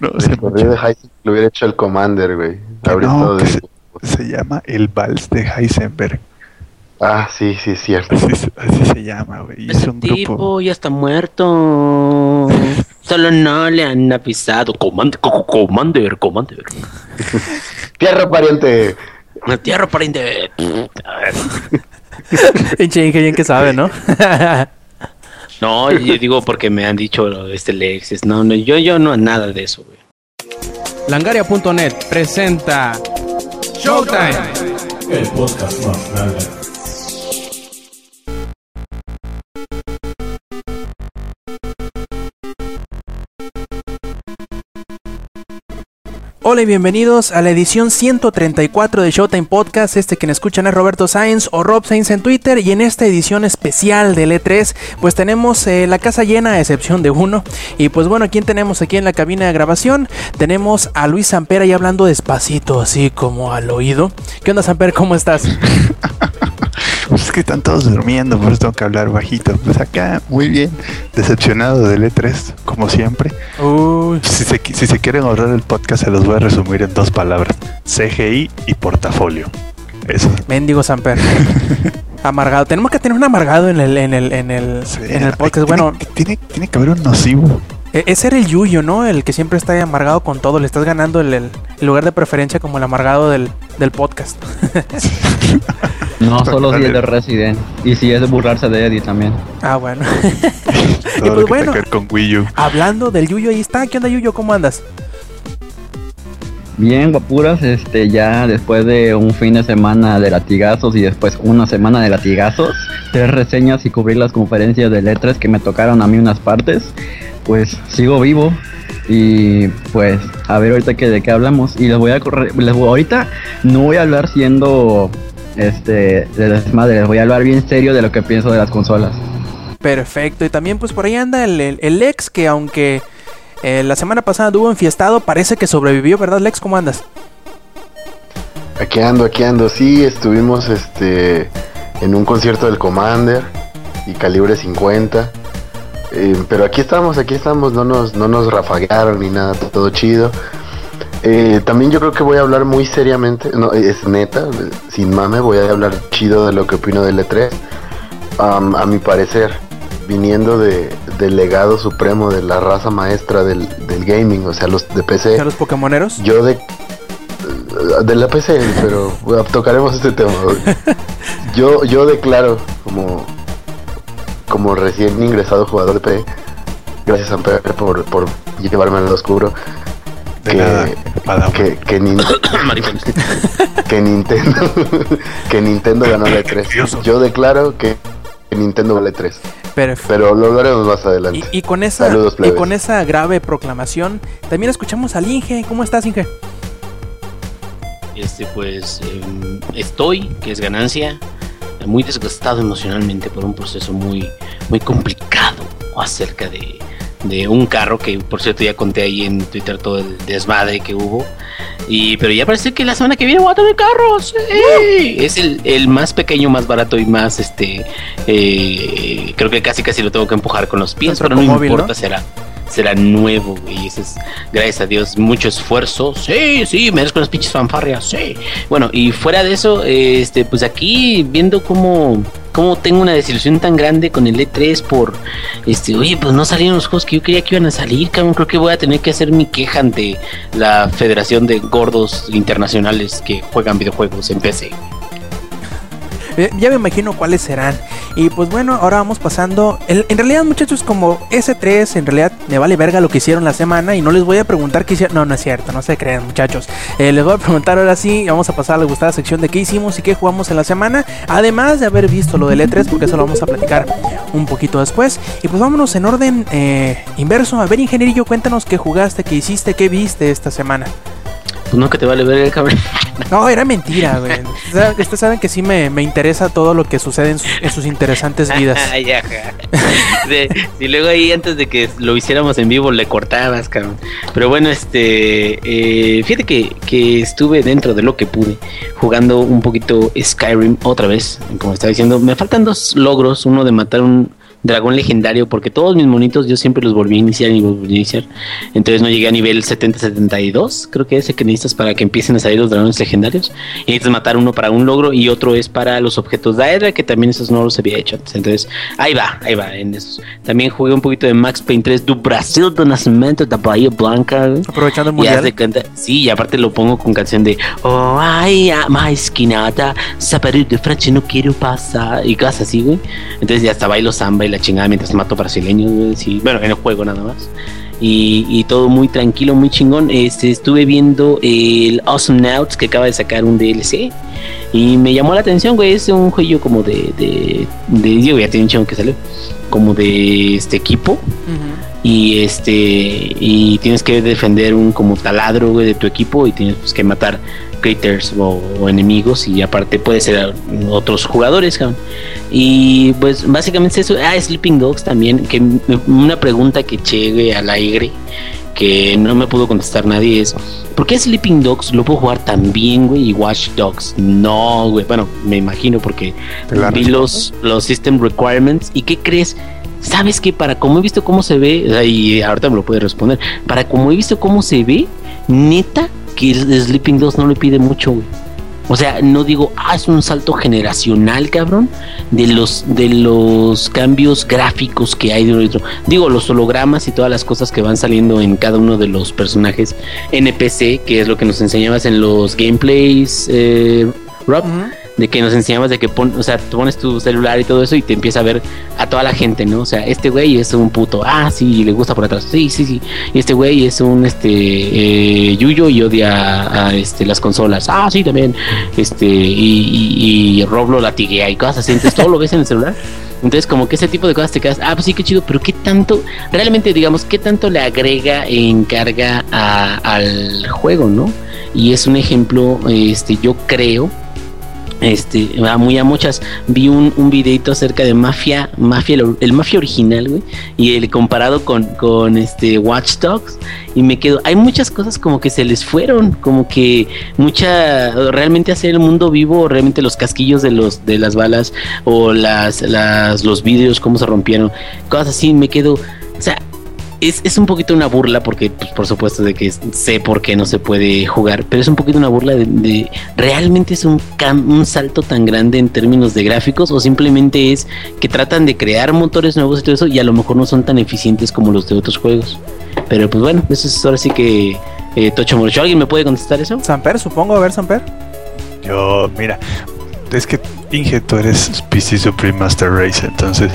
No, se corrió de Heisenberg lo hubiera hecho el Commander, güey. No, se, se, llama el Vals de Heisenberg. Ah, sí, sí, es cierto. Así, se llama, güey. Ese tipo ya está muerto. Solo no le han avisado. Commander, Commander, Commander. Tierra pariente. Tierra pariente. Pinche bien que sabe, ¿no? no, yo digo porque me han dicho este Lexis. No, no, yo, yo no nada de eso, güey. Langaria.net presenta Showtime. El podcast más grande. Hola y bienvenidos a la edición 134 de Showtime Podcast. Este quien escuchan es Roberto Sainz o Rob Sainz en Twitter. Y en esta edición especial del E3, pues tenemos eh, la casa llena, a excepción de uno. Y pues bueno, ¿quién tenemos aquí en la cabina de grabación? Tenemos a Luis Samper ahí hablando despacito, así como al oído. ¿Qué onda, Samper? ¿Cómo estás? Pues es que están todos durmiendo, por eso tengo que hablar bajito. Pues acá, muy bien. Decepcionado del E3, como siempre. Si, se, si se quieren ahorrar el podcast, se los voy a resumir en dos palabras: CGI y portafolio. Eso. Mendigo Samper. amargado. Tenemos que tener un amargado en el, en el, en el, en el podcast. bueno, tiene, tiene que haber un nocivo. E, ese era el Yuyo, ¿no? El que siempre está amargado con todo. Le estás ganando el, lugar de preferencia como el amargado del, podcast. no, solo si es de Resident. Y si es de burlarse de Eddie también. Ah, bueno. y pues bueno, con Wii hablando del Yuyo, ahí está. ¿Qué onda, Yuyo? ¿Cómo andas? Bien, guapuras, este, ya después de un fin de semana de latigazos y después una semana de latigazos, tres reseñas y cubrir las conferencias de letras que me tocaron a mí unas partes, pues sigo vivo y pues a ver ahorita que de qué hablamos y les voy a correr, les voy, ahorita no voy a hablar siendo este de desmadre, les voy a hablar bien serio de lo que pienso de las consolas. Perfecto, y también pues por ahí anda el, el ex que aunque eh, la semana pasada tuvo enfiestado, parece que sobrevivió, ¿verdad, Lex? ¿Cómo andas? Aquí ando, aquí ando. Sí, estuvimos este en un concierto del Commander y calibre 50. Eh, pero aquí estamos, aquí estamos, no nos, no nos rafaguearon ni nada, todo chido. Eh, también yo creo que voy a hablar muy seriamente, no, es neta, sin mame, voy a hablar chido de lo que opino del E3. a mi parecer, viniendo de, del legado supremo de la raza maestra del, gaming, o sea, los de PC. ¿A los Pokémoneros? Yo de de la PC, pero tocaremos este tema. Yo yo declaro como como recién ingresado jugador de PC, gracias a Pedro por, por llevarme al oscuro. Que, que, que, que, Nintendo que Nintendo ganó la 3 e Yo declaro que Nintendo vale 3. Pero lo hablaremos más adelante. Y, con esa, y con esa grave proclamación, también escuchamos al Inge. ¿Cómo estás, Inge? Este, pues em, estoy, que es ganancia, muy desgastado emocionalmente por un proceso muy, muy complicado acerca de, de un carro que, por cierto, ya conté ahí en Twitter todo el desmadre que hubo. Y, pero ya parece que la semana que viene voy a tener carros. Es el, el, más pequeño, más barato y más este. Eh, creo que casi casi lo tengo que empujar con los pies, pero no importa, será será nuevo, y Eso es, gracias a Dios, mucho esfuerzo. Sí, sí, merezco las pinches fanfarrias, sí. Bueno, y fuera de eso, este, pues aquí viendo cómo, cómo tengo una desilusión tan grande con el E3 por, este, oye, pues no salieron los juegos que yo quería que iban a salir, cabrón. Creo que voy a tener que hacer mi queja ante la Federación de Gordos Internacionales que juegan videojuegos en PC. Ya me imagino cuáles serán. Y pues bueno, ahora vamos pasando. En, realidad, muchachos, como S3, en realidad me vale verga lo que hicieron la semana. Y no les voy a preguntar qué hicieron. No, no es cierto, no se crean, muchachos. Eh, les voy a preguntar ahora sí. Vamos a pasar a la gustada sección de qué hicimos y qué jugamos en la semana. Además de haber visto lo del E3, porque eso lo vamos a platicar un poquito después. Y pues vámonos en orden eh, inverso. A ver, ingenierillo, cuéntanos qué jugaste, qué hiciste, qué viste esta semana. Pues no, que te vale ver el cabrón. No, era mentira, güey. Ustedes saben que sí me, interesa todo lo que sucede en sus, interesantes vidas. y luego ahí antes de que lo hiciéramos en vivo le cortabas, cabrón. Pero bueno, este. Eh, fíjate que, que estuve dentro de lo que pude jugando un poquito Skyrim otra vez. Como estaba diciendo, me faltan dos logros: uno de matar un dragón legendario, porque todos mis monitos yo siempre los volví a iniciar y volví a iniciar. Entonces no llegué a nivel 70-72, creo que es el que necesitas para que empiecen a salir los dragones legendarios. Y necesitas matar uno para un logro y otro es para los objetos de Aera, que también esos no los había hecho antes. Entonces ahí va, ahí va en esos. También jugué un poquito de Max Payne 3 do Brasil do Nascimento da Bahía Blanca. Aprovechando el mundial. de cuenta- sí, y aparte lo pongo con canción de Oh, ay, ah, más que nada, saber de frente no quiero pasar. Y cosas así, güey. Entonces ya hasta bailo samba y la chingada mientras mato brasileños, güey. sí. Bueno, en el juego nada más. Y, y todo muy tranquilo, muy chingón. Este, estuve viendo el Awesome Nauts que acaba de sacar un DLC. Y me llamó la atención, güey. Es un juego como de. de, de digo, ya tiene un chingo que salió. Como de este equipo y este y tienes que defender un como taladro güey, de tu equipo y tienes pues, que matar critters o, o enemigos y aparte puede ser otros jugadores y pues básicamente es eso. Ah Sleeping Dogs también que una pregunta que chegue al aire que no me pudo contestar nadie es ¿por qué Sleeping Dogs lo puedo jugar también güey y Watch Dogs no güey bueno me imagino porque vi los, los system requirements. Y qué crees sabes que para como he visto cómo se ve y ahorita me lo puede responder. Para como he visto cómo se ve neta que Sleeping Dogs no le pide mucho güey o sea, no digo, ah, es un salto generacional, cabrón, de los de los cambios gráficos que hay de uno y otro. Digo, los hologramas y todas las cosas que van saliendo en cada uno de los personajes NPC, que es lo que nos enseñabas en los gameplays, eh, Rob. De que nos enseñabas de que pon, o sea, tú pones tu celular y todo eso y te empieza a ver a toda la gente, ¿no? O sea, este güey es un puto, ah, sí, le gusta por atrás, sí, sí, sí. Y este güey es un este eh, yuyo y odia a, a, este las consolas, ah, sí, también. Este, y, y, y Rob lo latiguea y cosas así, entonces todo lo ves en el celular. Entonces, como que ese tipo de cosas te quedas, ah, pues sí, qué chido, pero qué tanto, realmente, digamos, qué tanto le agrega en carga a- al juego, ¿no? Y es un ejemplo, este, yo creo, este, a muy a muchas. Vi un, un videito acerca de Mafia, Mafia, el, el Mafia original, güey, y el comparado con, con este Watch Dogs, y me quedo, hay muchas cosas como que se les fueron, como que mucha, realmente hacer el mundo vivo, realmente los casquillos de los, de las balas, o las, las, los vidrios, cómo se rompieron, cosas así, me quedo, o sea, es, es un poquito una burla porque pues, por supuesto de que sé por qué no se puede jugar, pero es un poquito una burla de, de- realmente es un, cam- un salto tan grande en términos de gráficos o simplemente es que tratan de crear motores nuevos y todo eso y a lo mejor no son tan eficientes como los de otros juegos. Pero pues bueno, eso es ahora sí que eh, Tocho Morocho. ¿Alguien me puede contestar eso? Samper, supongo, a ver, Samper. Yo, mira, es que Inge, tú eres PC Supreme Master Race, entonces,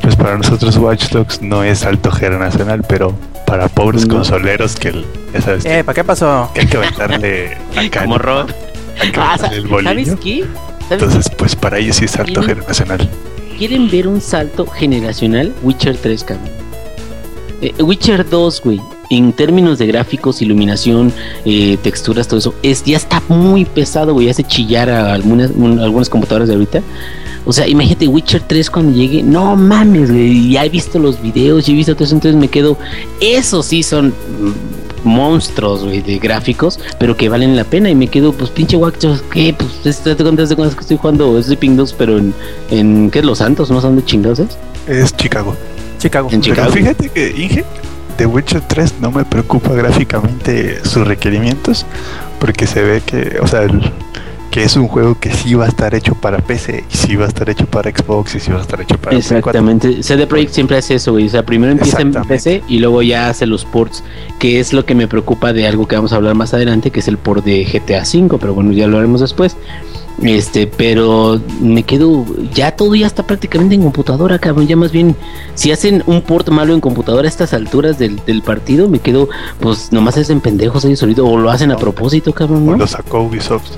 pues para nosotros Watch Dogs no es alto generacional, pero para pobres No. consoleros que, el- ya sabes, Eh, ¿para qué pasó? que hay que aventarle acá, Como hay que Ah, el ¿Sabes bolillo. qué? ¿Sabes Entonces, pues para ellos sí es alto generacional. ¿Quieren ver un salto generacional? Witcher 3, cabrón. Eh, Witcher 2, güey. En términos de gráficos, iluminación, eh, texturas, todo eso, es, ya está muy pesado, güey. Hace chillar a algunas, un- algunas computadoras de ahorita. O sea, imagínate Witcher 3 cuando llegue. No mames, güey. Ya he visto los videos, ya he visto todo eso, entonces me quedo. Esos sí son mm, monstruos, güey, de gráficos, pero que valen la pena. Y me quedo, pues, pinche Watcher, ¿qué? Pues, te contas de cuando estoy jugando Sleeping Dogs, pero en, en ¿qué es Los Santos? ¿No son de chingados? es? Es Chicago. Chicago. En Pero Chicago. fíjate que Inge, de Witcher 3 no me preocupa gráficamente sus requerimientos, porque se ve que, o sea, el- que es un juego que sí va a estar hecho para PC, y sí va a estar hecho para Xbox, y sí va a estar hecho para Play 4. Exactamente. CD Projekt siempre hace eso, güey. O sea, primero empieza en. PC y luego ya hace los ports, que es lo que me preocupa de algo que vamos a hablar más adelante, que es el port de GTA V, pero bueno, ya lo haremos después. Este, pero me quedo, ya todo ya está prácticamente en computadora, cabrón. Ya más bien, si hacen un port malo en computadora a estas alturas del, del partido, me quedo, pues nomás hacen pendejos ellos solitos, o lo hacen a propósito, cabrón, ¿no? Lo sacó Ubisoft.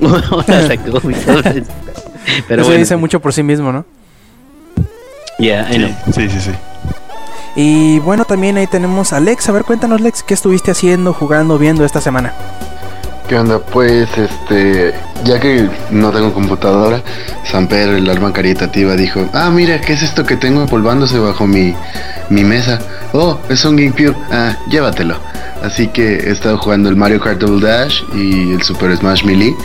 Ahora sacó, güey, entonces, pero Eso bueno, dice mucho por sí mismo, ¿no? ya. Sí, sí, sí. Y bueno, también ahí tenemos a Lex. A ver, cuéntanos, Lex, ¿qué estuviste haciendo, jugando, viendo esta semana? ¿Qué onda? Pues, este, ya que no tengo computadora, Samper, el alma caritativa, dijo, ah, mira, ¿qué es esto que tengo empolvándose bajo mi, mi mesa? Oh, es un GameCube, ah, llévatelo. Así que he estado jugando el Mario Kart Double Dash y el Super Smash Melee.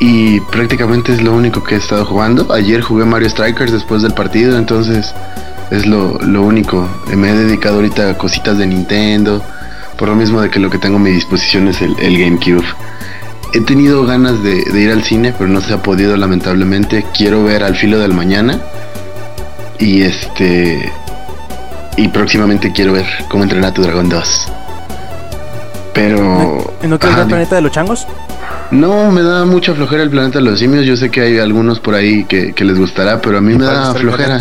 y prácticamente es lo único que he estado jugando. Ayer jugué Mario Strikers después del partido, entonces es lo, único. Me he dedicado ahorita a cositas de Nintendo, por lo mismo de que lo que tengo a mi disposición es el, GameCube. He tenido ganas de, ir al cine, pero no se ha podido lamentablemente. Quiero ver Al filo del mañana. Y este... Y próximamente quiero ver cómo entrenar a tu dragón 2. Pero... ¿No quieres ver el planeta de los changos? No, me da mucha flojera el planeta de los simios. Yo sé que hay algunos por ahí que, les gustará, pero a mí me da flojera.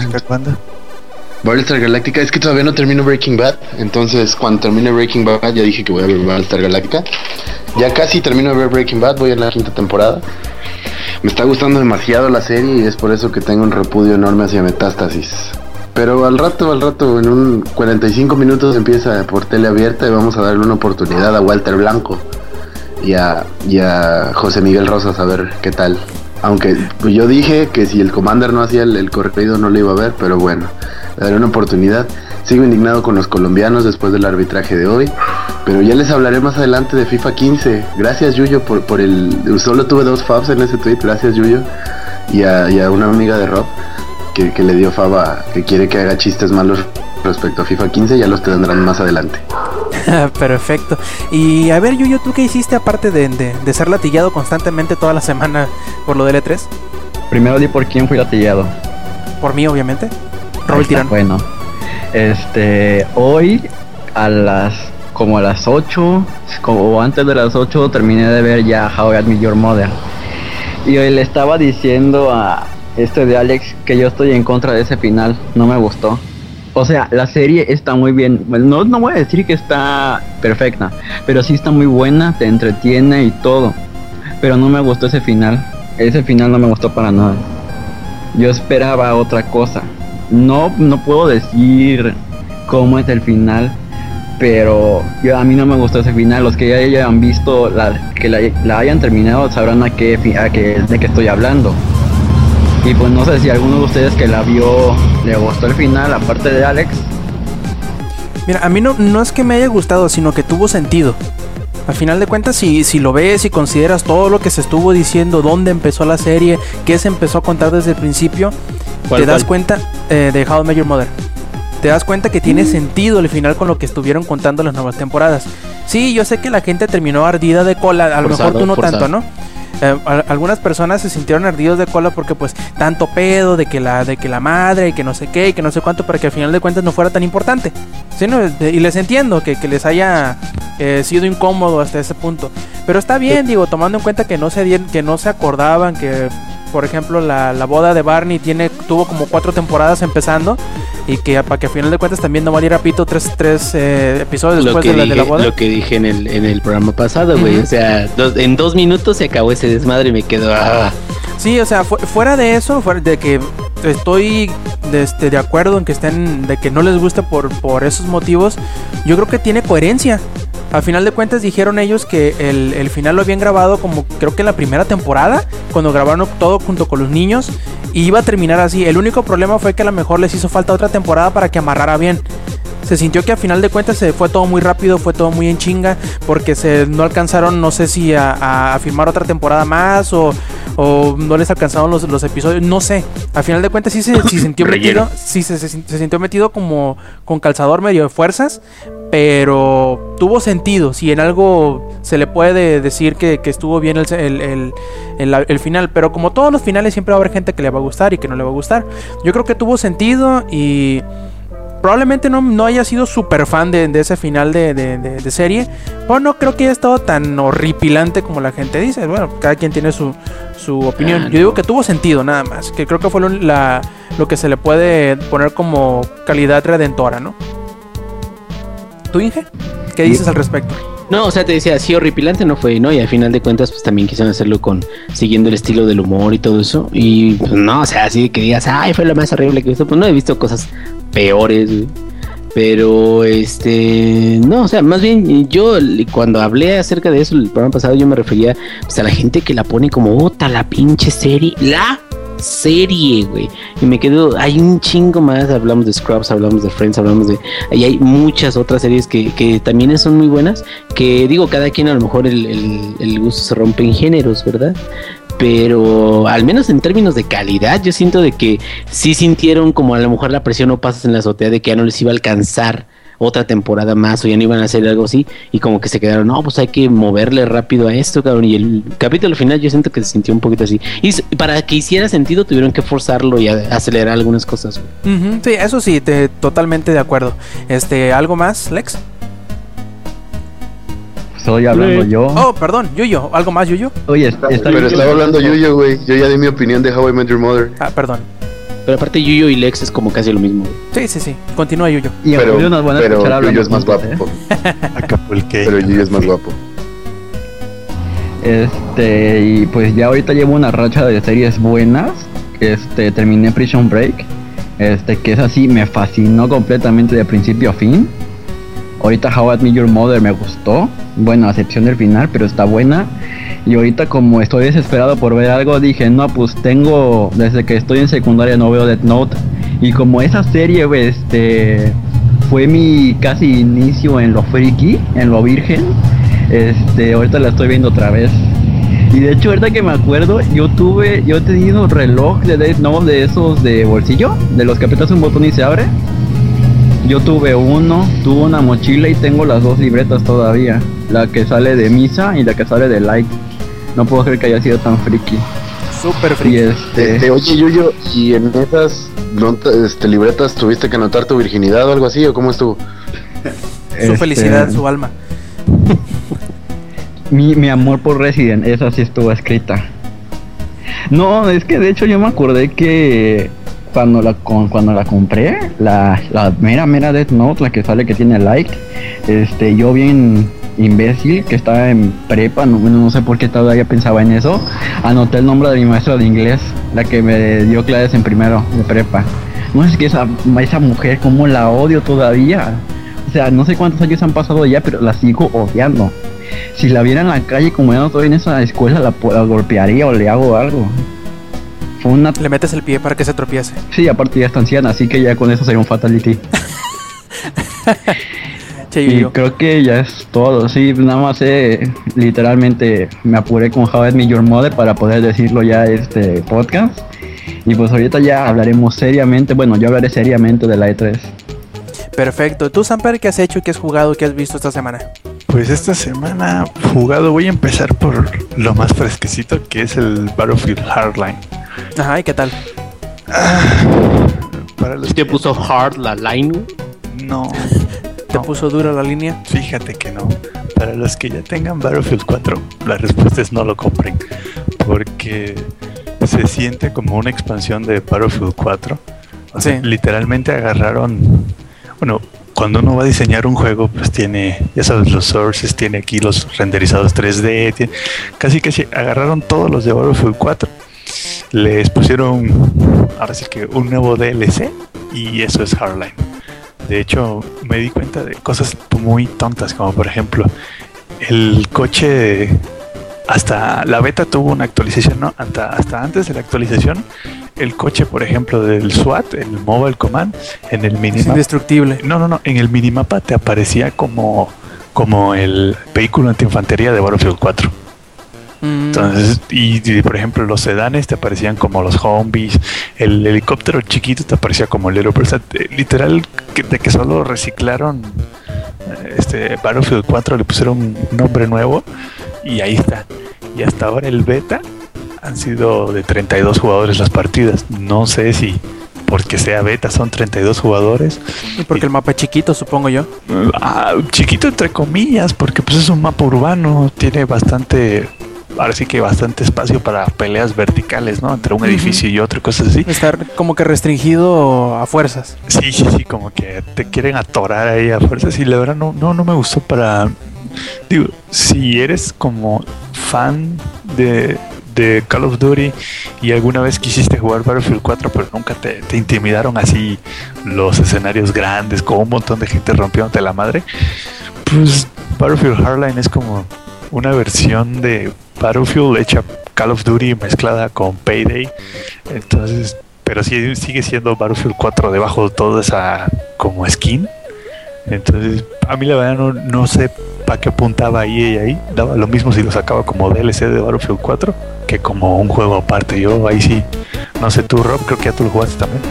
Battlestar Galactica, es que todavía no termino Breaking Bad. Entonces, cuando termine Breaking Bad, ya dije que voy a ver Battlestar Galactica. Ya casi termino de ver Breaking Bad, voy a la quinta temporada. Me está gustando demasiado la serie y es por eso que tengo un repudio enorme hacia Metástasis. Pero al rato, al rato, en un 45 minutos empieza por tele abierta y vamos a darle una oportunidad a Walter Blanco y a, José Miguel Rosas a ver qué tal. Aunque yo dije que si el Commander no hacía el, el no lo iba a ver, pero bueno, le daré una oportunidad. Sigo indignado con los colombianos después del arbitraje de hoy, pero ya les hablaré más adelante de FIFA 15. Gracias Yuyo por, por el... Solo tuve dos fabs en ese tweet, gracias Yuyo. Y a, y a una amiga de Rob que, que le dio fava que quiere que haga chistes malos respecto a FIFA 15, ya los tendrán más adelante. Perfecto. Y a ver, Yuyo, ¿tú qué hiciste aparte de, de, ser latillado constantemente toda la semana por lo del E3? Primero di por quién fui latillado. Por mí, obviamente. Robert. Bueno, este, hoy a las como a las 8, como antes de las 8 terminé de ver ya How I Met Your Mother. Y hoy le estaba diciendo a este de Alex que yo estoy en contra de ese final, no me gustó. O sea, la serie está muy bien. No, no voy a decir que está perfecta, pero sí está muy buena, te entretiene y todo. Pero no me gustó ese final. Ese final no me gustó para nada. Yo esperaba otra cosa. No, no puedo decir cómo es el final, pero yo, a mí no me gustó ese final. Los que ya hayan visto, la, que la, hayan terminado, sabrán a qué, de qué estoy hablando. Y pues no sé si alguno de ustedes que la vio le gustó el final, aparte de Alex. Mira, a mí no, no es que me haya gustado, sino que tuvo sentido. Al final de cuentas, si, si lo ves y consideras todo lo que se estuvo diciendo, dónde empezó la serie, qué se empezó a contar desde el principio, te das cuenta eh, de How I Your Mother. Te das cuenta que tiene mm. sentido el final con lo que estuvieron contando las nuevas temporadas. Sí, yo sé que la gente terminó ardida de cola, a lo mejor tú no tanto, ¿no? Eh, algunas personas se sintieron ardidos de cola porque pues tanto pedo de que la de que la madre y que no sé qué y que no sé cuánto para que al final de cuentas no fuera tan importante. ¿Sí, no? Y les entiendo que, les haya eh, sido incómodo hasta ese punto. Pero está bien, digo, tomando en cuenta que no se que no se acordaban que por ejemplo, la, la, boda de Barney tiene tuvo como cuatro temporadas empezando y que para que al final de cuentas también no valiera pito tres, tres eh, episodios después de la, de la, boda. Lo que dije en el, en el programa pasado, güey. O sea, en dos minutos se acabó ese desmadre y me quedo... Ah. Sí, o sea, fuera de eso, fuera de que estoy de, este, de acuerdo en que estén, de que no les guste por, por esos motivos, yo creo que tiene coherencia. Al final de cuentas dijeron ellos que el, final lo habían grabado como creo que en la primera temporada, cuando grabaron todo junto con los niños, y iba a terminar así. El único problema fue que a lo mejor les hizo falta otra temporada para que amarrara bien se sintió que a final de cuentas se fue todo muy rápido, fue todo muy en chinga, porque se no alcanzaron, no sé si a, a firmar otra temporada más o, o no les alcanzaron los, los, episodios, no sé. A final de cuentas sí se sintió metido, sí se, se, sintió metido como con calzador medio de fuerzas, pero tuvo sentido. Si en algo se le puede decir que, que estuvo bien el, el, el, el, final, pero como todos los finales siempre va a haber gente que le va a gustar y que no le va a gustar. Yo creo que tuvo sentido y probablemente no, no haya sido súper fan de, ese final de, serie. O no creo que haya estado tan horripilante como la gente dice. Bueno, cada quien tiene su, opinión. Yo digo que tuvo sentido nada más. Que creo que fue lo, la, lo que se le puede poner como calidad redentora, ¿no? ¿Tú, Inge? ¿Qué dices al respecto? No, o sea, te decía, sí, horripilante no fue, ¿no? Y al final de cuentas, pues también quisieron hacerlo con, siguiendo el estilo del humor y todo eso. Y pues no, o sea, así que digas, ay, fue lo más horrible que he visto. Pues no he visto cosas peores, Pero este, no, o sea, más bien yo cuando hablé acerca de eso el programa pasado, yo me refería pues, a la gente que la pone como, otra la pinche serie, la serie, güey. Y me quedo, hay un chingo más, hablamos de Scrubs, hablamos de Friends, hablamos de... Ahí hay muchas otras series que, que también son muy buenas, que digo, cada quien a lo mejor el, el, el gusto se rompe en géneros, ¿verdad? pero al menos en términos de calidad, yo siento de que sí sintieron como a lo mejor la presión o pasas en la azotea de que ya no les iba a alcanzar otra temporada más o ya no iban a hacer algo así y como que se quedaron, no, pues hay que moverle rápido a esto, cabrón. Y el capítulo final yo siento que se sintió un poquito así. Y para que hiciera sentido tuvieron que forzarlo y acelerar algunas cosas. sí, eso sí, te, totalmente de acuerdo. Este, ¿algo más, Lex? Estoy hablando yo. Oh, perdón, Yuyo. ¿Algo más, Yuyo? Oye, está, Pero estaba hablando Yuyo, güey. Yo ya di mi opinión de How I Met Your Mother. Ah, perdón. Pero aparte Yuyo y Lex es como casi lo mismo. Sí, sí, sí. Continúa Yuyo. Y pero pero Yuyo es más guapo. pero Yuyo es más guapo. Este, y pues ya ahorita llevo una racha de series buenas. Este, terminé Prison Break. Este, que es así, me fascinó completamente de principio a fin. Ahorita How I Met Your Mother me gustó. Bueno, a excepción del final, pero está buena. Y ahorita como estoy desesperado por ver algo, dije, no, pues tengo, desde que estoy en secundaria no veo Death Note. Y como esa serie, este, fue mi casi inicio en lo friki, en lo virgen, este, ahorita la estoy viendo otra vez. Y de hecho, ahorita que me acuerdo, yo tuve, yo he tenido un reloj de Death Note de esos de bolsillo, de los que apretas un botón y se abre. Yo tuve uno, tuve una mochila y tengo las dos libretas todavía. La que sale de misa y la que sale de light. No puedo creer que haya sido tan friki. Súper friki. Este... Este, oye, Yuyo, ¿y en esas este, libretas tuviste que anotar tu virginidad o algo así? ¿O cómo estuvo? su este, felicidad, su alma. mi, mi amor por Resident, esa sí estuvo escrita. No, es que de hecho yo me acordé que cuando la cuando la compré, la, la mera mera Death Note, la que sale que tiene like, este, yo bien imbécil que estaba en prepa, no, no sé por qué todavía pensaba en eso, anoté el nombre de mi maestra de inglés, la que me dio clases en primero de prepa. No es que esa, esa mujer, como la odio todavía. O sea, no sé cuántos años han pasado ya, pero la sigo odiando. Si la viera en la calle como ya no estoy en esa escuela, la, la golpearía o le hago algo. Fue una... Le metes el pie para que se tropiece. Sí, aparte ya está anciana, así que ya con eso sería un fatality. y creo que ya es todo. Sí, nada más eh, literalmente me apuré con How I Your Mother para poder decirlo ya este podcast. Y pues ahorita ya hablaremos seriamente, bueno, yo hablaré seriamente de la E3. Perfecto. ¿Tú, Samper, qué has hecho, qué has jugado, qué has visto esta semana? Pues esta semana jugado, voy a empezar por lo más fresquecito que es el Battlefield Hardline. Ajá, ¿y qué tal? Ah, para los ¿Te puso hard la line? No. ¿Te puso dura la línea? Fíjate que no. Para los que ya tengan Battlefield 4, la respuesta es no lo compren. Porque se siente como una expansión de Battlefield 4. O sea, literalmente agarraron. Bueno, cuando uno va a diseñar un juego, pues tiene, ya sabes, los sources, tiene aquí los renderizados 3D, casi que agarraron todos los de Battlefield 4, les pusieron, ahora sí que un nuevo DLC y eso es Hardline. De hecho, me di cuenta de cosas muy tontas, como por ejemplo, el coche hasta la beta tuvo una actualización, ¿no? Hasta, hasta antes de la actualización, el coche, por ejemplo, del SWAT, el Mobile Command, en el minimapa. Es indestructible. No, no, no. En el minimapa te aparecía como, como el vehículo antiinfantería de Battlefield 4. Entonces, y, por ejemplo, los sedanes te aparecían como los Humvees, el helicóptero chiquito te aparecía como el aeropuerto. literal, de que solo reciclaron eh, este Battlefield 4, le pusieron un nombre nuevo y ahí está. Y hasta ahora el beta han sido de 32 jugadores las partidas. No sé si porque sea beta son 32 jugadores. Y porque el mapa es chiquito, supongo yo. Ah, chiquito entre comillas, porque pues es un mapa urbano, tiene bastante ahora sí que bastante espacio para peleas verticales, ¿no? Entre un edificio y otro, cosas así. Estar como que restringido a fuerzas. Sí, sí, sí, como que te quieren atorar ahí a fuerzas y la verdad no, no, no me gustó para... Digo, si eres como fan de, de Call of Duty y alguna vez quisiste jugar Battlefield 4 pero nunca te, te, intimidaron así los escenarios grandes con un montón de gente rompiéndote la madre, pues Battlefield Hardline es como una versión de Battlefield hecha Call of Duty mezclada con Payday. Entonces, pero sí, sigue siendo Battlefield 4 debajo de toda esa como skin. Entonces, a mí la verdad no, no sé para qué apuntaba EA ahí. Daba lo mismo si lo sacaba como DLC de Battlefield 4 que como un juego aparte. Yo ahí sí, no sé tú, Rob, creo que ya tú lo jugaste también.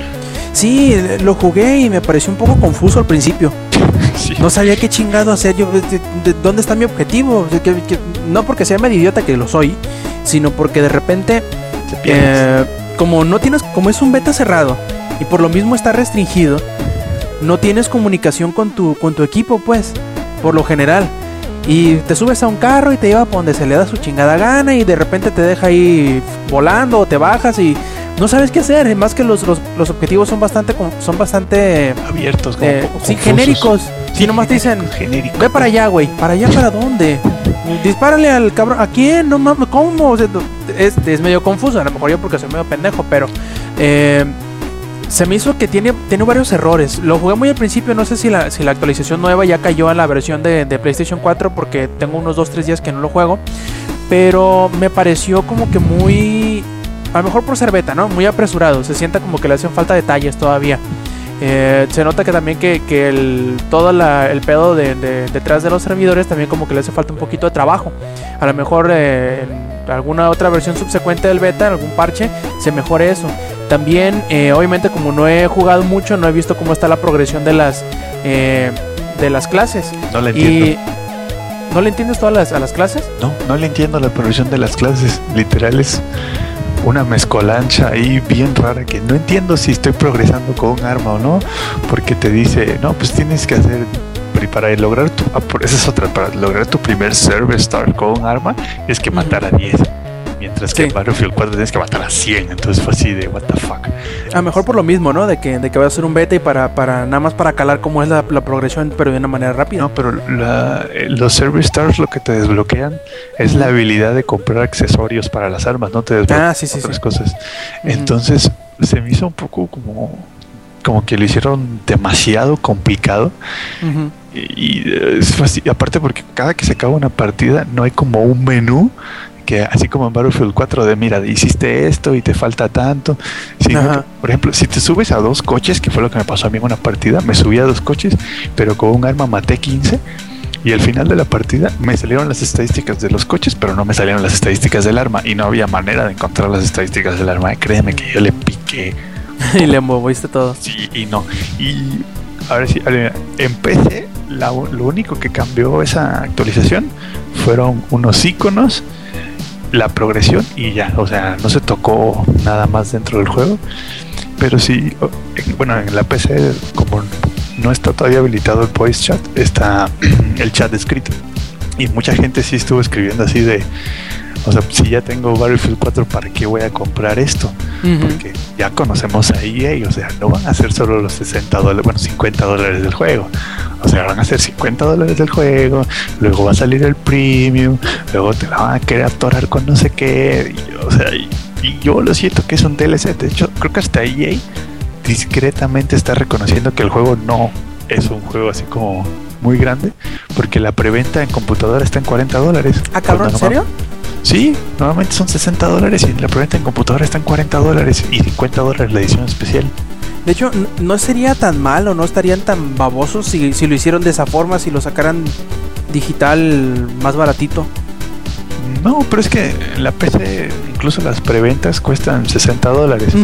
Sí, lo jugué y me pareció un poco confuso al principio. No sabía qué chingado hacer yo. De, ¿Dónde está mi objetivo? no porque sea medio idiota que lo soy, sino porque de repente, eh, como no tienes, como es un beta cerrado y por lo mismo está restringido, no tienes comunicación con tu, con tu equipo, pues, por lo general. Y te subes a un carro y te lleva por donde se le da su chingada gana y de repente te deja ahí volando o te bajas y no sabes qué hacer. Más que los, los, objetivos son bastante son bastante abiertos, eh, sí, genéricos. Si nomás te dicen, ve para allá, güey. ¿Para allá para dónde? Dispárale al cabrón. ¿A quién? No mames, ¿cómo? es, es, medio confuso. A lo mejor yo porque soy medio pendejo, pero eh, se me hizo que tiene, tiene varios errores. Lo jugué muy al principio, no sé si la, si la actualización nueva ya cayó a la versión de, de PlayStation 4 porque tengo unos 2-3 días que no lo juego. Pero me pareció como que muy... A lo mejor por ser beta, ¿no? Muy apresurado. Se sienta como que le hacen falta detalles todavía. Eh, se nota que también que, el, todo el pedo de, detrás de los servidores también como que le hace falta un poquito de trabajo. A lo mejor eh, en alguna otra versión subsecuente del beta, en algún parche, se mejore eso. También, eh, obviamente, como no he jugado mucho, no he visto cómo está la progresión de las de las clases. No le entiendo. ¿No le entiendes todas las, a las clases? No, no le entiendo la progresión de las clases. Literal es una mezcolancha ahí bien rara que no entiendo si estoy progresando con un arma o no, porque te dice, no, pues tienes que hacer para lograr tu, ah, esa es otra, para lograr tu primer server start con un arma, es que matar a 10 Mientras que en Battlefield 4 tienes que matar a 100. Entonces fue así de what the fuck. A lo mejor por lo mismo, ¿no? De que, de que va a ser un beta y para, para nada más para calar cómo es la, progresión, pero de una manera rápida. No, pero eh, los Service Stars lo que te desbloquean es la habilidad de comprar accesorios para las armas, no te desbloquean ah, otras cosas. Entonces se me hizo un poco como como que lo hicieron demasiado complicado. Y, y aparte porque cada que se acaba una partida no hay como un menú que así como en Battlefield 4 de mira, hiciste esto y te falta tanto. por ejemplo, si te subes a dos coches, que fue lo que me pasó a mí en una partida, me subí a dos coches, pero con un arma maté 15 y al final de la partida me salieron las estadísticas de los coches, pero no me salieron las estadísticas del arma y no había manera de encontrar las estadísticas del arma. Créeme que yo le piqué. y le moviste todo. Sí, y no. Y ahora sí, en PC lo único que cambió esa actualización fueron unos iconos la progresión y ya, o sea, no se tocó nada más dentro del juego. Pero sí, bueno, en la PC, como no está todavía habilitado el voice chat, está el chat escrito. Y mucha gente sí estuvo escribiendo así de, o sea, si ya tengo Battlefield 4, ¿para qué voy a comprar esto? Porque ya conocemos a EA, o sea, no van a ser solo los 60 dólares, bueno, 50 dólares del juego. O sea, van a ser 50 dólares del juego, luego va a salir el premium, luego te la van a querer atorar con no sé qué. o sea, y, yo lo siento que es un DLC. De hecho, creo que hasta EA discretamente está reconociendo que el juego no es un juego así como muy grande, porque la preventa en computadora está en 40 dólares. ¿Ah, cabrón, en serio? Sí, normalmente son 60 dólares y la preventa en computadora está en 40 dólares y 50 dólares la edición especial. De hecho, no sería tan mal o no estarían tan babosos si, si lo hicieron de esa forma, si lo sacaran digital más baratito. No, pero es que en la PC incluso las preventas cuestan 60 dólares.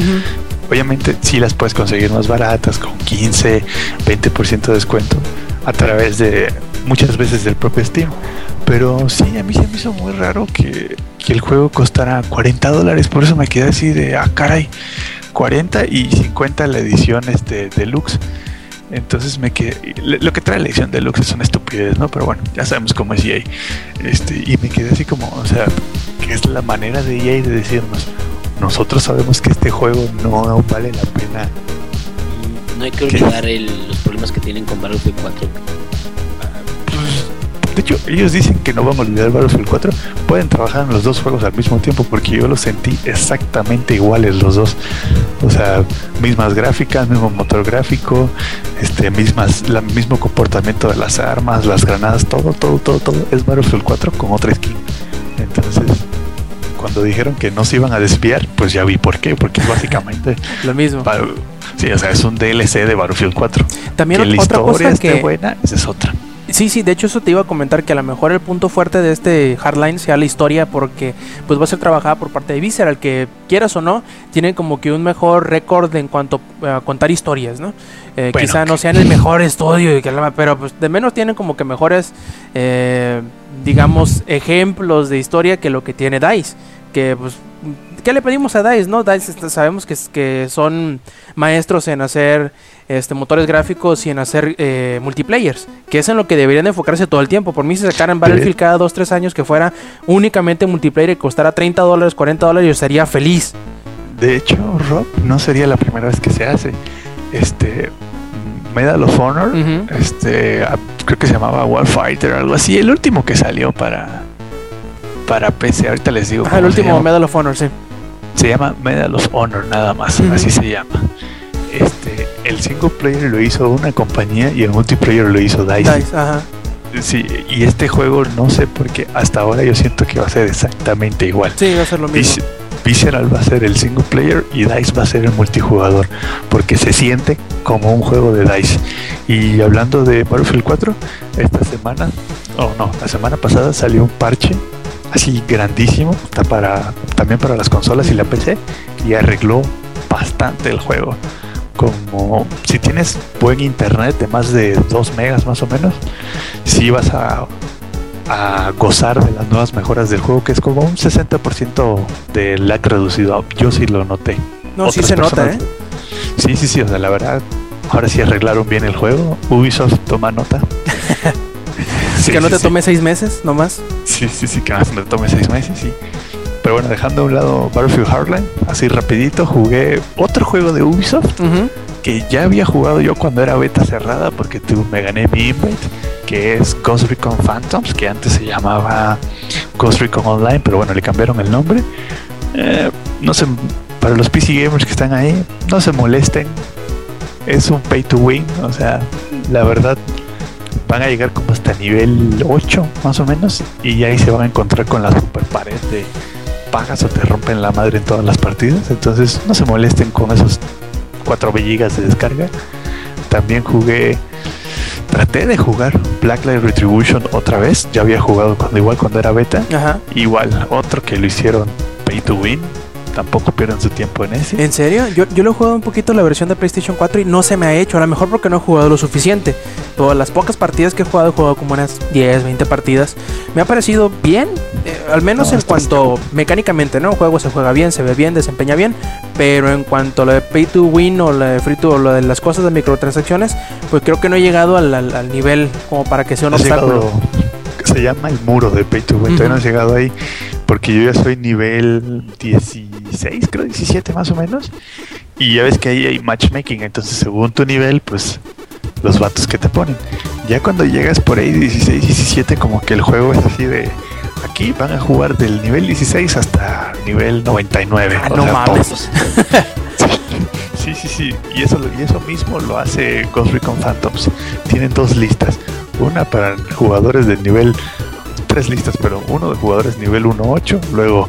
Obviamente sí las puedes conseguir más baratas, con 15, 20% de descuento a través de muchas veces del propio Steam. Pero sí, a mí se me hizo muy raro que, que el juego costara 40 dólares. Por eso me quedé así de, ah, caray. 40 y 50 la edición este, deluxe. Entonces me quedé. Lo que trae la edición deluxe es una estupidez, ¿no? Pero bueno, ya sabemos cómo es EA. Este, y me quedé así como, o sea, que es la manera de EA de decirnos: nosotros sabemos que este juego no vale la pena. No hay que olvidar los problemas que tienen con Battlefield 4 de hecho, ellos dicen que no van a olvidar Battlefield 4. Pueden trabajar en los dos juegos al mismo tiempo porque yo los sentí exactamente iguales los dos. O sea, mismas gráficas, mismo motor gráfico, este, mismas, la mismo comportamiento de las armas, las granadas, todo, todo, todo, todo es Battlefield 4 con otra skin. Entonces, cuando dijeron que no se iban a desviar, pues ya vi por qué, porque es básicamente lo mismo. sí, o sea, es un DLC de Battlefield 4. También que la otra historia cosa que... buena, esa es otra Sí, sí, de hecho eso te iba a comentar que a lo mejor el punto fuerte de este Hardline sea la historia porque pues va a ser trabajada por parte de Visceral, que quieras o no, tienen como que un mejor récord en cuanto a contar historias, ¿no? Eh, quizá no sean el mejor estudio, pero pues de menos tienen como que mejores, eh, digamos, ejemplos de historia que lo que tiene DICE, que pues ¿qué le pedimos a DICE? No, DICE sabemos que, que son maestros en hacer este, motores gráficos y en hacer eh, multiplayers, que es en lo que deberían enfocarse todo el tiempo. Por mí, si sacaran Battlefield cada 2-3 años que fuera únicamente multiplayer y costara 30 dólares, 40 dólares, yo estaría feliz. De hecho, Rob, no sería la primera vez que se hace. Este. Medal of Honor, este, creo que se llamaba Warfighter, algo así, el último que salió para para PC, ahorita les digo. el último Medal of Honor, sí. Se llama Medal of Honor nada más, así se llama. El single player lo hizo una compañía y el multiplayer lo hizo DICE. DICE ajá. Sí, y este juego no sé por qué hasta ahora yo siento que va a ser exactamente igual. Sí, va a ser lo mismo. Visceral va a ser el single player y DICE va a ser el multijugador, porque se siente como un juego de DICE. Y hablando de Battlefield 4, esta semana, o oh no, la semana pasada salió un parche así grandísimo, está para también para las consolas y la PC y arregló bastante el juego como si tienes buen internet de más de 2 megas más o menos, si vas a, a gozar de las nuevas mejoras del juego, que es como un 60% de lag reducido. Yo sí lo noté. No, sí se nota, ¿eh? Sí, sí, sí, o sea, la verdad, ahora sí arreglaron bien el juego. Ubisoft toma nota. sí, que no te tome seis meses nomás. Sí, sí, sí, que no te tome seis meses, sí. Pero bueno, dejando a un lado Battlefield Hardline, así rapidito jugué otro juego de Ubisoft que ya había jugado yo cuando era beta cerrada porque me gané mi invite, que es Ghost Recon Phantoms, que antes se llamaba Ghost Recon Online, pero bueno, le cambiaron el nombre. Eh, no sé, para los PC gamers que están ahí, no se molesten. Es un pay to win, o sea, la verdad van a llegar como hasta nivel 8 más o menos y ahí se van a encontrar con la super pared de pagas o te rompen la madre en todas las partidas. Entonces no se molesten con esos 4 gigas de descarga. También jugué, traté de jugar Blacklight Retribution otra vez. Ya había jugado cuando igual cuando era beta. Igual, otro que lo hicieron pay to win tampoco pierdan su tiempo en ese. ¿En serio? Yo, yo lo he jugado un poquito la versión de PlayStation 4 y no se me ha hecho. A lo mejor porque no he jugado lo suficiente. Todas las pocas partidas que he jugado, he jugado como unas 10, 20 partidas. Me ha parecido bien, eh, al menos en cuanto mecánicamente, ¿no? El juego se juega bien, se ve bien, desempeña bien. Pero en cuanto a lo de pay to win o lo de free to, o lo de las cosas de microtransacciones, pues creo que no he llegado al, nivel como para que sea un obstáculo. se llama el muro de pay to win. Todavía no he llegado ahí porque yo ya soy nivel 16, creo 17 más o menos. Y ya ves que ahí hay matchmaking, entonces según tu nivel, pues los vatos que te ponen. Ya cuando llegas por ahí 16, 17, como que el juego es así de aquí van a jugar del nivel 16 hasta nivel 99. Ah, no mames. Sí, sí, sí. Y eso, y eso mismo lo hace Ghost Recon Phantoms. Tienen dos listas. Una para jugadores del nivel tres listas, pero uno de jugadores nivel 1-8, luego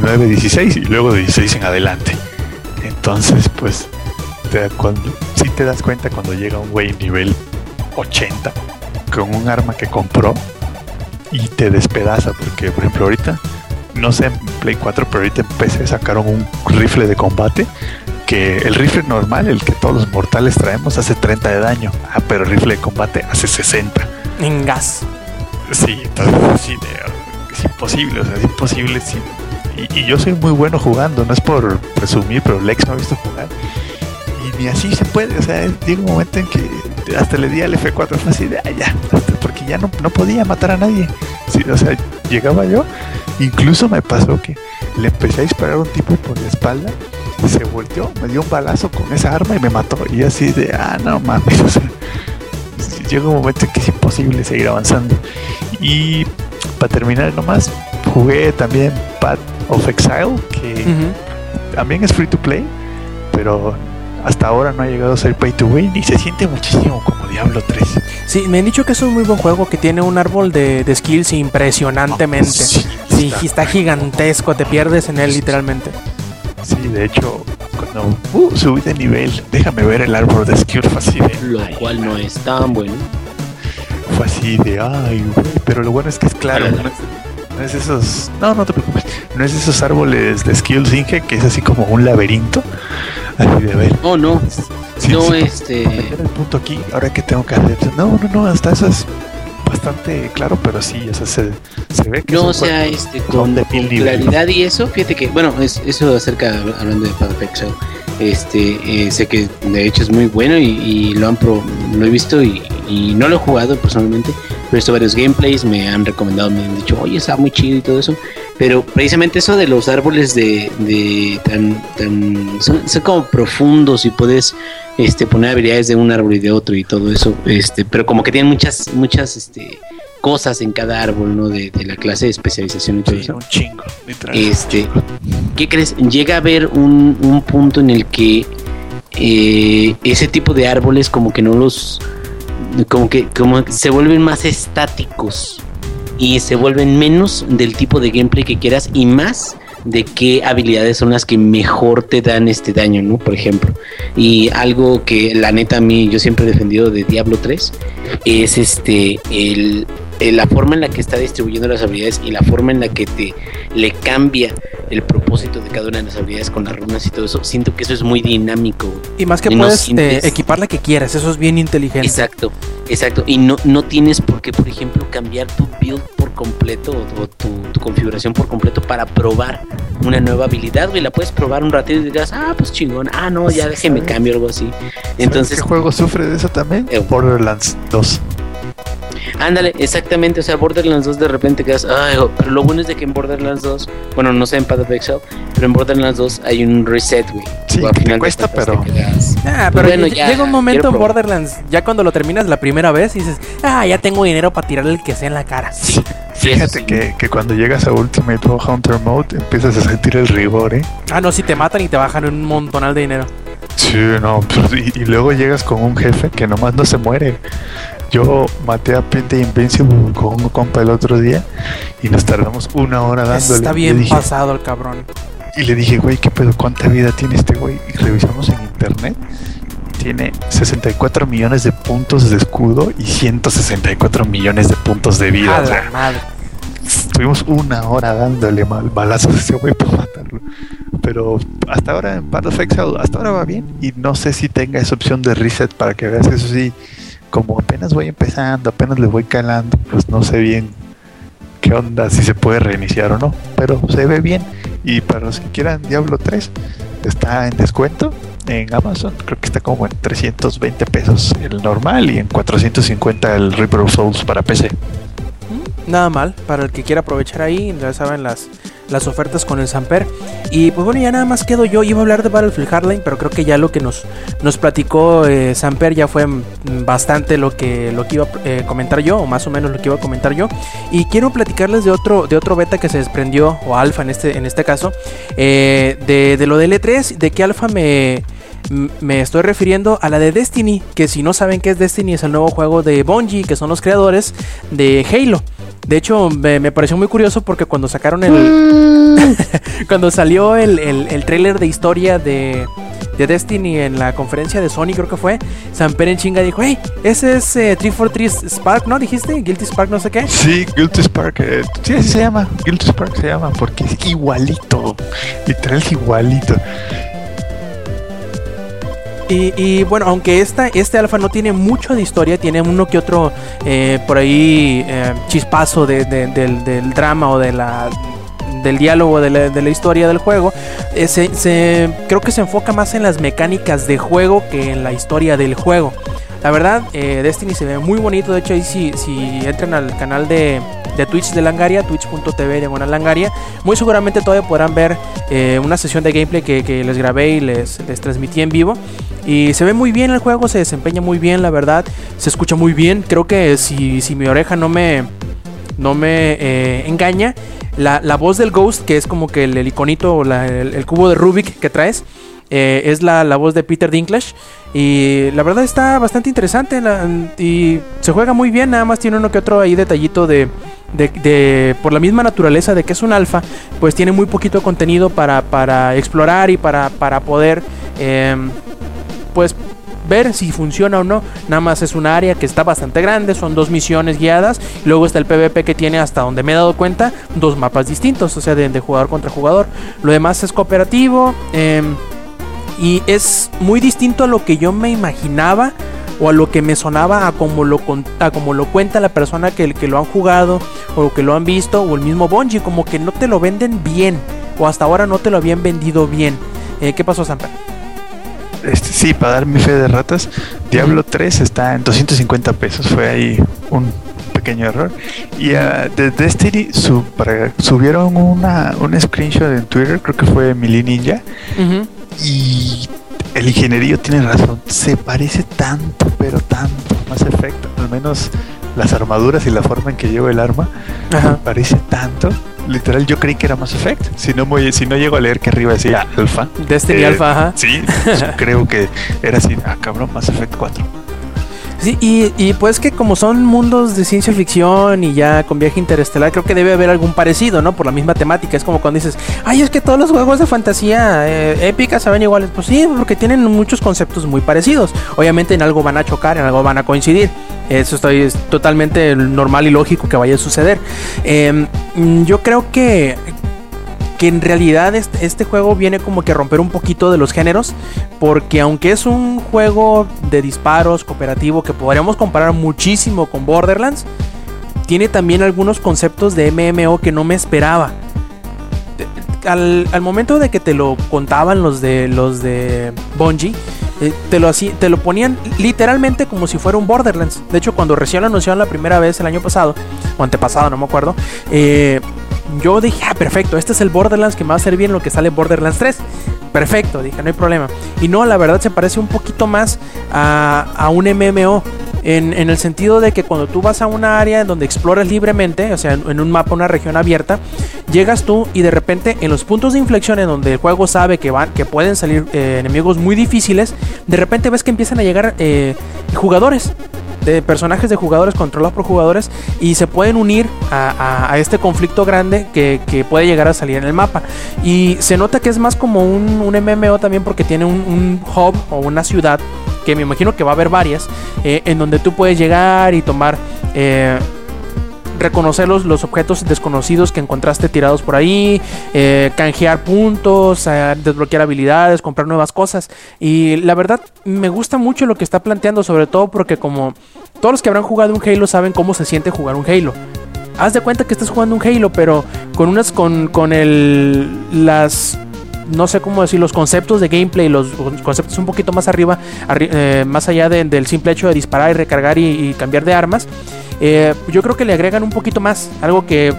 9-16 y luego de 16 en adelante. Entonces, pues, te, cuando, si te das cuenta cuando llega un güey nivel 80 con un arma que compró y te despedaza, porque por ejemplo ahorita, no sé en Play 4, pero ahorita en PC sacaron un rifle de combate que el rifle normal, el que todos los mortales traemos, hace 30 de daño. Ah, pero el rifle de combate hace 60. En gas. Sí, entonces es imposible, o sea, es imposible. Y, yo soy muy bueno jugando, no es por presumir, pero Lex me ha visto jugar. Y ni así se puede, o sea, llega un momento en que hasta le di al F4, fue así de ah, porque ya no, no podía matar a nadie. Sí, o sea, llegaba yo, incluso me pasó que le empecé a disparar a un tipo por la espalda, se volteó, me dio un balazo con esa arma y me mató. Y así de, ah, no mames, o sea, llega un momento en que es imposible seguir avanzando. Y para terminar nomás, jugué también Path of Exile, que también es free to play, pero hasta ahora no ha llegado a ser pay to win y se siente muchísimo como Diablo 3. Sí, me han dicho que es un muy buen juego, que tiene un árbol de, skills impresionantemente. sí, está gigantesco, te pierdes en él literalmente. Sí, de hecho, cuando uh, subí de nivel, déjame ver el árbol de Skills así Lo cual no es tan bueno. fue así de, ay, güey, pero lo bueno es que es claro, no es, no es esos, no, no te preocupes, no es esos árboles de Skills Inge que es así como un laberinto, así de ver. Oh, no, no, este... El punto aquí, ahora que tengo que hacer, no, no, no, hasta eso es bastante claro, pero sí, o sea, se, se ve que... No, o sea, este, con, con claridad y eso, fíjate que, bueno, es, eso acerca, hablando de Perfect este, eh, sé que de hecho es muy bueno y, y lo han pro, lo he visto y, y, no lo he jugado personalmente, pero he visto varios gameplays, me han recomendado, me han dicho, oye, está muy chido y todo eso. Pero precisamente eso de los árboles de, de tan, tan son, son, como profundos y puedes este, poner habilidades de un árbol y de otro y todo eso, este, pero como que tienen muchas, muchas, este, cosas en cada árbol, ¿no? De, de la clase de especialización y todo sí, eso. un chingo, literal. Este, ¿qué crees? Llega a haber un, un punto en el que eh, ese tipo de árboles como que no los, como que como se vuelven más estáticos y se vuelven menos del tipo de gameplay que quieras y más de qué habilidades son las que mejor te dan este daño, ¿no? Por ejemplo. Y algo que la neta a mí yo siempre he defendido de Diablo 3 es este el, la forma en la que está distribuyendo las habilidades y la forma en la que te le cambia el propósito de cada una de las habilidades con las runas y todo eso. Siento que eso es muy dinámico. Y más que no puedes sientes- eh, equipar la que quieras, eso es bien inteligente. Exacto, exacto. Y no, no tienes por qué, por ejemplo, cambiar tu build por completo o, o tu, tu configuración por completo para probar una nueva habilidad, güey. La puedes probar un ratito y dirás, ah, pues chingón. Ah, no, ya déjeme cambio algo así. Entonces, ¿Qué juego sufre de eso también? Eh, Borderlands 2. Ándale, exactamente. O sea, Borderlands 2 de repente quedas, ay, oh", pero lo bueno es de que en Borderlands 2, bueno, no sé en Path of Exile, pero en Borderlands 2 hay un reset, güey. Sí, que te cuesta, pero- te quedas- Ah, pero Bueno, ya, llega un momento en. Borderlands, ya cuando lo terminas la primera vez, dices, ah, ya tengo dinero para tirarle el que sea en la cara. Sí, Fíjate sí. que, que cuando llegas a Ultimate Hunter Mode empiezas a sentir el rigor, ¿eh? Ah, no, si te matan y te bajan un montonal de dinero. Sí, no, pues, y, y luego llegas con un jefe que nomás no se muere. Yo maté a Pete Invincible con un compa el otro día y nos tardamos una hora dándole. Está bien dije- pasado el cabrón. Y le dije, güey, ¿qué pedo? ¿Cuánta vida tiene este güey? Y revisamos en internet. Tiene 64 millones de puntos de escudo y 164 millones de puntos de vida. A O sea, la madre. Estuvimos una hora dándole mal balazos a ese güey para matarlo. Pero hasta ahora en Path of Exile, hasta ahora va bien. Y no sé si tenga esa opción de reset para que veas que eso sí, como apenas voy empezando, apenas le voy calando, pues no sé bien qué onda, si se puede reiniciar o no. Pero se ve bien. Y para los que quieran Diablo 3, está en descuento en Amazon. Creo que está como en 320 pesos el normal y en 450 el Reaper Souls para PC. Nada mal, para el que quiera aprovechar ahí, ya saben las, las ofertas con el Samper. Y pues bueno, ya nada más quedo yo. Iba a hablar de Battlefield Hardline, pero creo que ya lo que nos, nos platicó eh, Samper ya fue mm, bastante lo que, lo que iba a eh, comentar yo, o más o menos lo que iba a comentar yo. Y quiero platicarles de otro, de otro beta que se desprendió, o alfa en este, en este caso, eh, de, lo del E3, de que alfa me, me estoy refiriendo a la de Destiny, que si no saben qué es Destiny es el nuevo juego de Bungie, que son los creadores de Halo. De hecho, me, me pareció muy curioso porque cuando sacaron el... cuando salió el, el, el trailer de historia de, de Destiny en la conferencia de Sony, creo que fue, Samper en chinga dijo, hey, ese es eh, 343 Spark, ¿no? Dijiste, Guilty Spark, no sé qué. Sí, Guilty Spark. eh, sí, así se llama. Guilty Spark se llama porque es igualito. Literal es igualito. Y, y, bueno, aunque esta, este alfa no tiene mucho de historia, tiene uno que otro eh, por ahí eh, chispazo de, de, del, drama o de la, del diálogo de la, de la historia del juego, eh, se, se, creo que se enfoca más en las mecánicas de juego que en la historia del juego. La verdad, eh, Destiny se ve muy bonito. De hecho, ahí si, si entran al canal de, de Twitch de Langaria, twitch.tv de Langaria, muy seguramente todavía podrán ver eh, una sesión de gameplay que, que, les grabé y les, les transmití en vivo. Y se ve muy bien el juego, se desempeña muy bien, la verdad. Se escucha muy bien. Creo que si, si mi oreja no me, no me eh, engaña, la, la, voz del Ghost, que es como que el, el iconito o la, el, cubo de Rubik que traes, es la, la, voz de Peter Dinklage. Y la verdad está bastante interesante y se juega muy bien. Nada más tiene uno que otro ahí detallito de, de, de, por la misma naturaleza de que es un alfa, pues tiene muy poquito contenido para, para explorar y para, para poder, eh, pues ver si funciona o no. Nada más es un área que está bastante grande, son dos misiones guiadas. Luego está el PvP que tiene, hasta donde me he dado cuenta, dos mapas distintos, o sea, de, de jugador contra jugador. Lo demás es cooperativo. em, y es muy distinto a lo que yo me imaginaba o a lo que me sonaba a como lo, con- a como lo cuenta la persona que, que lo han jugado o que lo han visto o el mismo Bungie, como que no te lo venden bien o hasta ahora no te lo habían vendido bien. Eh, ¿Qué pasó, Samper? Este, sí, para dar mi fe de ratas, Diablo 3 está en 250 pesos. Fue ahí un pequeño error. Y ah, de Destiny para- subieron una, un screenshot en Twitter, creo que fue Mili Ninja. Y el ingenierillo tiene razón, se parece tanto, pero tanto más efecto. Al menos las armaduras y la forma en que lleva el arma Ajá. parece tanto. Literal, yo creí que era Mass Effect. Si no, muy- si no llego a leer que arriba decía Alpha. Destiny Eh, Alpha, ajá. Sí, creo que era así. Ah, cabrón, Mass Effect 4. Sí, y, y pues que como son mundos de ciencia ficción y ya con viaje interestelar, creo que debe haber algún parecido, ¿no? Por la misma temática. Es como cuando dices, ay, es que todos los juegos de fantasía eh, épica se ven iguales. Pues sí, porque tienen muchos conceptos muy parecidos. Obviamente en algo van a chocar, en algo van a coincidir. Eso estoy, es totalmente normal y lógico que vaya a suceder. Em, yo creo que que en realidad este, este juego viene como que a romper un poquito de los géneros, porque aunque es un juego de disparos cooperativo que podríamos comparar muchísimo con Borderlands, tiene también algunos conceptos de MMO que no me esperaba. Al, momento de que te lo contaban los de los de Bungie, eh, te lo te lo ponían literalmente como si fuera un Borderlands. De hecho, cuando recién lo anunciaron la primera vez el año pasado, o antepasado, no me acuerdo, eh, yo dije, ah, perfecto, este es el Borderlands que me va a servir en lo que sale Borderlands 3. Perfecto, dije, no hay problema. Y no, la verdad se parece un poquito más a, a un MMO. En, en el sentido de que cuando tú vas a una área en donde exploras libremente, o sea, en, un mapa, una región abierta, llegas tú y de repente en los puntos de inflexión en donde el juego sabe que van, que pueden salir eh, enemigos muy difíciles, de repente ves que empiezan a llegar eh, jugadores de personajes de jugadores controlados por jugadores y se pueden unir a, este conflicto grande que, puede llegar a salir en el mapa. Y se nota que es más como un, un MMO también porque tiene un, un hub o una ciudad que me imagino que va a haber varias eh, en donde tú puedes llegar y tomar... eh, reconocer los, los objetos desconocidos que encontraste tirados por ahí, eh, canjear puntos, eh, desbloquear habilidades, comprar nuevas cosas. Y la verdad me gusta mucho lo que está planteando, sobre todo porque como todos los que habrán jugado un Halo saben cómo se siente jugar un Halo. Haz de cuenta que estás jugando un Halo, pero con unas con, con el las no sé cómo decir, los conceptos de gameplay, los conceptos un poquito más arriba, arri- eh, más allá de- del simple hecho de disparar y recargar y cambiar de armas, eh, yo creo que le agregan un poquito más, algo que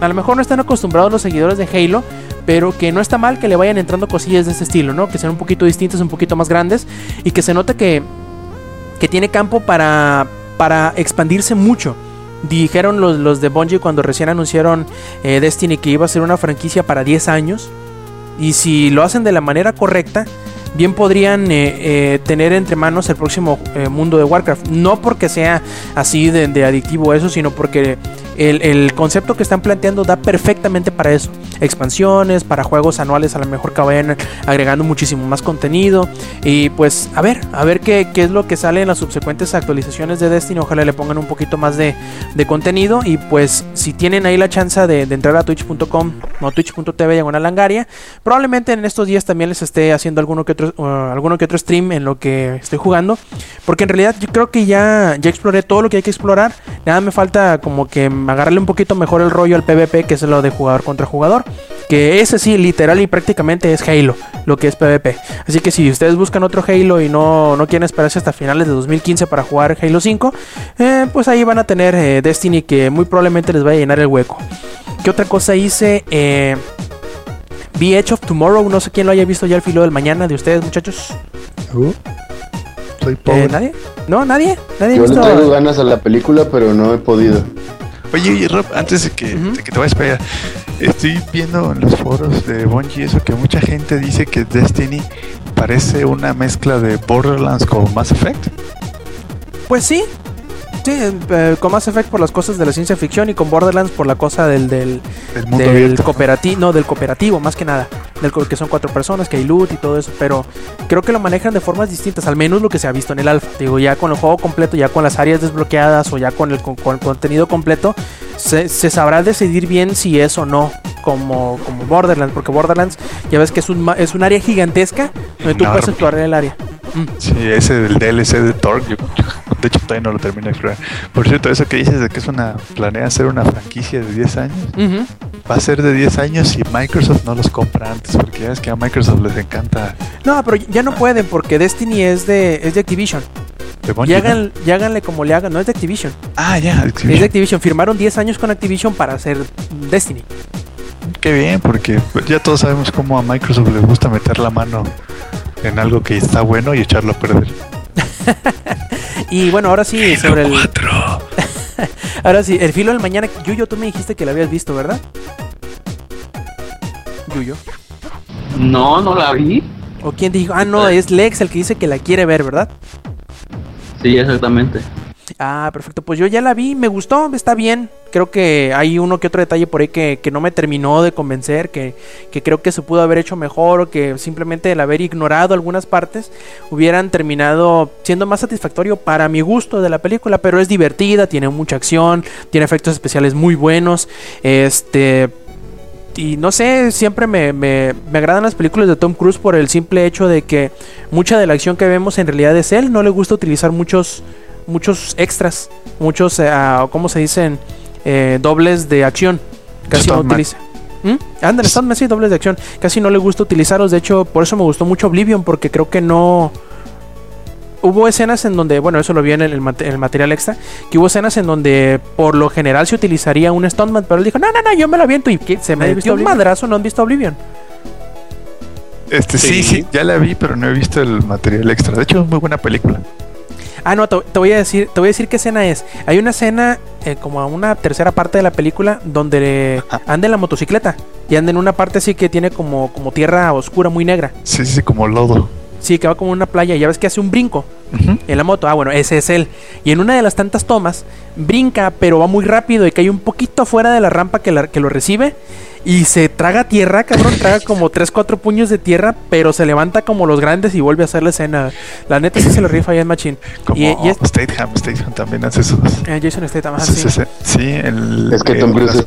a lo mejor no están acostumbrados los seguidores de Halo, pero que no está mal que le vayan entrando cosillas de ese estilo, ¿no? Que sean un poquito distintas, un poquito más grandes y que se note que, que tiene campo para, para expandirse mucho. Dijeron los, los de Bungie cuando recién anunciaron eh, Destiny que iba a ser una franquicia para 10 años. Y si lo hacen de la manera correcta, bien podrían eh, eh, tener entre manos el próximo eh, mundo de Warcraft. No porque sea así de, de adictivo eso, sino porque el, el concepto que están planteando da perfectamente para eso. Expansiones, para juegos anuales a lo mejor que vayan agregando muchísimo más contenido. Y pues a ver, a ver qué, qué es lo que sale en las subsecuentes actualizaciones de Destiny. Ojalá le pongan un poquito más de, de contenido. Y pues si tienen ahí la chance de, entrar a twitch.com o twitch.tv diagonal langaria, probablemente en estos días también les esté haciendo alguno que otro, uh, alguno que otro stream en lo que estoy jugando. Porque en realidad yo creo que ya, ya exploré todo lo que hay que explorar. Nada me falta como que agarrarle un poquito mejor el rollo al PvP, que es lo de jugador contra jugador. Que ese sí, literal y prácticamente es Halo, lo que es PvP. Así que si ustedes buscan otro Halo y no, no quieren esperarse hasta finales de 2015 para jugar Halo 5, eh, pues ahí van a tener eh, Destiny que muy probablemente les vaya a llenar el hueco. ¿Qué otra cosa hice? Eh, vi Edge of Tomorrow, no sé quién lo haya visto ya al filo del mañana de ustedes, muchachos. Uh, soy Eh. ¿Nadie? ¿No? ¿Nadie? ¿Nadie Yo le visto? traigo ganas a la película, pero no he podido. Oye, oye, Rob, antes de que, Ujú. de que te vayas para allá, estoy viendo en los foros de Bungie eso que mucha gente dice que Destiny parece una mezcla de Borderlands con Mass Effect. Pues sí. Sí, eh, con Mass Effect por las cosas de la ciencia ficción y con Borderlands por la cosa del, del, El mundo del abierto. cooperativo, no, del cooperativo, más que nada. Del que son cuatro personas, que hay loot y todo eso, pero creo que lo manejan de formas distintas, al menos lo que se ha visto en el alfa. Digo, ya con el juego completo, ya con las áreas desbloqueadas o ya con el, con, el contenido completo, se, sabrá decidir bien si es o no como, como Borderlands, porque Borderlands ya ves que es un, es un área gigantesca donde tú puedes actuar en el área. Sí, ese del DLC de Torque, de hecho todavía no lo termino de explorar. Por cierto, eso que dices de que es una planea hacer una franquicia de 10 años, va a ser de 10 años y Microsoft no los compra antes, porque ya es que a Microsoft les encanta. No, pero ya no pueden porque Destiny es de, es de Activision. y, háganle como le hagan, no es de Activision. Ah, ya, Activision. Es de Activision. Firmaron 10 años con Activision para hacer Destiny. Qué bien, porque ya todos sabemos cómo a Microsoft le gusta meter la mano en algo que está bueno y echarlo a perder. y bueno, ahora sí, sobre el. ahora sí, el filo del mañana. Yuyo, tú me dijiste que lo habías visto, ¿verdad? Yuyo. No, no la vi. ¿O quién dijo? Ah, no, es Lex el que dice que la quiere ver, ¿verdad? Sí, exactamente. Ah, perfecto. Pues yo ya la vi, me gustó, está bien. Creo que hay uno que otro detalle por ahí que, no me terminó de convencer, que, creo que se pudo haber hecho mejor o que simplemente el haber ignorado algunas partes hubieran terminado siendo más satisfactorio para mi gusto de la película, pero es divertida, tiene mucha acción, tiene efectos especiales muy buenos. Este, y no sé, siempre me, me, me, agradan las películas de Tom Cruise por el simple hecho de que mucha de la acción que vemos en realidad es él. No le gusta utilizar muchos muchos extras, muchos, ah, ¿cómo se dicen? Eh, dobles de acción. Casi no utiliza. ¿Mm? Ándale, Stuntman sí, dobles de acción. Casi no le gusta utilizarlos. De hecho, por eso me gustó mucho Oblivion, porque creo que no. Hubo escenas en donde, bueno, eso lo vi en el, material extra, que hubo escenas en donde por lo general se utilizaría un Stuntman, pero él dijo, no, no, no, yo me lo aviento y se me dio un madrazo, no han visto Oblivion. Este sí, sí, ya la vi, pero no he visto el material extra. De hecho, es muy buena película. Ah, no, te, voy a decir, te voy a decir qué escena es. Hay una escena eh, como a una tercera parte de la película donde anda en la motocicleta y anda en una parte así que tiene como, como tierra oscura muy negra. Sí, sí, como lodo. Sí, que va como una playa. Ya ves que hace un brinco en la moto. Ah, bueno, ese es él. Y en una de las tantas tomas, brinca, pero va muy rápido y cae un poquito afuera de la rampa que, que lo recibe. Y se traga tierra, cabrón. traga como 3, 4 puños de tierra, pero se levanta como los grandes y vuelve a hacer la escena. La neta sí se lo rifa ahí en Machine. Como y, es... Stateham, Stateham también hace eso. Eh, Jason Statham, sí. Sí, el, es que Tom Cruise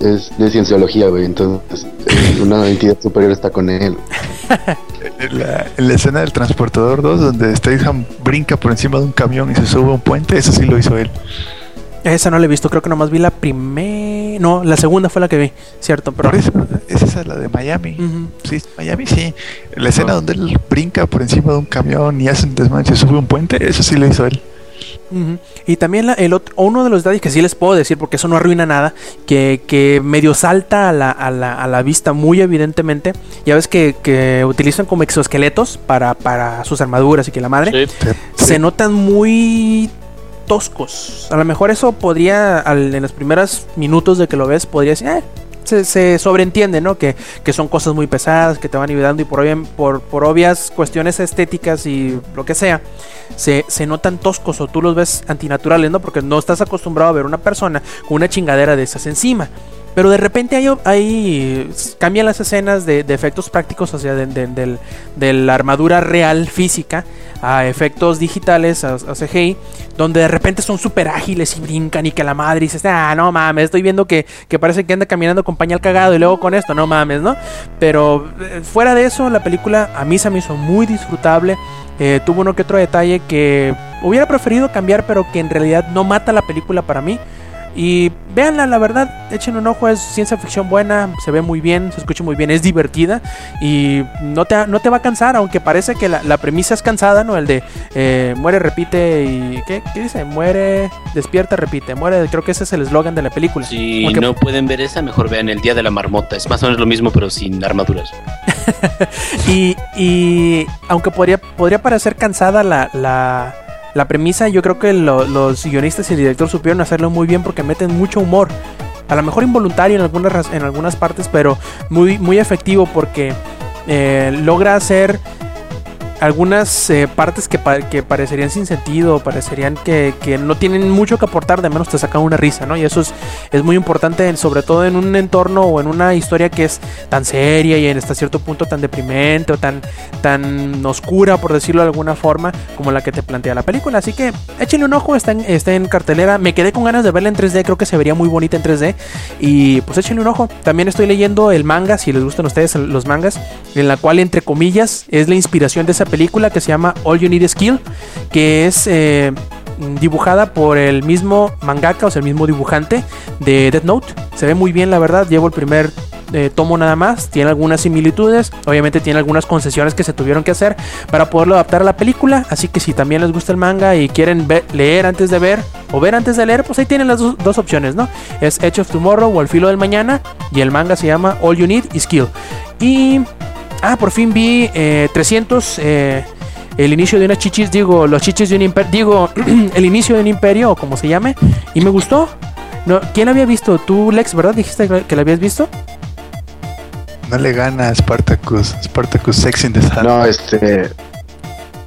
es, de cienciología, güey. Entonces, eh, una entidad superior está con él. la, la, escena del Transportador 2, donde Statham brinca por encima de un camión y se sube a un puente, eso sí lo hizo él. Esa no la he visto, creo que nomás vi la primera. No, la segunda fue la que vi, cierto. Pero... Por eso, es esa la de Miami. Sí, Miami sí. La escena donde él brinca por encima de un camión y hace un se sube un puente, eso sí lo hizo él. Y también el otro, uno de los detalles que sí les puedo decir, porque eso no arruina nada, que, que medio salta a la, a, la, a la, vista muy evidentemente. Ya ves que, que utilizan como exoesqueletos para, para, sus armaduras y que la madre se notan muy toscos. A lo mejor eso podría, en los primeros minutos de que lo ves, podría decir, eh, se, sobreentiende, ¿no? Que, son cosas muy pesadas, que te van ayudando y por, por, por obvias cuestiones estéticas y lo que sea, se, se, notan toscos o tú los ves antinaturales, ¿no? Porque no estás acostumbrado a ver una persona con una chingadera de esas encima. Pero de repente hay cambian las escenas de, efectos prácticos, o sea, de, la armadura real física a efectos digitales, a, CGI, donde de repente son súper ágiles y brincan y que la madre dices, ah, no mames, estoy viendo que, parece que anda caminando con pañal cagado y luego con esto, no mames, ¿no? Pero eh, fuera de eso, la película a mí se me hizo muy disfrutable. Eh, tuvo uno que otro detalle que hubiera preferido cambiar, pero que en realidad no mata la película para mí. Y véanla, la verdad, echen un ojo, es ciencia ficción buena, se ve muy bien, se escucha muy bien, es divertida y no te, no te va a cansar, aunque parece que la, premisa es cansada, ¿no? El de eh, muere, repite y... ¿qué, dice? Muere, despierta, repite, muere, creo que ese es el eslogan de la película. Si no pueden ver esa, mejor vean El Día de la Marmota, es más o menos lo mismo pero sin armaduras. y, y aunque podría, podría parecer cansada la la premisa yo creo que los guionistas y el director supieron hacerlo muy bien porque meten mucho humor. A lo mejor involuntario en algunas, en algunas partes, pero muy, muy efectivo porque eh, logra hacer algunas eh, partes que, que, parecerían sin sentido, parecerían que, que, no tienen mucho que aportar, de menos te sacan una risa, ¿no? Y eso es, es muy importante, sobre todo en un entorno o en una historia que es tan seria y en hasta cierto punto tan deprimente o tan, tan oscura, por decirlo de alguna forma, como la que te plantea la película. Así que échenle un ojo, está está en cartelera. Me quedé con ganas de verla en 3D, creo que se vería muy bonita en 3D. Y pues échenle un ojo. También estoy leyendo el manga, si les gustan a ustedes los mangas, en la cual, entre comillas, es la inspiración de esa película que se llama All You Need is Kill, que es eh, dibujada por el mismo mangaka, o sea, el mismo dibujante de Death Note. Se ve muy bien, la verdad. Llevo el primer eh, tomo nada más. Tiene algunas similitudes. Obviamente tiene algunas concesiones que se tuvieron que hacer para poderlo adaptar a la película. Así que si también les gusta el manga y quieren leer antes de ver o ver antes de leer, pues ahí tienen las dos, opciones, ¿no? Es Edge of Tomorrow o El Filo del Mañana. Y el manga se llama All You Need is Kill. Y... Ah, por fin vi 300 eh, el inicio de unas chichis, digo, los chichis de un imperio, digo, el inicio de un imperio o como se llame, y me gustó. No, ¿Quién había visto? Tú, Lex, ¿verdad? Dijiste que la habías visto. No le gana a Spartacus, Spartacus Sex in the Sun. No, este.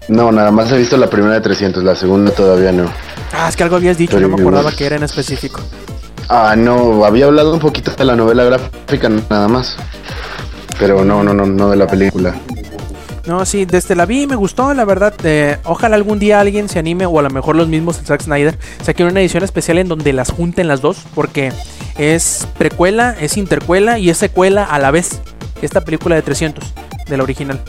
No, nada más he visto la primera de 300, la segunda todavía no. Ah, es que algo habías dicho, no me acordaba que era en específico. Ah, no, había hablado un poquito de la novela gráfica nada más. Pero no, no, no, no de la película. No, sí, desde la vi me gustó, la verdad. Eh, ojalá algún día alguien se anime, o a lo mejor los mismos, el Zack Snyder, saquen una edición especial en donde las junten las dos, porque es precuela, es intercuela y es secuela a la vez. Esta película de 300, de la original.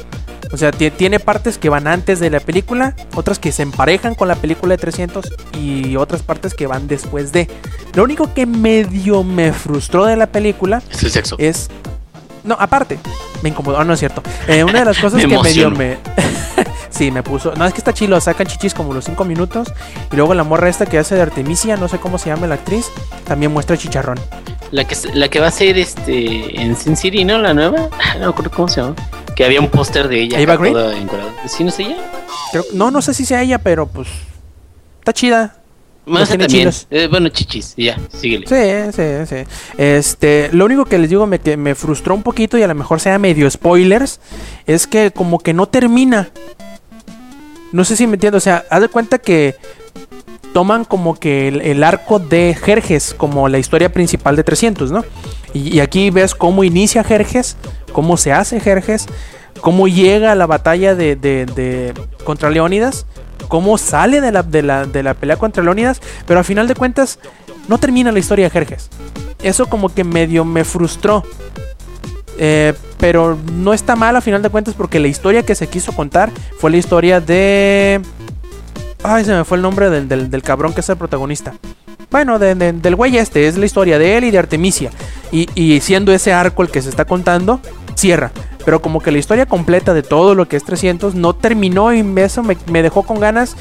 O sea, tiene partes que van antes de la película, otras que se emparejan con la película de 300 y otras partes que van después de. Lo único que medio me frustró de la película es el sexo. Es no, aparte, me incomodó. Ah, no es cierto. Eh, una de las cosas que me dio me. sí, me puso. No, es que está chilo. Sacan chichis como los 5 minutos. Y luego la morra esta que hace de Artemisia, no sé cómo se llama la actriz, también muestra chicharrón. La que, la que va a ser este en Sin City, ¿no? La nueva. No me acuerdo cómo se llama. Que había un póster de ella. ¿Eva Green? ¿Sí no sé ella? no, no sé si sea ella, pero pues. Está chida. Más también. Eh, bueno, chichis, ya, síguele. Sí, sí, sí. Este, lo único que les digo me, que me frustró un poquito y a lo mejor sea medio spoilers, es que como que no termina. No sé si me entiendo, o sea, haz de cuenta que toman como que el, arco de Jerjes como la historia principal de 300, ¿no? Y, y, aquí ves cómo inicia Jerjes, cómo se hace Jerjes, cómo llega a la batalla de, de, de contra Leónidas cómo sale de la, de la, pelea contra Leonidas, pero a final de cuentas no termina la historia de Jerjes. Eso como que medio me frustró. Eh, pero no está mal a final de cuentas porque la historia que se quiso contar fue la historia de... Ay, se me fue el nombre del, cabrón que es el protagonista. Bueno, del güey este, es la historia de él y de Artemisia. Y, y siendo ese arco el que se está contando, cierra. Pero como que la historia completa de todo lo que es 300 no terminó y eso me, dejó con ganas.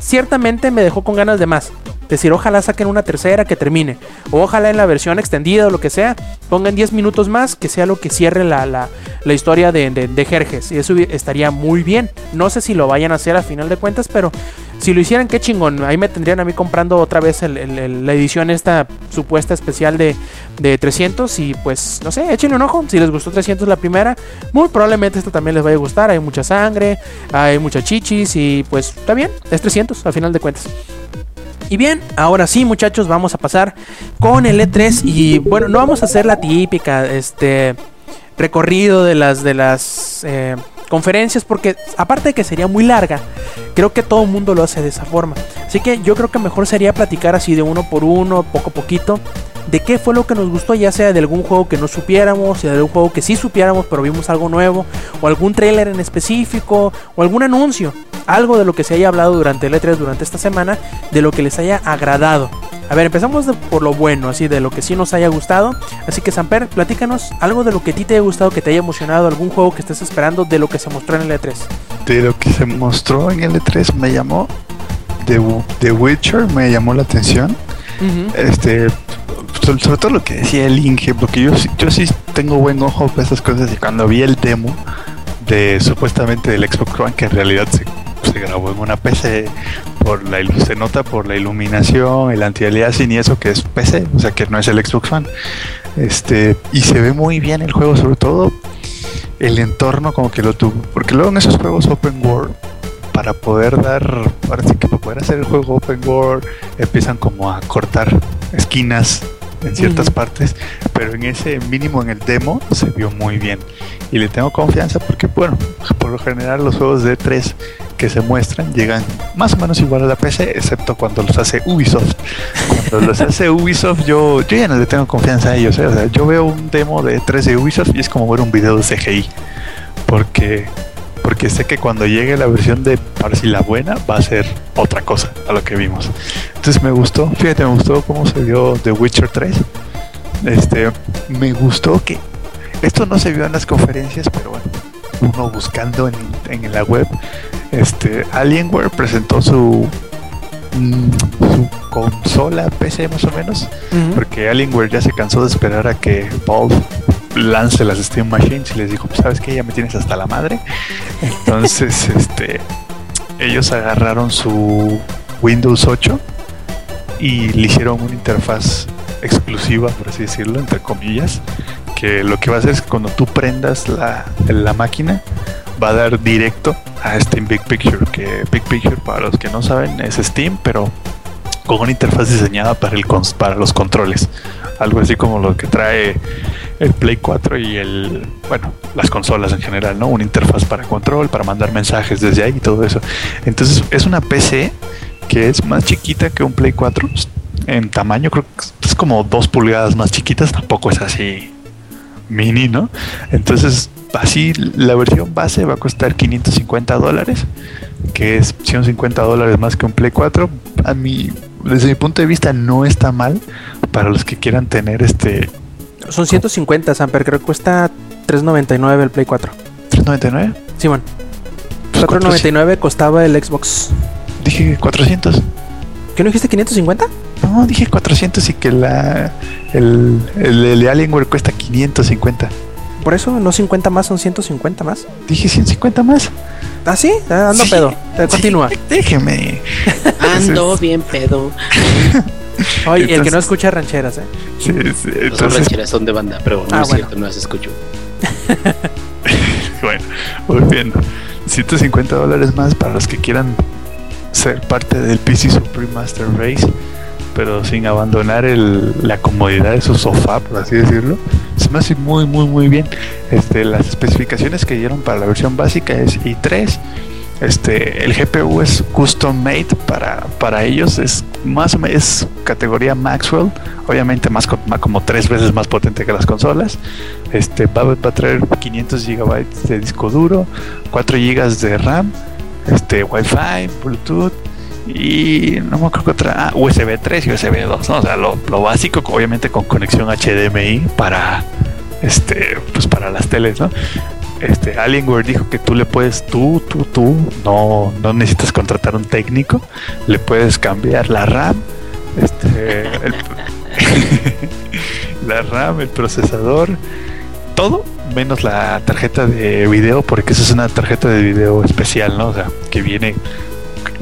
ciertamente me dejó con ganas de más. Decir, ojalá saquen una tercera que termine. O ojalá en la versión extendida o lo que sea, pongan 10 minutos más, que sea lo que cierre la, la, la historia de, de, de, Jerjes. Y eso estaría muy bien. No sé si lo vayan a hacer a final de cuentas, pero si lo hicieran, qué chingón. Ahí me tendrían a mí comprando otra vez la edición esta supuesta especial de, de 300. Y pues, no sé, échenle un ojo. Si les gustó 300 la primera, muy probablemente esta también les vaya a gustar. Hay mucha sangre, hay mucha chichis y pues está bien. Es 300 a final de cuentas. Y bien, ahora sí, muchachos, vamos a pasar con el E3 y bueno, no vamos a hacer la típica este recorrido de las de las eh, conferencias porque aparte de que sería muy larga, creo que todo el mundo lo hace de esa forma. Así que yo creo que mejor sería platicar así de uno por uno, poco a poquito, de qué fue lo que nos gustó, ya sea de algún juego que no supiéramos, de algún juego que sí supiéramos, pero vimos algo nuevo, o algún trailer en específico, o algún anuncio, algo de lo que se haya hablado durante el E3 durante esta semana, de lo que les haya agradado. A ver, empezamos por lo bueno, así de lo que sí nos haya gustado. Así que Samper, platícanos algo de lo que a ti te haya gustado, que te haya emocionado, algún juego que estés esperando de lo que se mostró en el E3. De lo que se mostró en el E3 me llamó The Witcher, me llamó la atención. Este, sobre, todo lo que decía el Inge, porque yo, yo sí tengo buen ojo para esas cosas y cuando vi el demo de supuestamente del Xbox One, que en realidad se grabó en una PC, por la se nota por la iluminación, el anti-aliasing y eso que es PC, o sea que no es el Xbox One. Este, y se ve muy bien el juego, sobre todo el entorno como que lo tuvo. Porque luego en esos juegos open world, para poder dar, ahora sí que para poder hacer el juego open world, empiezan como a cortar esquinas en ciertas partes, pero en ese mínimo en el demo se vio muy bien. Y le tengo confianza porque, bueno, por lo general los juegos de 3 que se muestran llegan más o menos igual a la PC, excepto cuando los hace Ubisoft. Cuando los hace Ubisoft, yo, yo ya no le tengo confianza a ellos. ¿eh? O sea, yo veo un demo de 3 de Ubisoft y es como ver un video de CGI. Porque porque sé que cuando llegue la versión de para si la buena va a ser otra cosa a lo que vimos. Entonces me gustó, fíjate, me gustó cómo se vio The Witcher 3. Este, me gustó que esto no se vio en las conferencias, pero bueno, uno buscando en, en la web, este, Alienware presentó su mm, su consola PC más o menos, porque Alienware ya se cansó de esperar a que Valve lance las Steam Machines y les dijo, pues sabes que ya me tienes hasta la madre. Entonces, este, ellos agarraron su Windows 8 y le hicieron una interfaz exclusiva, por así decirlo, entre comillas, que lo que va a hacer es que cuando tú prendas la, la máquina, va a dar directo a Steam Big Picture, que Big Picture para los que no saben es Steam, pero con una interfaz diseñada para, el, para los controles. Algo así como lo que trae el Play 4 y el, bueno, las consolas en general, ¿no? Una interfaz para control, para mandar mensajes desde ahí y todo eso. Entonces es una PC que es más chiquita que un Play 4 en tamaño, creo que es como dos pulgadas más chiquitas, tampoco es así mini, ¿no? Entonces así la versión base va a costar 550 dólares, que es 150 dólares más que un Play 4. A mí, desde mi punto de vista, no está mal para los que quieran tener este son 150, Samper, creo que cuesta 3.99 el Play 4. ¿3.99? Sí, bueno. 4.99 costaba el Xbox. Dije 400. ¿Qué no dijiste 550? No, dije 400 y que la el, el, el Alienware cuesta 550. Por eso, no 50 más, son 150 más. Dije 150 más. ¿Ah, sí? Ah, ando pedo. Continúa. déjeme. Ando bien pedo. Oye, el que no escucha rancheras, ¿eh? Sí, sí. Entonces... Son rancheras, son de banda, pero no ah, es bueno. cierto, no las escucho. bueno, volviendo. 150 dólares más para los que quieran ser parte del PC Supreme Master Race, pero sin abandonar el, la comodidad de su sofá, por así decirlo. Se me hace muy, muy, muy bien. Este, las especificaciones que dieron para la versión básica es i3 este, el GPU es custom made para, para ellos, es más es categoría Maxwell, obviamente como tres veces más potente que las consolas. Este va, a traer 500 GB de disco duro, 4 GB de RAM, este Wi-Fi, Bluetooth y no me acuerdo que otra ah, USB 3 y USB 2, ¿no? o sea, lo, lo, básico, obviamente con conexión HDMI para este pues para las teles, ¿no? Este Alienware dijo que tú le puedes, tú, tú, tú, no, no necesitas contratar un técnico, le puedes cambiar la RAM, este, la RAM, el procesador, todo menos la tarjeta de video, porque esa es una tarjeta de video especial, ¿no? O sea, que viene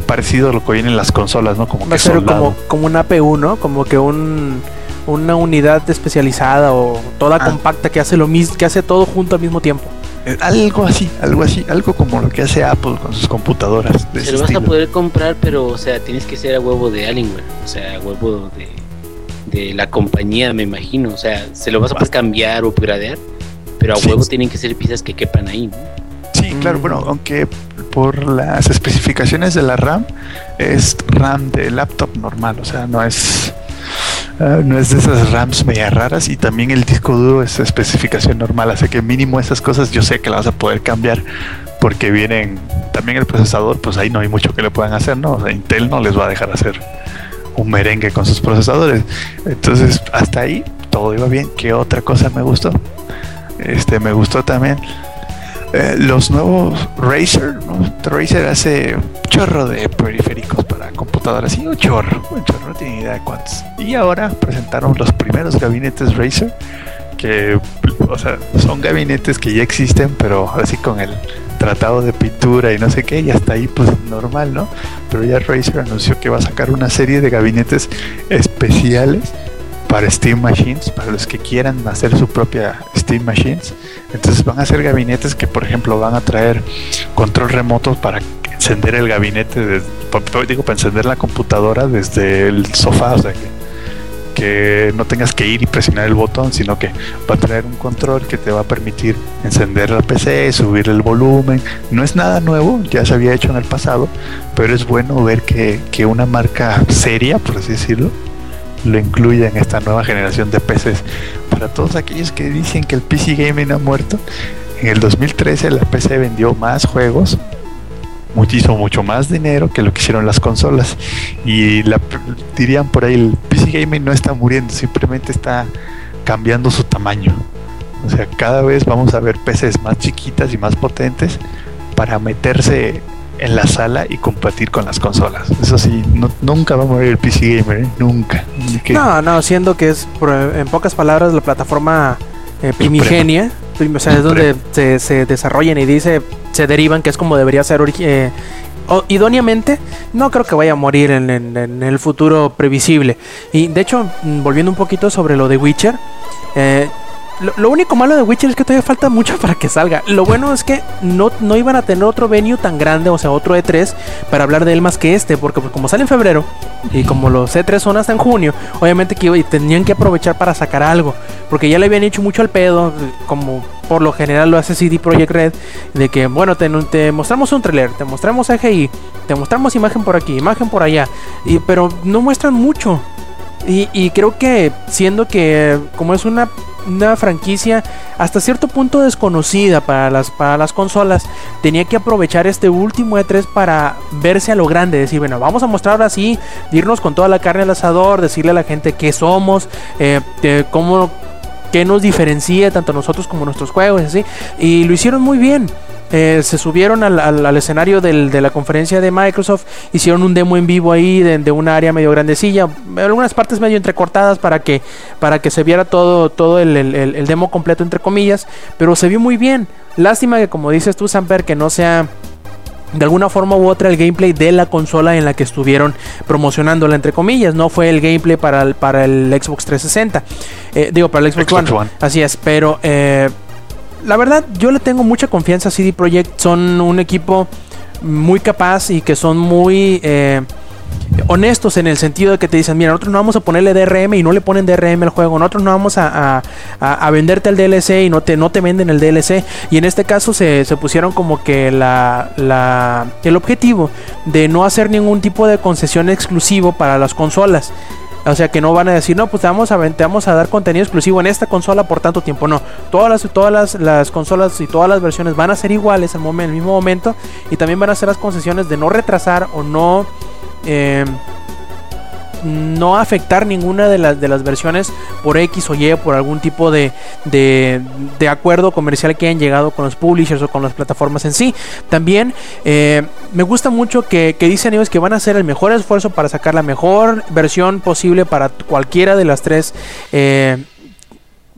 parecido a lo que viene en las consolas, ¿no? Como Va que como, como un APU, ¿no? Como que un una unidad especializada o toda ah. compacta que hace lo mismo, que hace todo junto al mismo tiempo. Eh, algo así, algo así, algo como lo que hace Apple con sus computadoras. Se lo vas a poder comprar, pero o sea, tienes que ser a huevo de Alienware, o sea, a huevo de, de la compañía, me imagino. O sea, se lo vas a poder cambiar o upgradear, pero a huevo tienen que ser piezas que quepan ahí, ¿no? Sí, claro, mm. bueno, aunque por las especificaciones de la RAM es RAM de laptop normal, o sea, no es Ah, no es de esas RAMs media raras y también el disco duro es especificación normal, así que mínimo esas cosas yo sé que las vas a poder cambiar porque vienen también el procesador, pues ahí no hay mucho que le puedan hacer, ¿no? O sea, Intel no les va a dejar hacer un merengue con sus procesadores. Entonces, hasta ahí todo iba bien. ¿Qué otra cosa me gustó? Este, me gustó también eh, los nuevos Razer, ¿no? Razer hace chorro de periféricos para computadoras y un chorro, un chorro, no tiene idea de cuántos. Y ahora presentaron los primeros gabinetes Razer, que, son gabinetes que ya existen, pero así con el tratado de pintura y no sé qué, y hasta ahí pues normal, ¿no? Pero ya Razer anunció que va a sacar una serie de gabinetes especiales para Steam Machines, para los que quieran hacer su propia Steam Machines. Entonces van a ser gabinetes que, por ejemplo, van a traer control remoto para encender el gabinete, digo, para encender la computadora desde el sofá, o sea que que no tengas que ir y presionar el botón, sino que va a traer un control que te va a permitir encender la PC, subir el volumen. No es nada nuevo, ya se había hecho en el pasado, pero es bueno ver que, que una marca seria, por así decirlo, lo incluye en esta nueva generación de PCs. Para todos aquellos que dicen que el PC gaming ha muerto, en el 2013 la PC vendió más juegos muchísimo mucho más dinero que lo que hicieron las consolas y la, dirían por ahí el PC gaming no está muriendo simplemente está cambiando su tamaño o sea cada vez vamos a ver PCs más chiquitas y más potentes para meterse en la sala y competir con las consolas. Eso sí nunca va a morir el PC gamer ¿eh? nunca. No no siendo que es en pocas palabras la plataforma eh, primigenia. O sea, es donde se, se desarrollan y dice se derivan, que es como debería ser eh, idóneamente, no creo que vaya a morir en, el futuro previsible. Y de hecho, mm, volviendo un poquito sobre lo de Witcher, eh, lo, único malo de Witcher es que todavía falta mucho para que salga. Lo bueno es que no, no iban a tener otro venue tan grande, o sea, otro E3, para hablar de él más que este, porque pues, como sale en febrero y como los E3 son hasta en junio, obviamente que tenían que aprovechar para sacar algo, porque ya le habían hecho mucho al pedo, como por lo general lo hace CD Projekt Red, de que, bueno, te, mostramos un trailer, te mostramos CGI, te mostramos imagen por aquí, imagen por allá, y, pero no muestran mucho. Y, y creo que siendo que como es una una franquicia hasta cierto punto desconocida para las, para las consolas, tenía que aprovechar este último E3 para verse a lo grande, decir, bueno, vamos a mostrar ahora sí, irnos con toda la carne al asador, decirle a la gente qué somos, eh, cómo, qué nos diferencia tanto nosotros como nuestros juegos, así, y lo hicieron muy bien. Eh, se subieron al, escenario de la conferencia de Microsoft, hicieron un demo en vivo ahí de, una área medio grandecilla, algunas partes medio entrecortadas para que, para que se viera todo, todo el, demo completo entre comillas, pero se vio muy bien. Lástima que como dices tú, Samper, que no sea de alguna forma u otra el gameplay de la consola en la que estuvieron promocionándola entre comillas no fue el gameplay para el, para el Xbox 360 eh, digo para el Xbox, One. así es pero eh, la verdad, yo le tengo mucha confianza a CD Projekt. Son un equipo muy capaz y que son muy eh, honestos en el sentido de que te dicen, mira, nosotros no vamos a ponerle DRM y no le ponen DRM al juego, nosotros no vamos a, venderte el DLC y no te, no te venden el DLC. Y en este caso se, pusieron como que la, la, el objetivo de no hacer ningún tipo de concesión exclusivo para las consolas. O sea que no van a decir, no, pues te vamos a, vamos a dar contenido exclusivo en esta consola por tanto tiempo. No, todas las, todas las, consolas y todas las versiones van a ser iguales en el mismo momento. Y también van a ser las concesiones de no retrasar o no... Eh, no afectar ninguna de las, de las versiones por X o Y, por algún tipo de, de, acuerdo comercial que hayan llegado con los publishers o con las plataformas en sí. También eh, me gusta mucho que, que dicen ellos que van a hacer el mejor esfuerzo para sacar la mejor versión posible para cualquiera de las tres. Eh,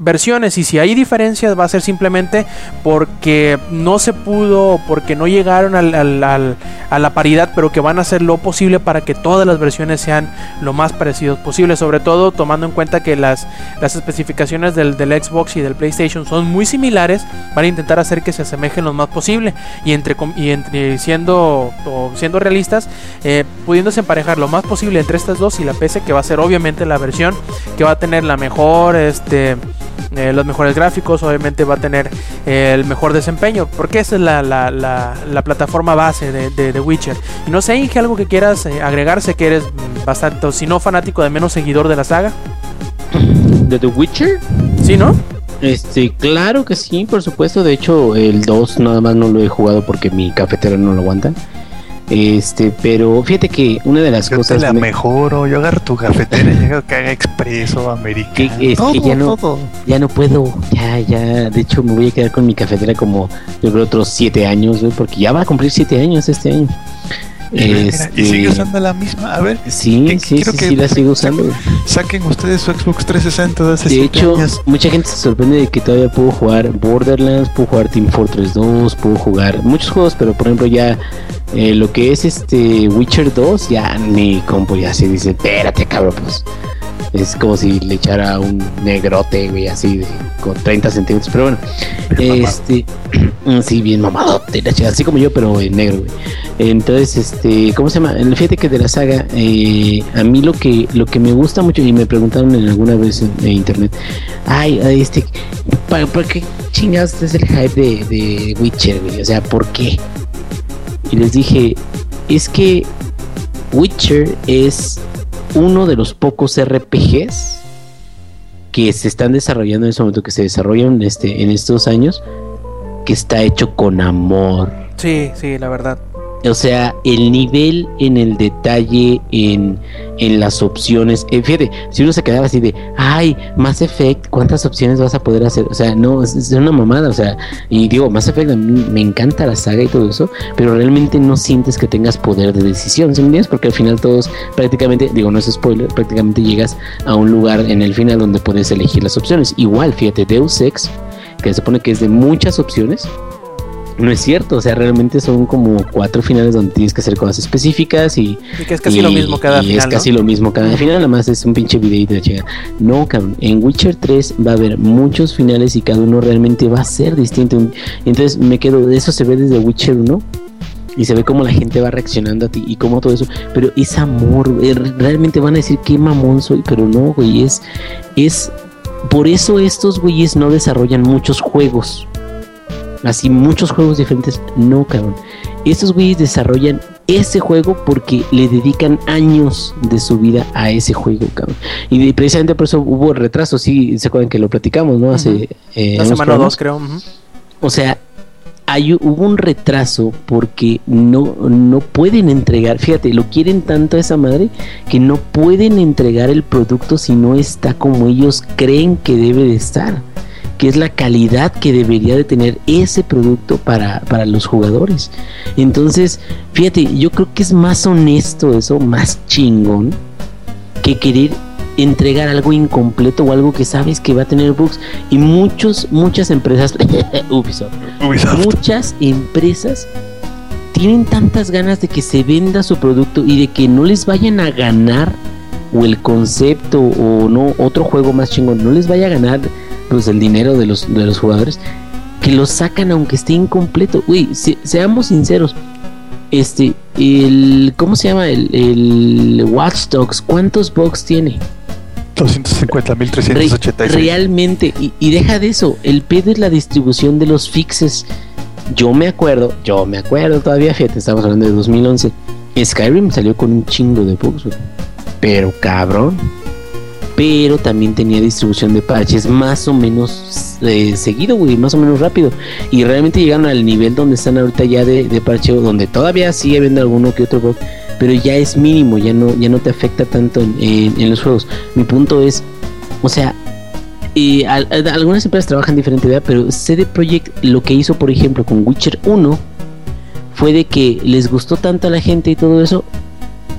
versiones. Y si hay diferencias va a ser simplemente porque no se pudo porque no llegaron al, a la paridad pero que van a hacer lo posible para que todas las versiones sean lo más parecidos posible sobre todo tomando en cuenta que las, las especificaciones del, Xbox y del PlayStation son muy similares van a intentar hacer que se asemejen lo más posible. Y entre, y siendo siendo realistas eh, pudiéndose emparejar lo más posible entre estas dos y la PC que va a ser obviamente la versión que va a tener la mejor este eh, los mejores gráficos, obviamente va a tener eh, el mejor desempeño, porque esa es la, la, la, plataforma base de, de, Witcher. Y no sé, Inge, algo que quieras eh, agregarse, que eres bastante, si no fanático, de menos seguidor de la saga. ¿De The Witcher? Sí, ¿no? Este, claro que sí, por supuesto. De hecho, el 2 nada más no lo he jugado porque mi cafetera no lo aguanta. Este, pero fíjate que una de las cosas. Te la mejoro, yo agarro tu cafetera y llego que haga expreso, americano. es que ya no, ya no puedo, ya, ya. De hecho, me voy a quedar con mi cafetera como yo creo otros siete años, porque ya va a cumplir siete años este año. Este... Y sigue usando la misma. A ver, sí, sí, sí, sí, la sigo usando. Saquen ustedes su Xbox 360 de hace De hecho, mucha gente se sorprende de que todavía puedo jugar Borderlands, puedo jugar Team Fortress 2, puedo jugar muchos juegos, pero por ejemplo, ya eh, lo que es este Witcher 2, ya ni compo ya se dice, espérate, cabrón, pues. es como si le echara un negrote, güey, así de, con 30 centímetros. Pero bueno, este, sí, bien mamadote, así como yo, pero en negro, güey. Entonces, este, ¿cómo se llama? Fíjate que de la saga, eh, a mí lo que, lo que me gusta mucho, y me preguntaron en alguna vez en, internet, ay, este, ¿para, qué chingados es el hype de, de Witcher, güey? O sea, ¿por qué? Y les dije, es que Witcher es uno de los pocos RPGs que se están desarrollando en este momento, que se desarrollan este, en estos años, que está hecho con amor. Sí, sí, la verdad. O sea, el nivel en el detalle, en, en las opciones. Eh, fíjate, si uno se quedaba así de, ay, Mass Effect, ¿cuántas opciones vas a poder hacer? O sea, no, es, una mamada. O sea, y digo, Mass Effect a mí me encanta la saga y todo eso, pero realmente no sientes que tengas poder de decisión, ¿sí entiendes? Porque al final todos prácticamente, digo, no es spoiler, prácticamente llegas a un lugar en el final donde puedes elegir las opciones. Igual, fíjate, Deus Ex, que se supone que es de muchas opciones no es cierto, o sea, realmente son como cuatro finales donde tienes que hacer cosas específicas y, y que es casi lo mismo cada y es casi lo mismo cada final, nada más es un pinche videito de. No, cabrón, en Witcher 3 va a haber muchos finales y cada uno realmente va a ser distinto. Entonces me quedo, eso se ve desde Witcher 1 y se ve cómo la gente va reaccionando a ti y cómo todo eso, pero es amor, eh, realmente van a decir qué mamón soy, pero no, güey, es es por eso estos güeyes no desarrollan muchos juegos así muchos juegos diferentes. No, cabrón. Estos güeyes desarrollan ese juego porque le dedican años de su vida a ese juego, cabrón. Y precisamente por eso hubo retraso, sí, se acuerdan que lo platicamos, ¿no? Hace eh, la semana dos, creo. O sea, hay, hubo un retraso porque no, no pueden entregar, fíjate, lo quieren tanto a esa madre que no pueden entregar el producto si no está como ellos creen que debe de estar que es la calidad que debería de tener ese producto para, los jugadores. Entonces, fíjate, yo creo que es más honesto eso, más chingón, que querer entregar algo incompleto o algo que sabes que va a tener bugs. Y muchos, muchas empresas, Ubisoft, muchas empresas tienen tantas ganas de que se venda su producto y de que no les vayan a ganar o el concepto o no otro juego más chingón no les vaya a ganar pues el dinero de los, de los jugadores, que lo sacan aunque esté incompleto. Uy, seamos sinceros. Este, el, ¿cómo se llama? El, el Watch Dogs, ¿cuántos bugs tiene? 250.386. realmente, y, y, deja de eso, el pedo es la distribución de los fixes. Yo me acuerdo, yo me acuerdo todavía, fíjate, estamos hablando de 2011. Skyrim salió con un chingo de bugs, pero cabrón pero también tenía distribución de parches más o menos eh, seguido, güey, más o menos rápido. Y realmente llegaron al nivel donde están ahorita ya de, de parcheo, donde todavía sigue habiendo alguno que otro bug, pero ya es mínimo, ya no, ya no te afecta tanto en, los juegos. Mi punto es, o sea, algunas empresas trabajan diferente, pero CD Projekt lo que hizo, por ejemplo, con Witcher 1 fue de que les gustó tanto a la gente y todo eso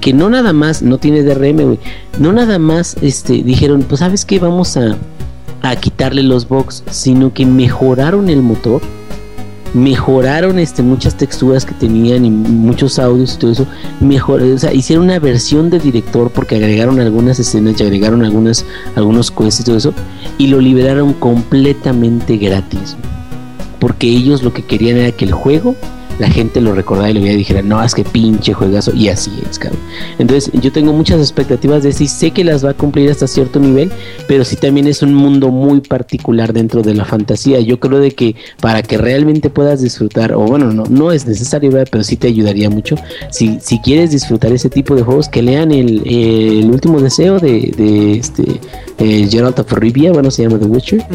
que no nada más, no tiene DRM, güey, no nada más este, dijeron, pues sabes que vamos a, a quitarle los bugs, sino que mejoraron el motor, mejoraron este, muchas texturas que tenían y muchos audios y todo eso, mejor, o sea, hicieron una versión de director porque agregaron algunas escenas y agregaron algunas, algunos quests y todo eso, y lo liberaron completamente gratis. Porque ellos lo que querían era que el juego la gente lo recordara y le a dijera, no, es que pinche juegazo, y así es, cabrón. Entonces, yo tengo muchas expectativas de y sé que las va a cumplir hasta cierto nivel, pero sí también es un mundo muy particular dentro de la fantasía. Yo creo de que para que realmente puedas disfrutar, o bueno, no, no es necesario, pero sí te ayudaría mucho. Si, si quieres disfrutar ese tipo de juegos, que lean el, el último deseo de, de este eh, Geralt of Rivia, bueno, se llama The Witcher.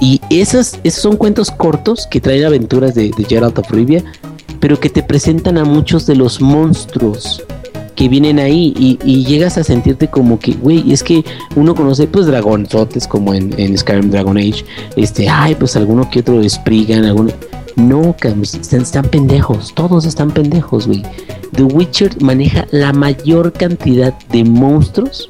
Y esos, esos son cuentos cortos que traen aventuras de, de Geralt of Rivia, pero que te presentan a muchos de los monstruos que vienen ahí y, llegas a sentirte como que, güey, es que uno conoce pues dragonzotes como en, en, Skyrim Dragon Age, este, ay, pues alguno que otro Spriggan, alguno... No, están, están pendejos, todos están pendejos, güey. The Witcher maneja la mayor cantidad de monstruos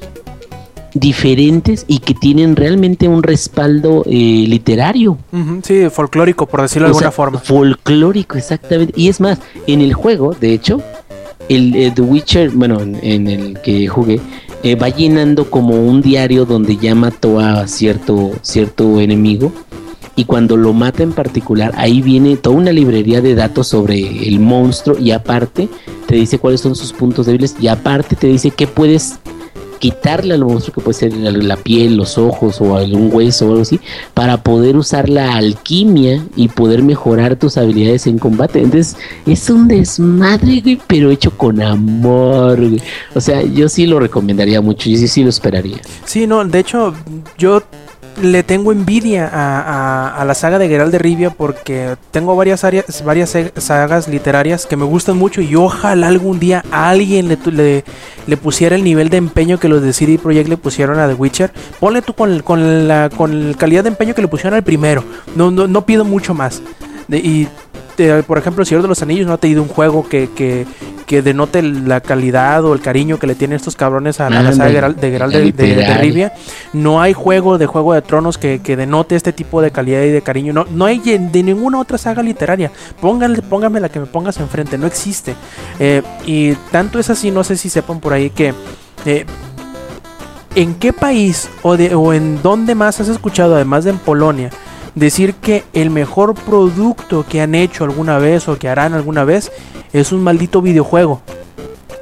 diferentes y que tienen realmente un respaldo eh, literario. sí, folclórico, por decirlo de alguna forma. Folclórico, exactamente. Y es más, en el juego, de hecho, el, The Witcher, bueno, en, el que jugué, eh, va llenando como un diario donde ya mató a cierto, cierto enemigo. Y cuando lo mata en particular, ahí viene toda una librería de datos sobre el monstruo y aparte te dice cuáles son sus puntos débiles y aparte te dice qué puedes quitarle al monstruo que puede ser la, piel, los ojos o algún hueso o algo así, para poder usar la alquimia y poder mejorar tus habilidades en combate. Entonces, es un desmadre, güey, pero hecho con amor, O sea, yo sí lo recomendaría mucho, yo sí, sí lo esperaría. Sí, no, de hecho, yo le tengo envidia a, la saga de Geralt de Rivia porque tengo varias áreas, varias sagas literarias que me gustan mucho y ojalá algún día a alguien le, le, pusiera el nivel de empeño que los de CD Projekt le pusieron a The Witcher. Ponle tú con, con, la, con calidad de empeño que le pusieron al primero. No, no, no pido mucho más. y por ejemplo, El Señor de los Anillos no ha tenido un juego que, que, que denote la calidad o el cariño que le tienen estos cabrones a, la saga de Geralt de, Rivia. No hay juego de Juego de Tronos que, denote este tipo de calidad y de cariño. No, no hay de ninguna otra saga literaria. Pónganle, póngame la que me pongas enfrente. No existe. Eh, y tanto es así, no sé si sepan por ahí que... Eh, ¿En qué país o, de, o en dónde más has escuchado, además de en Polonia, decir que el mejor producto que han hecho alguna vez o que harán alguna vez es un maldito videojuego.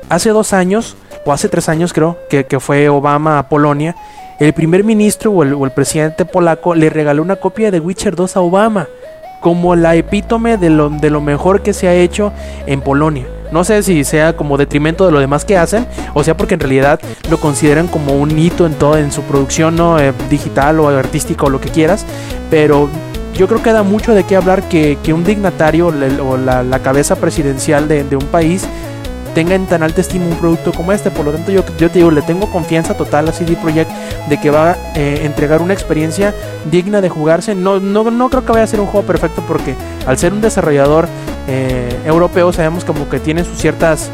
Hace dos años, o hace tres años creo, que, fue Obama a Polonia, el primer ministro o el, presidente polaco le regaló una copia de Witcher 2 a Obama, como la epítome de lo, de lo mejor que se ha hecho en Polonia. No sé si sea como detrimento de lo demás que hacen, o sea porque en realidad lo consideran como un hito en todo, en su producción ¿no? Eh, digital o artística o lo que quieras, pero yo creo que da mucho de qué hablar que, un dignatario o la, cabeza presidencial de, un país tenga en tan alta estima un producto como este. Por lo tanto, yo, yo te digo, le tengo confianza total a CD Projekt de que va a eh, entregar una experiencia digna de jugarse. No, no, no creo que vaya a ser un juego perfecto porque al ser un desarrollador eh, europeo sabemos como que tiene sus ciertas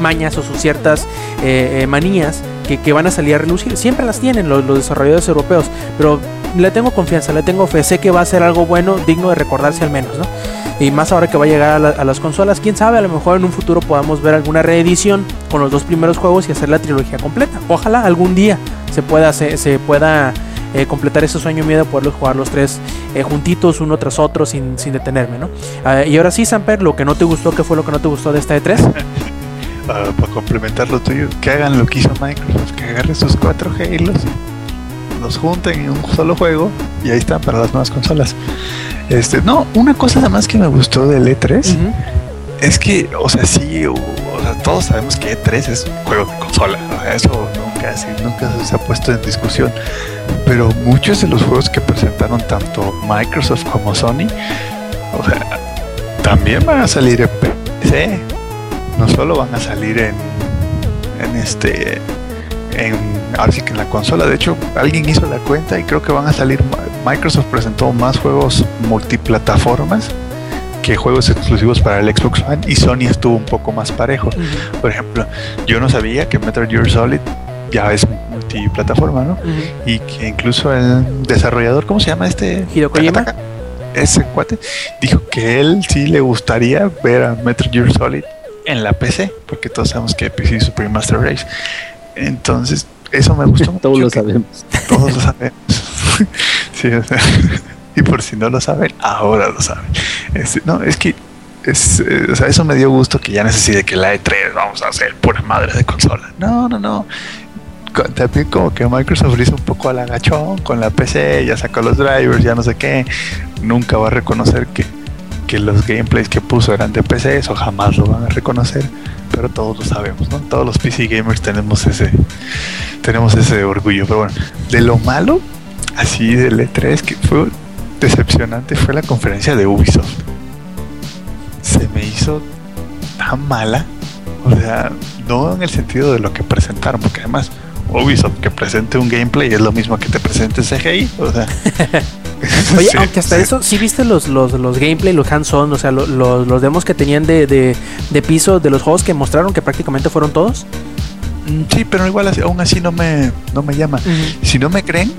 mañas o sus ciertas eh, manías que, van a salir a relucir. Siempre las tienen los, los desarrolladores europeos, pero le tengo confianza, le tengo fe, sé que va a ser algo bueno, digno de recordarse al menos, ¿no? Y más ahora que va a llegar a, las consolas, quién sabe, a lo mejor en un futuro podamos ver alguna reedición con los dos primeros juegos y hacer la trilogía completa. Ojalá algún día se pueda, se, pueda eh, completar ese sueño mío de poderlos jugar los tres eh, juntitos, uno tras otro, sin, sin detenerme, ¿no? Ah, y ahora sí, Samper, lo que no te gustó, ¿qué fue lo que no te gustó de esta E3? para complementar lo tuyo, que hagan lo que hizo Microsoft, que agarren sus cuatro Halos los junten en un solo juego y ahí están para las nuevas consolas. Este, no, una cosa además que me gustó del E3 es que, o sea, sí, o, sea, todos sabemos que E3 es un juego de consola, eso nunca, nunca se ha puesto en discusión, pero muchos de los juegos que presentaron tanto Microsoft como Sony, o sea, también van a salir en PC, no solo van a salir en, en este en, ahora sí que en la consola. De hecho, alguien hizo la cuenta y creo que van a salir. Microsoft presentó más juegos multiplataformas que juegos exclusivos para el Xbox One y Sony estuvo un poco más parejo. Por ejemplo, yo no sabía que Metal Gear Solid ya es multiplataforma, ¿no? Y que incluso el desarrollador, ¿cómo se llama este? Kojima. Ese cuate dijo que él sí le gustaría ver a Metal Gear Solid en la PC, porque todos sabemos que PC Super Master Race. Entonces, eso me gustó mucho. todos lo sabemos. Todos lo sabemos. sí, o sea, y por si no lo saben, ahora lo saben. Este, no, es que es, eh, o sea, eso me dio gusto que ya necesite que la E3 vamos a hacer pura madre de consola. No, no, no. También como que Microsoft hizo un poco al agachón con la PC, ya sacó los drivers, ya no sé qué. Nunca va a reconocer que, que los gameplays que puso eran de PC, eso jamás lo van a reconocer pero todos lo sabemos, ¿no? Todos los PC gamers tenemos ese, tenemos ese orgullo. Pero bueno, de lo malo, así del E3, que fue decepcionante, fue la conferencia de Ubisoft. Se me hizo tan mala, o sea, no en el sentido de lo que presentaron, porque además Ubisoft que presente un gameplay es lo mismo que te presente CGI, o sea. Oye, aunque hasta eso, ¿sí viste los, los, los gameplay, los hands-on, o sea, los, los, demos que tenían de, de, piso de los juegos que mostraron que prácticamente fueron todos? Mm, sí, pero igual aún así no me, no me llama. Si no me creen,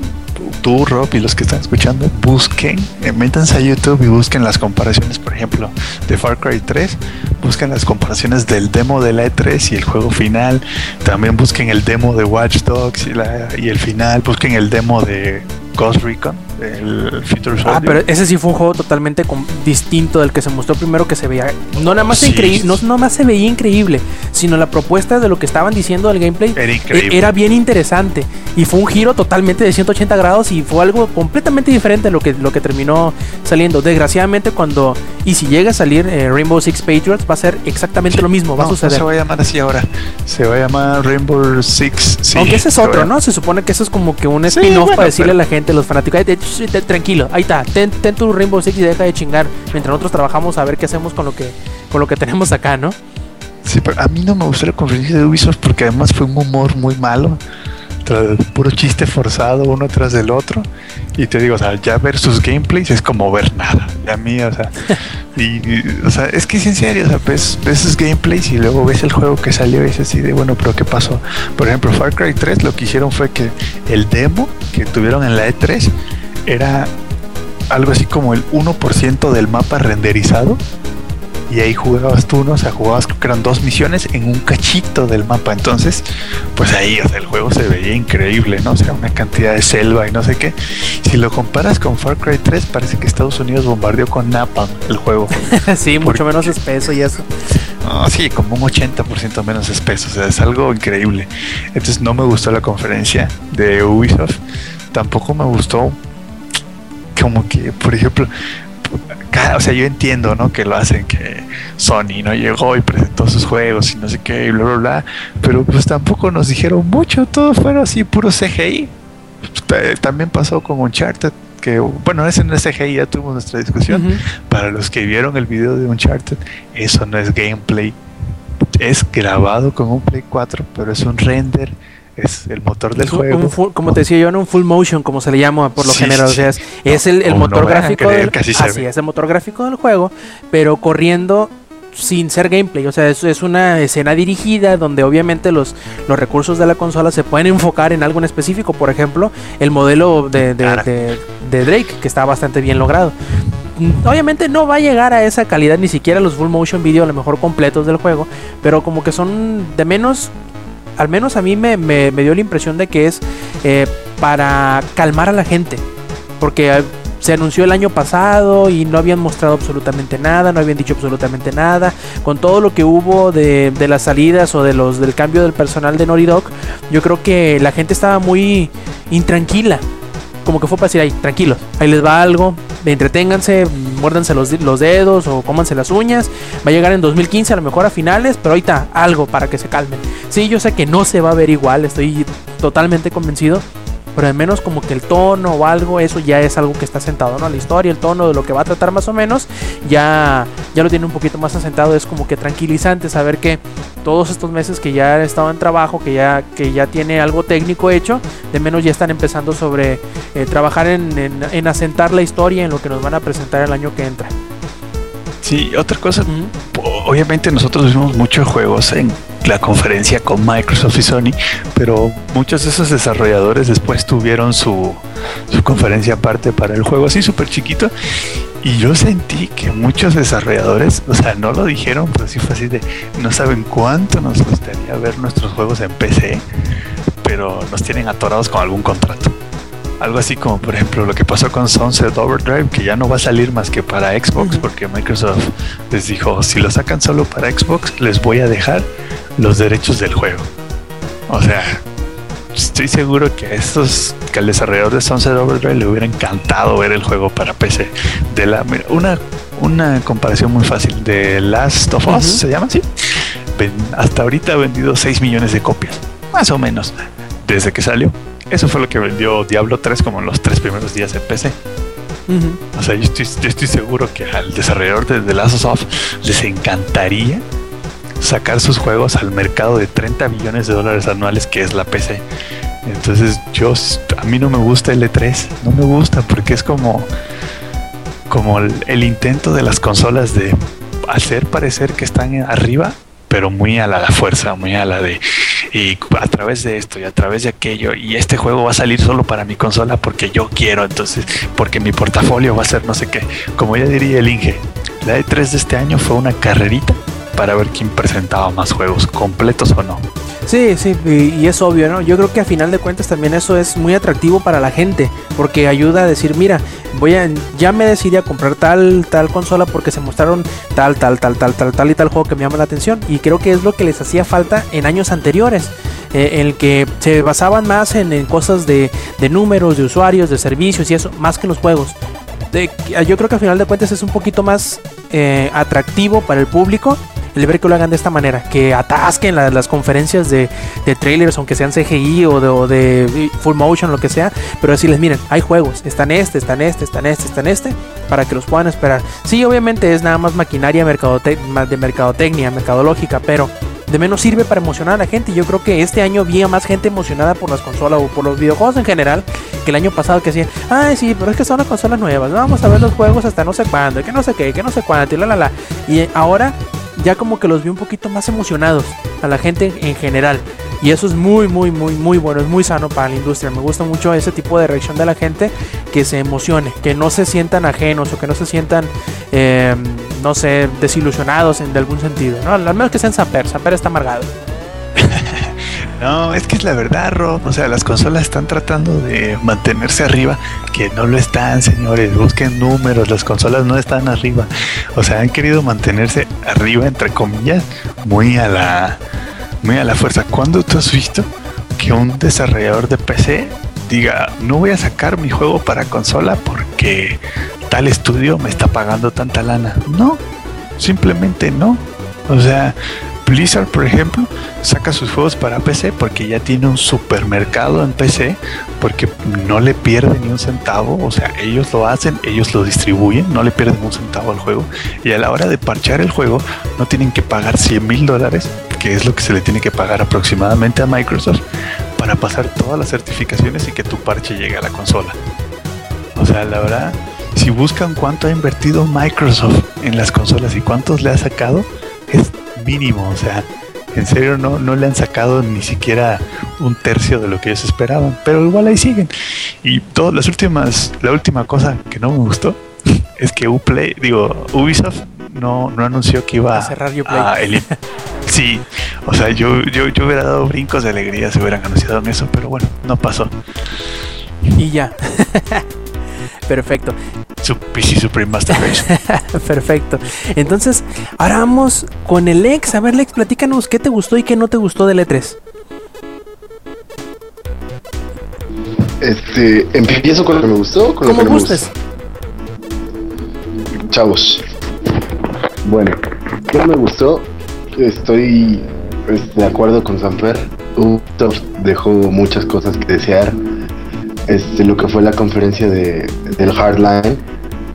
tú, Rob, y los que están escuchando, busquen, eh, métanse a YouTube y busquen las comparaciones, por ejemplo, de Far Cry 3, busquen las comparaciones del demo de la E3 y el juego final, también busquen el demo de Watch Dogs y, y el final, busquen el demo de Ghost Recon, el Future Soldier. Ah, pero ese sí fue un juego totalmente distinto del que se mostró primero que se veía. No nada más Sí. increíble, no nada más se veía increíble, sino la propuesta de lo que estaban diciendo del gameplay Era e- increíble. era bien interesante y fue un giro totalmente de 180 grados y fue algo completamente diferente a lo que lo que terminó saliendo. Desgraciadamente cuando y si llega a salir eh, Rainbow Six Patriots va a ser exactamente lo mismo, va a no suceder. se va a llamar así ahora. Se va a llamar Rainbow Six. sí, Aunque ese es otro, ¿no? Se supone que eso es como que un Sí, spin-off bueno, para decirle pero- a la gente, los fanáticos, "Ay, te- te- tranquilo, ahí está, ten, ten tu Rainbow Six y deja de chingar. Mientras nosotros trabajamos a ver qué hacemos con lo que, con lo que tenemos acá, ¿no? Sí, pero a mí no me gustó la conferencia de Ubisoft porque además fue un humor muy malo. Puro chiste forzado uno tras del otro. Y te digo, o sea, ya ver sus gameplays es como ver nada. Y a mí, o sea, y, y, o sea, es que es en serio, o sea, ves, ves sus gameplays y luego ves el juego que salió y es así de, bueno, pero ¿qué pasó? Por ejemplo, Far Cry 3 lo que hicieron fue que el demo que tuvieron en la E3 era algo así como el 1% del mapa renderizado y ahí jugabas tú, ¿no? O sea, jugabas creo que eran dos misiones en un cachito del mapa. Entonces, pues ahí, o sea, el juego se veía increíble, ¿no? O sea, una cantidad de selva y no sé qué. Si lo comparas con Far Cry 3, parece que Estados Unidos bombardeó con Napalm el juego. sí, mucho menos espeso y eso. Sí, como un 80% menos espeso. O sea, es algo increíble. Entonces, no me gustó la conferencia de Ubisoft. Tampoco me gustó como que, por ejemplo, o sea, yo entiendo, ¿no? Que lo hacen, que Sony no llegó y presentó sus juegos y no sé qué, y bla, bla, bla. Pero pues tampoco nos dijeron mucho, todo fueron así, puro CGI. Ta- También pasó con Uncharted, que, bueno, ese no es CGI, ya tuvimos nuestra discusión. Para los que vieron el video de Uncharted, eso no es gameplay. Es grabado con un Play 4, pero es un render, es el motor del un- juego. un full- como te decía yo, en un full motion, como se le llama por lo Sí, general. sí, O sea, es, el, el como no motor gráfico del, así es, el motor gráfico del juego, pero corriendo sin ser gameplay. O sea, es, es una escena dirigida donde obviamente los, los recursos de la consola se pueden enfocar en algo en específico. Por ejemplo, el modelo de, de- de- de Drake, que está bastante bien logrado. Obviamente no va a llegar a esa calidad, ni siquiera los full motion video, a lo mejor completos del juego, pero como que son de menos, al menos a mí me, me- me dio la impresión de que es eh, para calmar a la gente, porque eh, se anunció el año pasado y no habían mostrado absolutamente nada, no habían dicho absolutamente nada, con todo lo que hubo de, de las salidas o de los del cambio del personal de Naughty Dog, yo creo que la gente estaba muy intranquila. Como que fue para decir ahí, tranquilos, ahí les va algo, entreténganse, muérdanse los, los dedos o cómanse las uñas, va a llegar en 2015 a lo mejor a finales, pero ahorita algo para que se calmen. Sí, yo sé que no se va a ver igual, estoy totalmente convencido, pero al menos como que el tono o algo, eso ya es algo que está sentado, ¿no? La historia, el tono de lo que va a tratar más o menos, ya, ya lo tiene un poquito más asentado, es como que tranquilizante saber que todos estos meses que ya he estado en trabajo, que ya, que ya tiene algo técnico hecho, de menos ya están empezando sobre eh, trabajar en, en- en asentar la historia en lo que nos van a presentar el año que entra. Sí, otra cosa, obviamente nosotros vimos muchos juegos en la conferencia con Microsoft y Sony, pero muchos de esos desarrolladores después tuvieron su, su conferencia aparte para el juego, así súper chiquito. Y yo sentí que muchos desarrolladores, o sea, no lo dijeron, pero sí fue así de, no saben cuánto nos gustaría ver nuestros juegos en PC, pero nos tienen atorados con algún contrato. Algo así como, por ejemplo, lo que pasó con Sunset Overdrive, que ya no va a salir más que para Xbox, porque Microsoft les dijo, si lo sacan solo para Xbox, les voy a dejar los derechos del juego. O sea, estoy seguro que a estos, que al desarrollador de Sunset Overdrive le hubiera encantado ver el juego para PC. De la, mira, una, una comparación muy fácil de Last of Us, se llama así. Ven- hasta ahorita ha vendido 6 millones de copias, más o menos, desde que salió. Eso fue lo que vendió Diablo 3 como en los tres primeros días en PC. O sea, yo estoy, yo estoy seguro que al desarrollador de The Last of Us les encantaría sacar sus juegos al mercado de 30 millones de dólares anuales que es la PC. Entonces, yo a mí no me gusta el E3, no me gusta porque es como como el, el intento de las consolas de hacer parecer que están arriba, pero muy a la, la fuerza, muy a la de y a través de esto y a través de aquello y este juego va a salir solo para mi consola porque yo quiero, entonces porque mi portafolio va a ser no sé qué. Como ya diría el Inge, la E3 de este año fue una carrerita para ver quién presentaba más juegos, completos o no. Sí, sí, y, es obvio, ¿no? Yo creo que a final de cuentas también eso es muy atractivo para la gente, porque ayuda a decir, mira, voy a, ya me decidí a comprar tal, tal consola porque se mostraron tal, tal, tal, tal, tal, tal y tal juego que me llama la atención. Y creo que es lo que les hacía falta en años anteriores, eh, en el que se basaban más en, cosas de, de números, de usuarios, de servicios y eso, más que los juegos. yo creo que a final de cuentas es un poquito más eh, atractivo para el público el ver que lo hagan de esta manera, que atasquen las conferencias de, trailers, aunque sean CGI o de, full motion, lo que sea, pero decirles, miren, hay juegos, están este, están este, están este, están este, para que los puedan esperar. Sí, obviamente es nada más maquinaria de mercadotecnia, mercadológica, pero de menos sirve para emocionar a la gente. Yo creo que este año había más gente emocionada por las consolas o por los videojuegos en general que el año pasado que decían, ay sí, pero es que son las consolas nuevas, vamos a ver los juegos hasta no sé cuándo, que no sé qué, que no sé cuánto, y la la la. Y ahora ya como que los vi un poquito más emocionados a la gente en general. Y eso es muy, muy, muy, muy bueno, es muy sano para la industria. Me gusta mucho ese tipo de reacción de la gente que se emocione, que no se sientan ajenos o que no se sientan, eh, no sé, desilusionados en algún sentido. ¿no? Al menos que sean Samper, Samper está amargado. No, es que es la verdad, Rob. O sea, las consolas están tratando de mantenerse arriba, que no lo están, señores. Busquen números, las consolas no están arriba. O sea, han querido mantenerse arriba, entre comillas, muy a la, muy a la fuerza. ¿Cuándo tú has visto que un desarrollador de PC diga, no voy a sacar mi juego para consola porque tal estudio me está pagando tanta lana? No, simplemente no. O sea, Blizzard, por ejemplo, saca sus juegos para PC porque ya tiene un supermercado en PC, porque no le pierde ni un centavo, o sea, ellos lo hacen, ellos lo distribuyen, no le pierden un centavo al juego, y a la hora de parchar el juego no tienen que pagar 100 mil dólares, que es lo que se le tiene que pagar aproximadamente a Microsoft, para pasar todas las certificaciones y que tu parche llegue a la consola. O sea, la verdad, si buscan cuánto ha invertido Microsoft en las consolas y cuántos le ha sacado, es mínimo, o sea, en serio no, no le han sacado ni siquiera un tercio de lo que ellos esperaban, pero igual ahí siguen. Y todas las últimas, la última cosa que no me gustó es que Uplay, digo, Ubisoft no, no anunció que iba a cerrar Uplay. sí, o sea, yo, yo, yo hubiera dado brincos de alegría si hubieran anunciado en eso, pero bueno, no pasó. Y ya. Perfecto. Su PC Supreme Master Perfecto. Entonces, ahora vamos con el Lex. A ver, Lex, platícanos qué te gustó y qué no te gustó del E3. Este, empiezo con lo que me gustó, con lo que no gustes. Chavos. Bueno, ¿qué me gustó? Estoy pues, de acuerdo con Sanfer. Ubisoft dejó muchas cosas que desear este, lo que fue la conferencia de, del Hardline.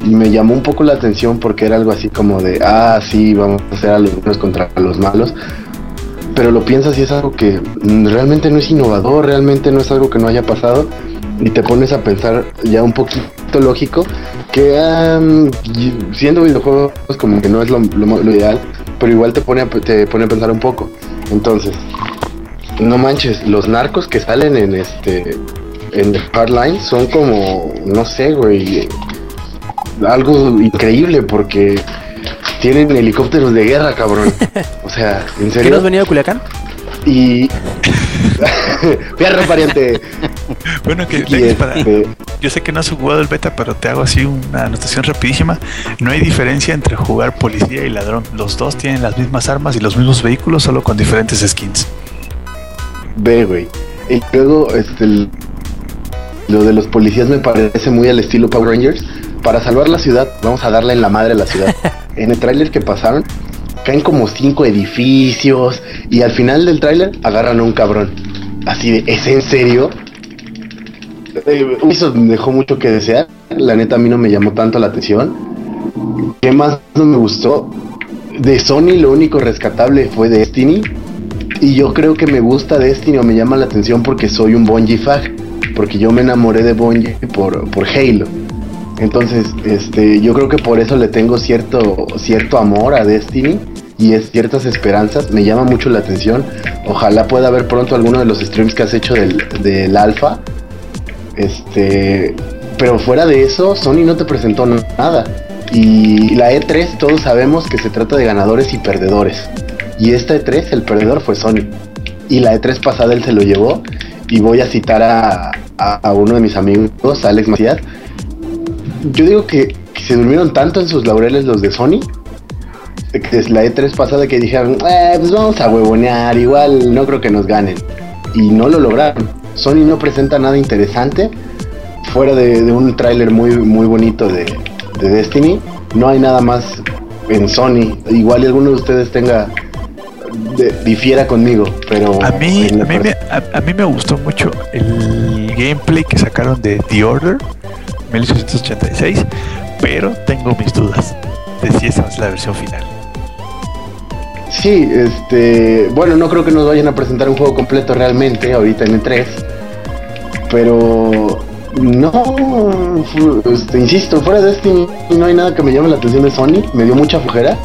Y me llamó un poco la atención porque era algo así como de, ah, sí, vamos a hacer a los buenos contra los malos. Pero lo piensas y es algo que realmente no es innovador, realmente no es algo que no haya pasado. Y te pones a pensar ya un poquito lógico que siendo videojuegos como que no es lo, ideal, pero igual te pone, te pone a pensar un poco. Entonces, no manches, los narcos que salen en este en The Hardline son como, no sé, güey, algo increíble porque tienen helicópteros de guerra, cabrón. O sea, ¿en serio? ¿Qué has venido a Culiacán? Y. Fierro, pariente. Bueno, que este, yo sé que no has jugado el beta, pero te hago así una anotación rapidísima. No hay diferencia entre jugar policía y ladrón. Los dos tienen las mismas armas y los mismos vehículos, solo con diferentes skins. Ve, güey. Y luego, este, lo de los policías me parece muy al estilo Power Rangers. Para salvar la ciudad, vamos a darle en la madre a la ciudad. en el tráiler que pasaron, caen como cinco edificios y al final del tráiler agarran a un cabrón. Así de, ¿es en serio? Eh, eso me dejó mucho que desear. La neta a mí no me llamó tanto la atención. ¿Qué más no me gustó? De Sony lo único rescatable fue Destiny. Y yo creo que me gusta Destiny o me llama la atención porque soy un Bungie fag porque yo me enamoré de Bungie por, por Halo. Entonces, este, yo creo que por eso le tengo cierto, cierto amor a Destiny y es ciertas esperanzas, me llama mucho la atención. Ojalá pueda ver pronto alguno de los streams que has hecho del, del alfa. Este, pero fuera de eso, Sony no te presentó nada. Y la E3 todos sabemos que se trata de ganadores y perdedores. Y esta E3 el perdedor fue Sony. Y la E3 pasada él se lo llevó. Y voy a citar a, a, uno de mis amigos, Alex Macías. Yo digo que, se durmieron tanto en sus laureles los de Sony. Que es la E3 pasada que dijeron, eh, pues vamos a huevonear, igual no creo que nos ganen. Y no lo lograron. Sony no presenta nada interesante. Fuera de, un tráiler muy, muy bonito de, de Destiny. No hay nada más en Sony. Igual alguno de ustedes tenga difiera conmigo, pero a mí a mí, me, a, mí me gustó mucho el gameplay que sacaron de The Order 1886, pero tengo mis dudas de si esa es la versión final. Sí, este, bueno, no creo que nos vayan a presentar un juego completo realmente ahorita en el 3, pero no, este, insisto, fuera de este no hay nada que me llame la atención de Sony. Me dio mucha fujera.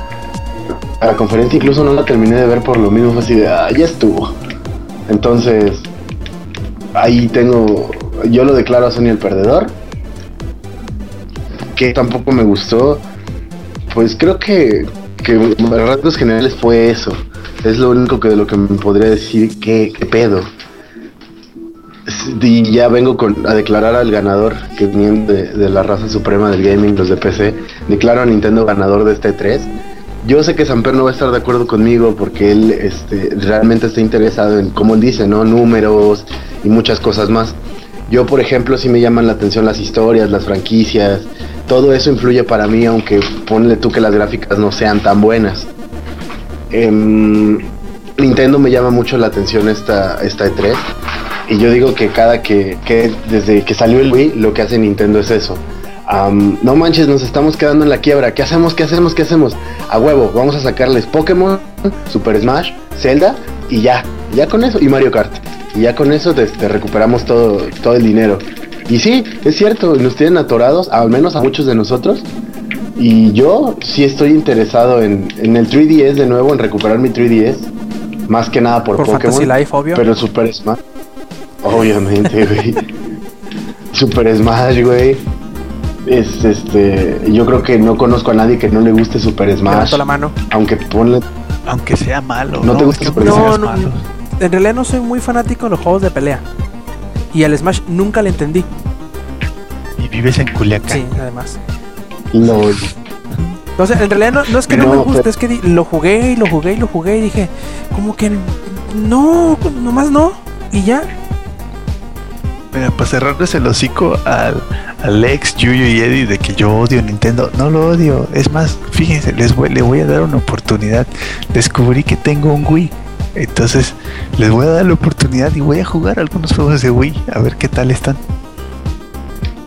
A la conferencia incluso no la terminé de ver por lo mismo, así de, ah, estuvo. Entonces, ahí tengo, yo lo declaro a Sony el perdedor. Que tampoco me gustó. Pues creo que, que en rasgos generales fue eso. Es lo único que de lo que me podría decir que, pedo y ya vengo a declarar al ganador que viene de, la raza suprema del gaming, los de PC. Declaro a Nintendo ganador de este 3. Yo sé que Samper no va a estar de acuerdo conmigo porque él este, realmente está interesado en, como él dice, ¿no? Números y muchas cosas más. Yo, por ejemplo, sí me llaman la atención las historias, las franquicias. Todo eso influye para mí, aunque ponle tú que las gráficas no sean tan buenas. Em, Nintendo me llama mucho la atención esta, esta E3 y yo digo que cada que, que desde que salió el Wii, lo que hace Nintendo es eso. no manches, nos estamos quedando en la quiebra. ¿Qué hacemos? ¿Qué hacemos? ¿Qué hacemos? A huevo, vamos a sacarles Pokémon, Super Smash, Zelda y ya. Ya con eso. Y Mario Kart. Y ya con eso te, recuperamos todo, todo el dinero. Y sí, es cierto, nos tienen atorados, al menos a muchos de nosotros. Y yo sí estoy interesado en, en el 3DS de nuevo, en recuperar mi 3DS. Más que nada por, Pokémon. Life, obvio. Pero Super Smash. Obviamente, güey. Super Smash, güey. Es este. Yo creo que no conozco a nadie que no le guste Super Smash. la mano. Aunque ponle. Aunque sea malo. No, te gusta Super Smash. No, en realidad no soy muy fanático de los juegos de pelea. Y al Smash nunca le entendí. Y vives en Culiacán. Sí, además. No. Entonces, en realidad no, es que no, me guste, es que lo jugué y lo jugué y lo jugué y dije, como que no, nomás no. Y ya, Mira, para cerrarles el hocico al, Alex, Yuyo y Eddie de que yo odio Nintendo, no lo odio. Es más, fíjense, les voy, le voy a dar una oportunidad. Descubrí que tengo un Wii. Entonces, les voy a dar la oportunidad y voy a jugar algunos juegos de Wii, a ver qué tal están.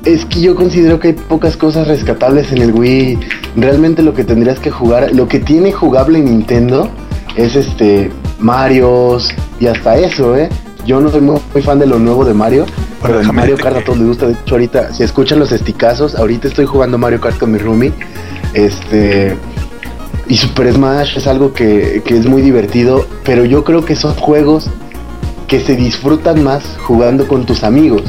Es que yo considero que hay pocas cosas rescatables en el Wii. Realmente lo que tendrías que jugar, lo que tiene jugable Nintendo es este Marios y hasta eso, ¿eh? Yo no soy muy, fan de lo nuevo de Mario, pero Mario Kart a todos les gusta. De hecho, ahorita, si escuchan los esticazos, ahorita estoy jugando Mario Kart con mi roomie. Este. Y Super Smash es algo que, que es muy divertido, pero yo creo que son juegos que se disfrutan más jugando con tus amigos.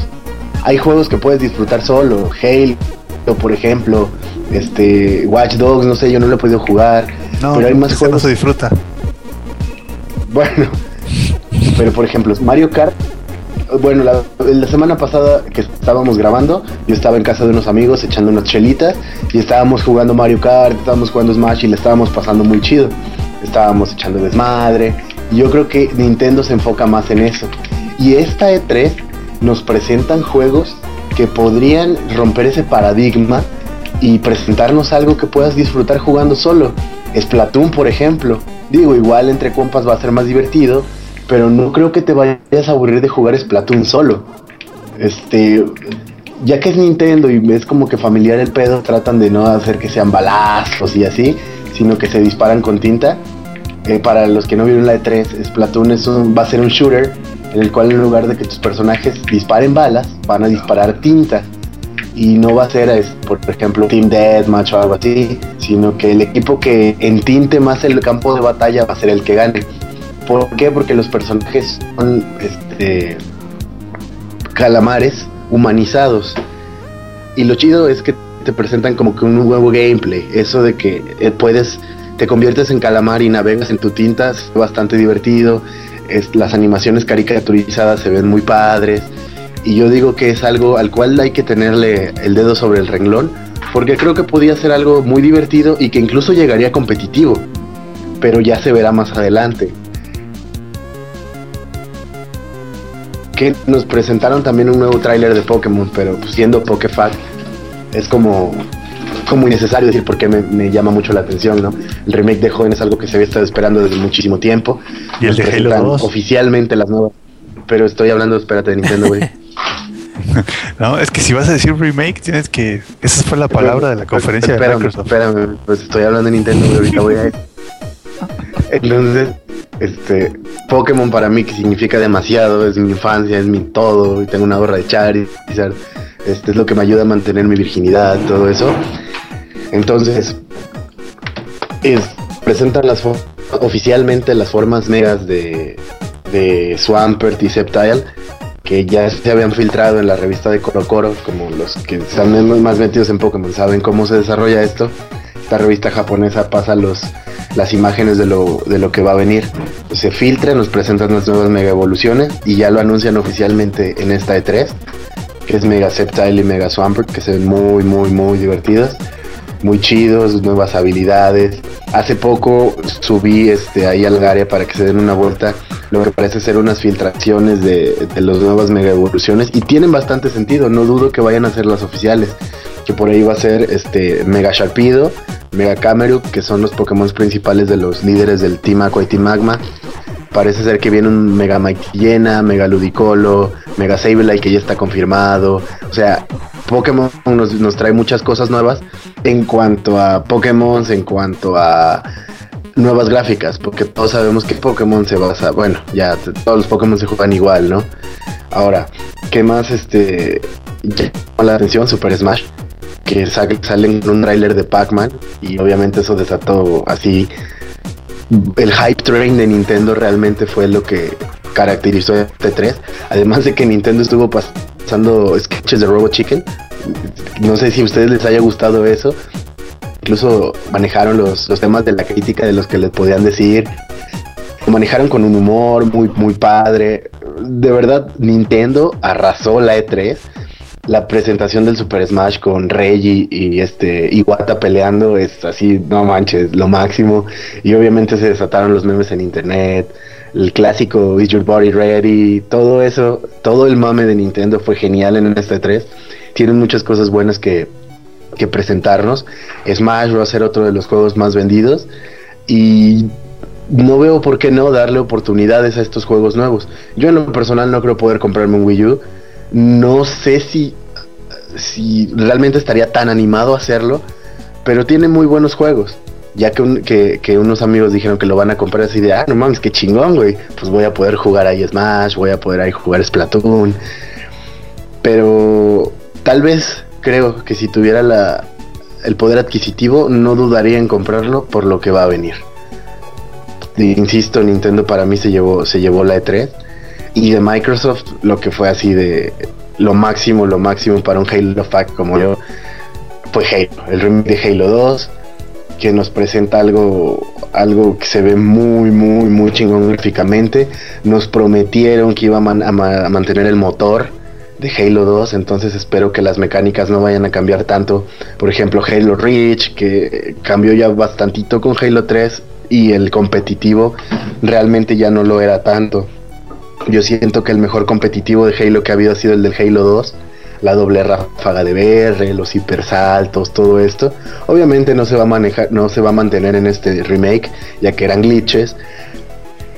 Hay juegos que puedes disfrutar solo, Halo, por ejemplo, este Watch Dogs, no sé, yo no lo he podido jugar, pero hay más juegos. No se disfruta. Bueno, pero por ejemplo, Mario Kart, bueno, la, semana pasada que estábamos grabando, yo estaba en casa de unos amigos echando unas chelitas y estábamos jugando Mario Kart, estábamos jugando Smash y le estábamos pasando muy chido. Estábamos echando desmadre. Y yo creo que Nintendo se enfoca más en eso. Y esta E3 nos presentan juegos que podrían romper ese paradigma y presentarnos algo que puedas disfrutar jugando solo. Splatoon, por ejemplo. Digo, igual entre compas va a ser más divertido, pero no creo que te vayas a aburrir de jugar Splatoon solo. Este, ya que es Nintendo y es como que familiar el pedo, tratan de no hacer que sean balazos y así, sino que se disparan con tinta. Eh, para los que no vieron la E3, Splatoon es va a ser un shooter en el cual en lugar de que tus personajes disparen balas, van a disparar tinta. y no va a ser, por ejemplo, Team Deathmatch o algo así, sino que el equipo que entinte más el campo de batalla va a ser el que gane. ¿Por qué? Porque los personajes son este, calamares humanizados. Y lo chido es que te presentan como que un nuevo gameplay. Eso de que eh, puedes, te conviertes en calamar y navegas en tu tinta, es bastante divertido. Las animaciones caricaturizadas se ven muy padres. Y yo digo que es algo al cual hay que tenerle el dedo sobre el renglón, porque creo que podía ser algo muy divertido y que incluso llegaría competitivo. Pero ya se verá más adelante. Que nos presentaron también un nuevo tráiler de Pokémon, pero pues, siendo Pokéfact es como, como innecesario decir porque me, me, llama mucho la atención, ¿no? El remake de Joven es algo que se había estado esperando desde muchísimo tiempo. Y el de Halo 2. Oficialmente las nuevas. Pero estoy hablando, espérate, de Nintendo, güey. no, es que si vas a decir remake, tienes que. Esa fue la palabra de la conferencia espérame, de Microsoft. Espérame, pues estoy hablando de Nintendo, güey, ahorita voy a. Entonces, este. Pokémon para mí, que significa demasiado, es mi infancia, es mi todo, y tengo una gorra de Charizard. Este es lo que me ayuda a mantener mi virginidad, todo eso. Entonces, es, presentan las oficialmente las formas megas de, de Swampert y Sceptile que ya se habían filtrado en la revista de Coro Coro, como los que están más metidos en Pokémon saben cómo se desarrolla esto. Esta revista japonesa pasa los, las imágenes de lo, de lo que va a venir. Se filtra, nos presentan las nuevas mega evoluciones y ya lo anuncian oficialmente en esta E3 que es Mega Sceptile y Mega Swampert, que se ven muy, muy, muy divertidas, muy chidos, nuevas habilidades. Hace poco subí este, ahí al área para que se den una vuelta, lo que parece ser unas filtraciones de, de las nuevas Mega Evoluciones, y tienen bastante sentido, no dudo que vayan a ser las oficiales, que por ahí va a ser este, Mega Sharpido, Mega Camerup, que son los Pokémon principales de los líderes del Team Aqua y Team Magma. Parece ser que viene un Mega Mighty Llena, Mega Ludicolo, Mega Sableye que ya está confirmado. O sea, Pokémon nos, nos, trae muchas cosas nuevas en cuanto a Pokémon, en cuanto a nuevas gráficas, porque todos sabemos que Pokémon se basa, bueno, ya todos los Pokémon se juegan igual, ¿no? Ahora, ¿qué más este llama la atención? Super Smash, que salen en un tráiler de Pac-Man y obviamente eso desató así el hype train de Nintendo realmente fue lo que caracterizó este 3. Además de que Nintendo estuvo pasando sketches de Robo Chicken. No sé si a ustedes les haya gustado eso. Incluso manejaron los, los temas de la crítica de los que les podían decir. Lo manejaron con un humor muy, muy padre. De verdad, Nintendo arrasó la E3 la presentación del Super Smash con Reggie y este Iwata peleando es así, no manches, lo máximo. Y obviamente se desataron los memes en internet. El clásico Is Your Body Ready, todo eso, todo el mame de Nintendo fue genial en este 3. Tienen muchas cosas buenas que, que presentarnos. Smash va a ser otro de los juegos más vendidos. Y no veo por qué no darle oportunidades a estos juegos nuevos. Yo en lo personal no creo poder comprarme un Wii U no sé si, si realmente estaría tan animado a hacerlo, pero tiene muy buenos juegos. Ya que, unos amigos dijeron que lo van a comprar así de, ah, no mames, qué chingón, güey. Pues voy a poder jugar ahí Smash, voy a poder ahí jugar Splatoon. Pero tal vez creo que si tuviera el poder adquisitivo, no dudaría en comprarlo por lo que va a venir. Insisto, Nintendo para mí se llevó, se llevó la E3 y de Microsoft, lo que fue así de lo máximo, lo máximo para un Halo Fact como yo, fue Halo, el remake de Halo 2, que nos presenta algo, algo que se ve muy, muy, muy chingón gráficamente. Nos prometieron que iba a, a mantener el motor de Halo 2, entonces espero que las mecánicas no vayan a cambiar tanto. Por ejemplo, Halo Reach, que cambió ya bastantito con Halo 3 y el competitivo realmente ya no lo era tanto. Yo siento que el mejor competitivo de Halo que ha habido ha sido el del Halo 2. La doble ráfaga de BR, los hipersaltos, todo esto. Obviamente no se va a manejar, no se va a mantener en este remake, ya que eran glitches.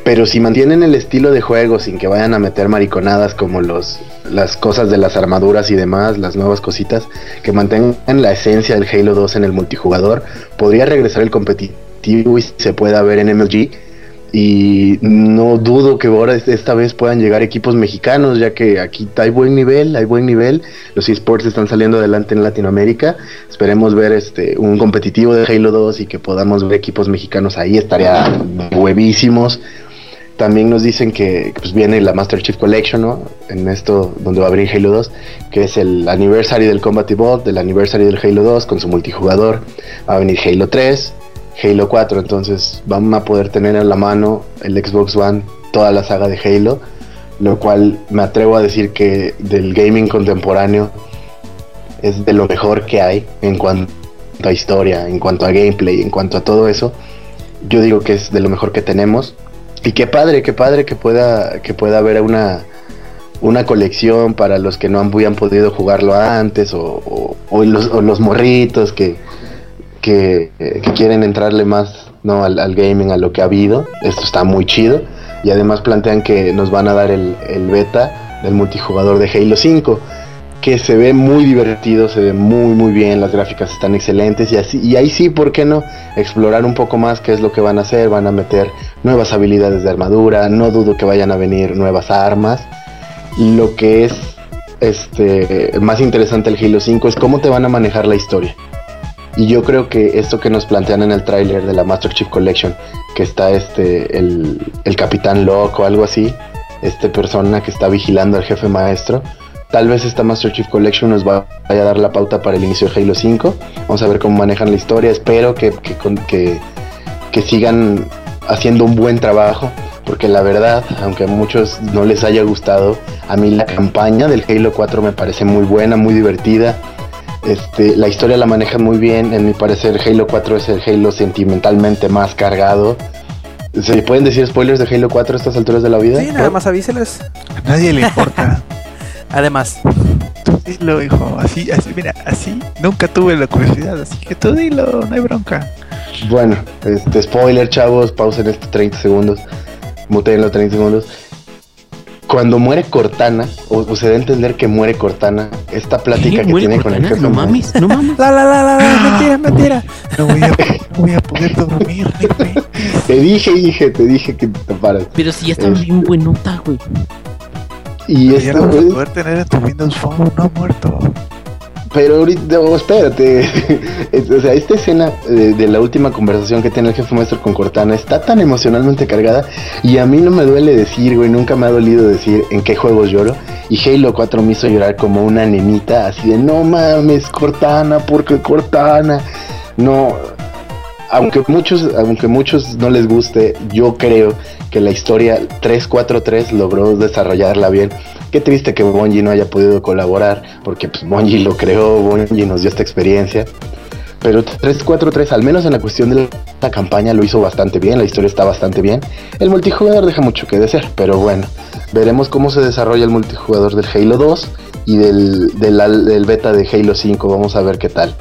Pero si mantienen el estilo de juego sin que vayan a meter mariconadas como los, las cosas de las armaduras y demás, las nuevas cositas, que mantengan la esencia del Halo 2 en el multijugador, podría regresar el competitivo y se pueda ver en MLG y no dudo que ahora esta vez puedan llegar equipos mexicanos, ya que aquí hay buen nivel, hay buen nivel. Los esports están saliendo adelante en Latinoamérica. Esperemos ver este un competitivo de Halo 2 y que podamos ver equipos mexicanos ahí, estaría huevísimos. También nos dicen que pues, viene la Master Chief Collection, ¿no? En esto donde va a abrir Halo 2, que es el anniversary del Combat Evolved, del anniversary del Halo 2 con su multijugador. Va a venir Halo 3, Halo 4, entonces vamos a poder tener en la mano el Xbox One toda la saga de Halo, lo cual me atrevo a decir que del gaming contemporáneo es de lo mejor que hay en cuanto a historia, en cuanto a gameplay, en cuanto a todo eso. Yo digo que es de lo mejor que tenemos. Y qué padre, qué padre que pueda, que pueda haber una, una colección para los que no han, podido jugarlo antes o, los, o los morritos que, que, quieren entrarle más ¿no? Al, gaming, a lo que ha habido. Esto está muy chido. Y además plantean que nos van a dar el, beta del multijugador de Halo 5. Que se ve muy divertido, se ve muy muy bien, las gráficas están excelentes y así y ahí sí, ¿por qué no? Explorar un poco más qué es lo que van a hacer, van a meter nuevas habilidades de armadura, no dudo que vayan a venir nuevas armas. Lo que es este más interesante el Halo 5 es cómo te van a manejar la historia. Y yo creo que esto que nos plantean en el tráiler de la Master Chief Collection, que está este el, el Capitán Locke o algo así, este persona que está vigilando al jefe maestro, tal vez esta Master Chief Collection nos vaya a dar la pauta para el inicio de Halo 5. Vamos a ver cómo manejan la historia. Espero que, que, que, que sigan haciendo un buen trabajo. Porque la verdad, aunque a muchos no les haya gustado, a mí la campaña del Halo 4 me parece muy buena, muy divertida este, la historia la maneja muy bien. En mi parecer, Halo 4 es el Halo sentimentalmente más cargado. ¿Se pueden decir spoilers de Halo 4 a estas alturas de la vida? Sí, nada más avíseles. A nadie le importa. Además. Tú dilo, hijo. Así, así, mira, así nunca tuve la curiosidad. Así que tú dilo, no hay bronca. Bueno, este, spoiler, chavos. Pausen estos 30 segundos. Muteen los 30 segundos cuando muere Cortana, o, se da a entender que muere Cortana, esta plática que tiene con el jefe. No mames, no mames. La, la, la, la, mentira, mentira. No voy a, no voy a poder dormir, Te dije, dije, te dije que te paras. Pero si ya está bien buenota, güey. Y esto, ya no vas a poder tener en tu Windows Phone, no muerto. Pero ahorita, espérate. o sea, esta escena de, la última conversación que tiene el jefe maestro con Cortana está tan emocionalmente cargada. Y a mí no me duele decir, güey, nunca me ha dolido decir en qué juegos lloro. Y Halo 4 me hizo llorar como una nenita, así de no mames, Cortana, porque Cortana. No, aunque muchos, aunque muchos no les guste, yo creo que la historia 343 logró desarrollarla bien. Qué triste que Bungie no haya podido colaborar, porque pues lo creó, Bungie nos dio esta experiencia. Pero 343, al menos en la cuestión de la campaña, lo hizo bastante bien, la historia está bastante bien. El multijugador deja mucho que desear, pero bueno, veremos cómo se desarrolla el multijugador del Halo 2 y del, del, beta de Halo 5, vamos a ver qué tal.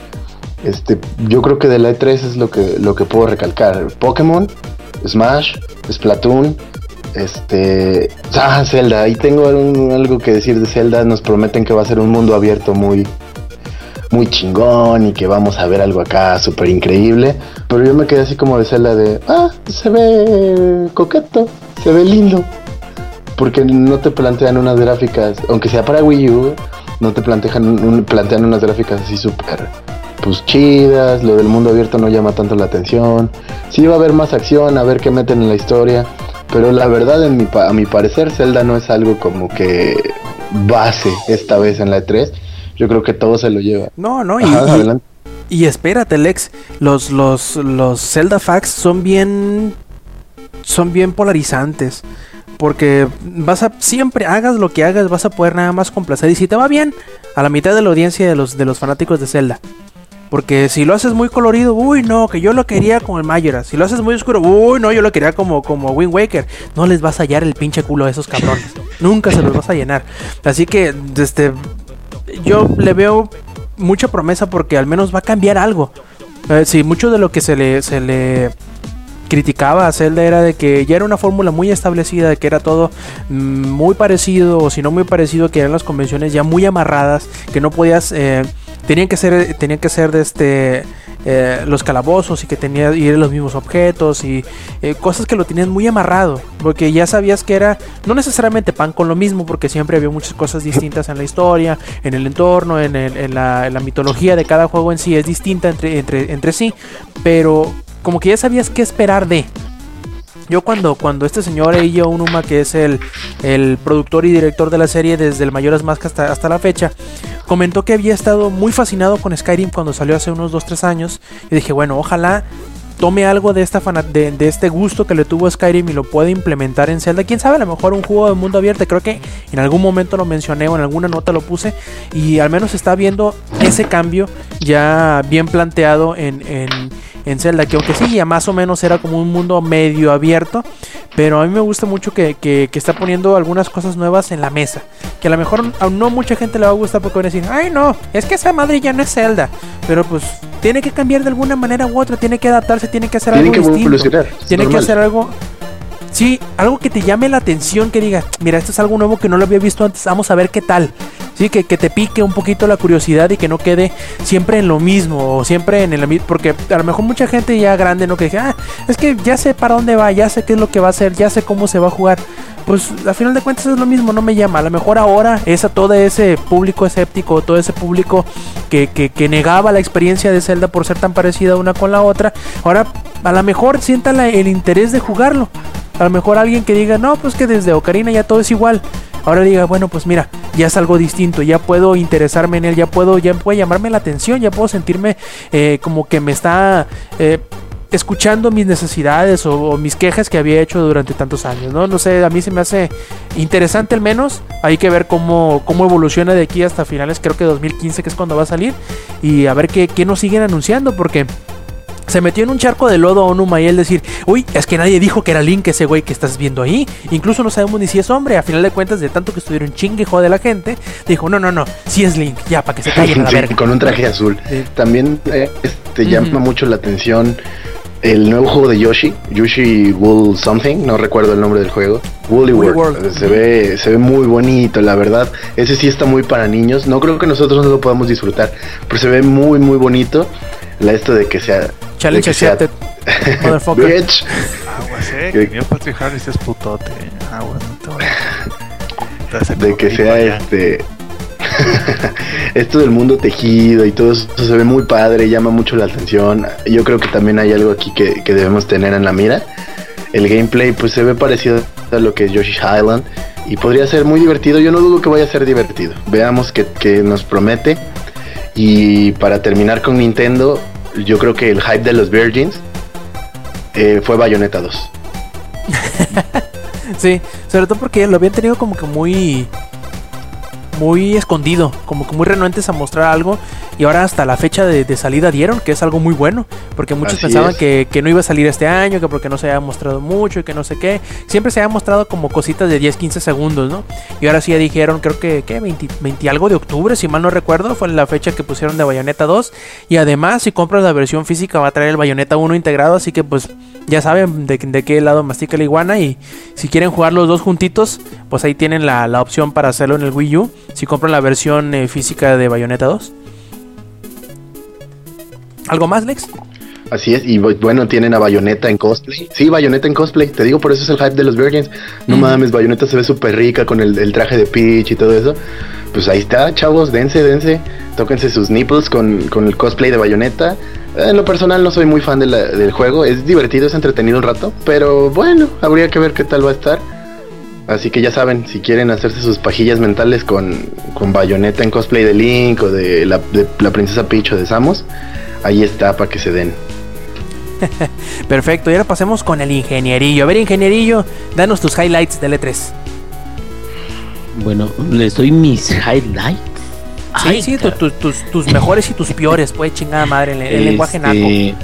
Este, yo creo que de la E3 es lo que, lo que puedo recalcar. Pokémon, Smash, Splatoon, este, ah, Zelda, ahí tengo algo que decir de Zelda, nos prometen que va a ser un mundo abierto muy muy chingón y que vamos a ver algo acá súper increíble, pero yo me quedé así como de Zelda de, ah, se ve coqueto, se ve lindo, porque no te plantean unas gráficas, aunque sea para Wii U, no te plantean, plantean unas gráficas así súper pues chidas, lo del mundo abierto no llama tanto la atención. Sí va a haber más acción, a ver qué meten en la historia, pero la verdad, en mi, a mi parecer, Zelda no es algo como que base esta vez en la E3. Yo creo que todo se lo lleva. No, no, y, y, espérate, Lex. Los, los, los Zelda Facts son bien. Son bien polarizantes. Porque vas a. Siempre hagas lo que hagas, vas a poder nada más complacer. Y si te va bien, a la mitad de la audiencia de los, de los fanáticos de Zelda. Porque si lo haces muy colorido, uy, no, que yo lo quería como el Majora. Si lo haces muy oscuro, uy, no, yo lo quería como, como Wind Waker. No les vas a hallar el pinche culo a esos cabrones. Nunca se los vas a llenar. Así que, este, yo le veo mucha promesa porque al menos va a cambiar algo. Eh, si mucho de lo que se le, se le criticaba a Zelda era de que ya era una fórmula muy establecida, de que era todo mm, muy parecido, o si no muy parecido, que eran las convenciones ya muy amarradas, que no podías... Eh, tenían que ser tenían que ser de este eh, los calabozos y que tenía y los mismos objetos y eh, cosas que lo tenían muy amarrado, porque ya sabías que era no necesariamente pan con lo mismo, porque siempre había muchas cosas distintas en la historia, en el entorno, en, la, mitología de cada juego en sí es distinta entre, entre, entre sí, pero como que ya sabías qué esperar de. Yo cuando, cuando este señor Eiyo Unuma, que es el, el, productor y director de la serie desde el Mayoras Mask hasta, hasta la fecha, comentó que había estado muy fascinado con Skyrim cuando salió hace unos 2-3 años. Y dije, bueno, ojalá tome algo de, esta de, de, este gusto que le tuvo Skyrim y lo pueda implementar en Zelda. Quién sabe, a lo mejor un juego de mundo abierto. Creo que en algún momento lo mencioné o en alguna nota lo puse. Y al menos está viendo ese cambio ya bien planteado en en Zelda, que aunque sí, ya más o menos era como un mundo medio abierto, pero a mí me gusta mucho que, que, está poniendo algunas cosas nuevas en la mesa, que a lo mejor a no mucha gente le va a gustar porque van a decir, ay no, es que esa madre ya no es Zelda, pero pues tiene que cambiar de alguna manera u otra, tiene que adaptarse, tiene que hacer algo distinto, tiene que hacer algo Sí, algo que te llame la atención, que diga, mira, esto es algo nuevo que no lo había visto antes, vamos a ver qué tal. Sí, que, que te pique un poquito la curiosidad y que no quede siempre en lo mismo o siempre en el mismo. Porque a lo mejor mucha gente ya grande, ¿no? Que dice, ah, es que ya sé para dónde va, ya sé qué es lo que va a hacer, ya sé cómo se va a jugar. Pues al final de cuentas es lo mismo, no me llama. A lo mejor ahora es a todo ese público escéptico, todo ese público que, que, que negaba la experiencia de Zelda por ser tan parecida una con la otra. Ahora a lo mejor sienta el interés de jugarlo. A lo mejor alguien que diga, no, pues que desde Ocarina ya todo es igual. Ahora diga, bueno, pues mira, ya es algo distinto, ya puedo interesarme en él, ya puedo, ya puede llamarme la atención, ya puedo sentirme eh, como que me está eh, escuchando mis necesidades o, mis quejas que había hecho durante tantos años, ¿no? No sé, a mí se me hace interesante al menos. Hay que ver cómo, cómo evoluciona de aquí hasta finales, creo que 2015, que es cuando va a salir. Y a ver qué, qué nos siguen anunciando, porque se metió en un charco de lodo a Onuma y él decir, uy, es que nadie dijo que era Link ese güey que estás viendo ahí. Incluso no sabemos ni si es hombre. A final de cuentas, de tanto que estuvieron chinguejo de la gente, dijo, no, no, no, si es Link, ya, para que se callen a la verga. Con un traje azul. También eh, este, llama mucho la atención el nuevo juego de Yoshi, Yoshi Wool Something, no recuerdo el nombre del juego. Woolly, World. Se ve, se ve muy bonito, la verdad. Ese sí está muy para niños. No creo que nosotros no lo podamos disfrutar, pero se ve muy, muy bonito. La esto de que sea Challenge accepted. Motherfucker. Bitch. Aguas, eh. Que Neil Patrick Harris es putote. Aguas, no De que sea este. Esto del mundo tejido y todo eso se ve muy padre, llama mucho la atención. Yo creo que también hay algo aquí que, que debemos tener en la mira. El gameplay pues se ve parecido a lo que es Yoshi's Island y podría ser muy divertido. Yo no dudo que vaya a ser divertido. Veamos qué, qué nos promete. Y para terminar con Nintendo, yo creo que el hype de los Virgins eh, fue Bayonetta 2. sí, sobre todo porque lo habían tenido como que muy muy escondido, como que muy renuentes a mostrar algo y ahora hasta la fecha de, salida dieron, que es algo muy bueno, porque muchos pensaban que, no iba a salir este año, que porque no se había mostrado mucho y que no sé qué, siempre se había mostrado como cositas de 10, 15 segundos, ¿no? Y ahora sí ya dijeron, creo que, ¿qué? 20, 20 algo de octubre, si mal no recuerdo, fue la fecha que pusieron de Bayonetta 2 y además si compras la versión física va a traer el Bayonetta 1 integrado, así que pues ya saben de, qué lado mastica la iguana y si quieren jugar los dos juntitos, pues ahí tienen la, la opción para hacerlo en el Wii U si compran la versión eh, física de Bayonetta 2. ¿Algo más, Lex? Así es, y bueno, tienen a Bayonetta en cosplay. Sí, Bayonetta en cosplay, te digo, por eso es el hype de los Virgins. No mames, Bayonetta se ve súper rica con el, traje de Peach y todo eso. Pues ahí está, chavos, dense, dense. Tóquense sus nipples con, el cosplay de Bayonetta. En lo personal no soy muy fan del juego, es divertido, es entretenido un rato, pero bueno, habría que ver qué tal va a estar. Así que ya saben, si quieren hacerse sus pajillas mentales con, con Bayonetta en cosplay de Link o de la, de la princesa Peach o de Samus, ahí está para que se den. Perfecto, y ahora pasemos con el ingenierillo. A ver, ingenierillo, danos tus highlights del E3. Bueno, les doy mis highlights. Sí, sí, tus, mejores y tus peores, pues chingada madre, el, el lenguaje naco. Este,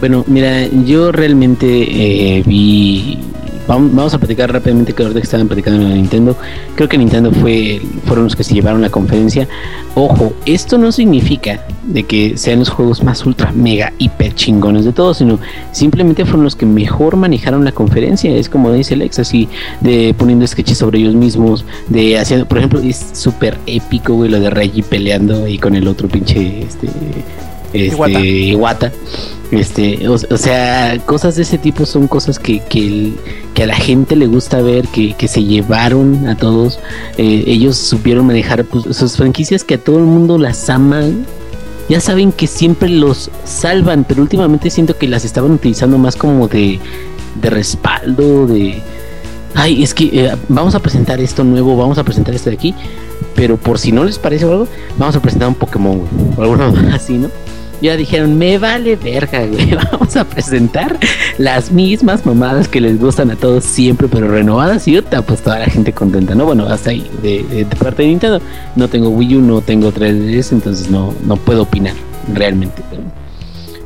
bueno, mira, yo realmente eh, vi vamos, a platicar rápidamente que ahorita que estaban platicando en Nintendo. Creo que Nintendo fue, fueron los que se llevaron la conferencia. Ojo, esto no significa de que sean los juegos más ultra, mega, hiper chingones de todos, sino simplemente fueron los que mejor manejaron la conferencia. Es como dice Lex, así de poniendo sketches sobre ellos mismos, de haciendo, por ejemplo, es súper épico, güey, lo de Reggie peleando y con el otro pinche, este este, Iwata. Este, o, sea, cosas de ese tipo son cosas que, que, a la gente le gusta ver, que, se llevaron a todos. Eh, ellos supieron manejar pues, sus franquicias que a todo el mundo las aman. Ya saben que siempre los salvan, pero últimamente siento que las estaban utilizando más como de, de respaldo, de... Ay, es que eh, vamos a presentar esto nuevo, vamos a presentar esto de aquí, pero por si no les parece algo, vamos a presentar un Pokémon, o algo así, ¿no? Ya dijeron, me vale verga, güey. Vamos a presentar las mismas mamadas que les gustan a todos siempre, pero renovadas y otra, pues toda la gente contenta, ¿no? Bueno, hasta ahí, de, parte de Nintendo. No tengo Wii U, no tengo 3DS, entonces no, no puedo opinar realmente.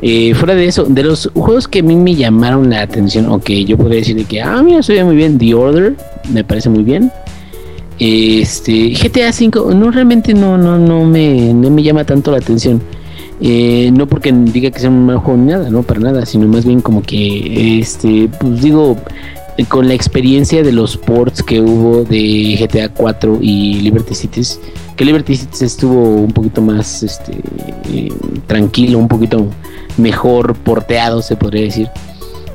Eh, fuera de eso, de los juegos que a mí me llamaron la atención, o que yo podría decir de que, ah, mira, se muy bien, The Order, me parece muy bien. Este, GTA V, no, realmente no, no, no me, no me llama tanto la atención. Eh, no porque diga que sea un mal juego ni nada, no para nada, sino más bien como que, este, pues digo, con la experiencia de los ports que hubo de GTA 4 y Liberty Cities, que Liberty Cities estuvo un poquito más, este, eh, tranquilo, un poquito mejor porteado, se podría decir,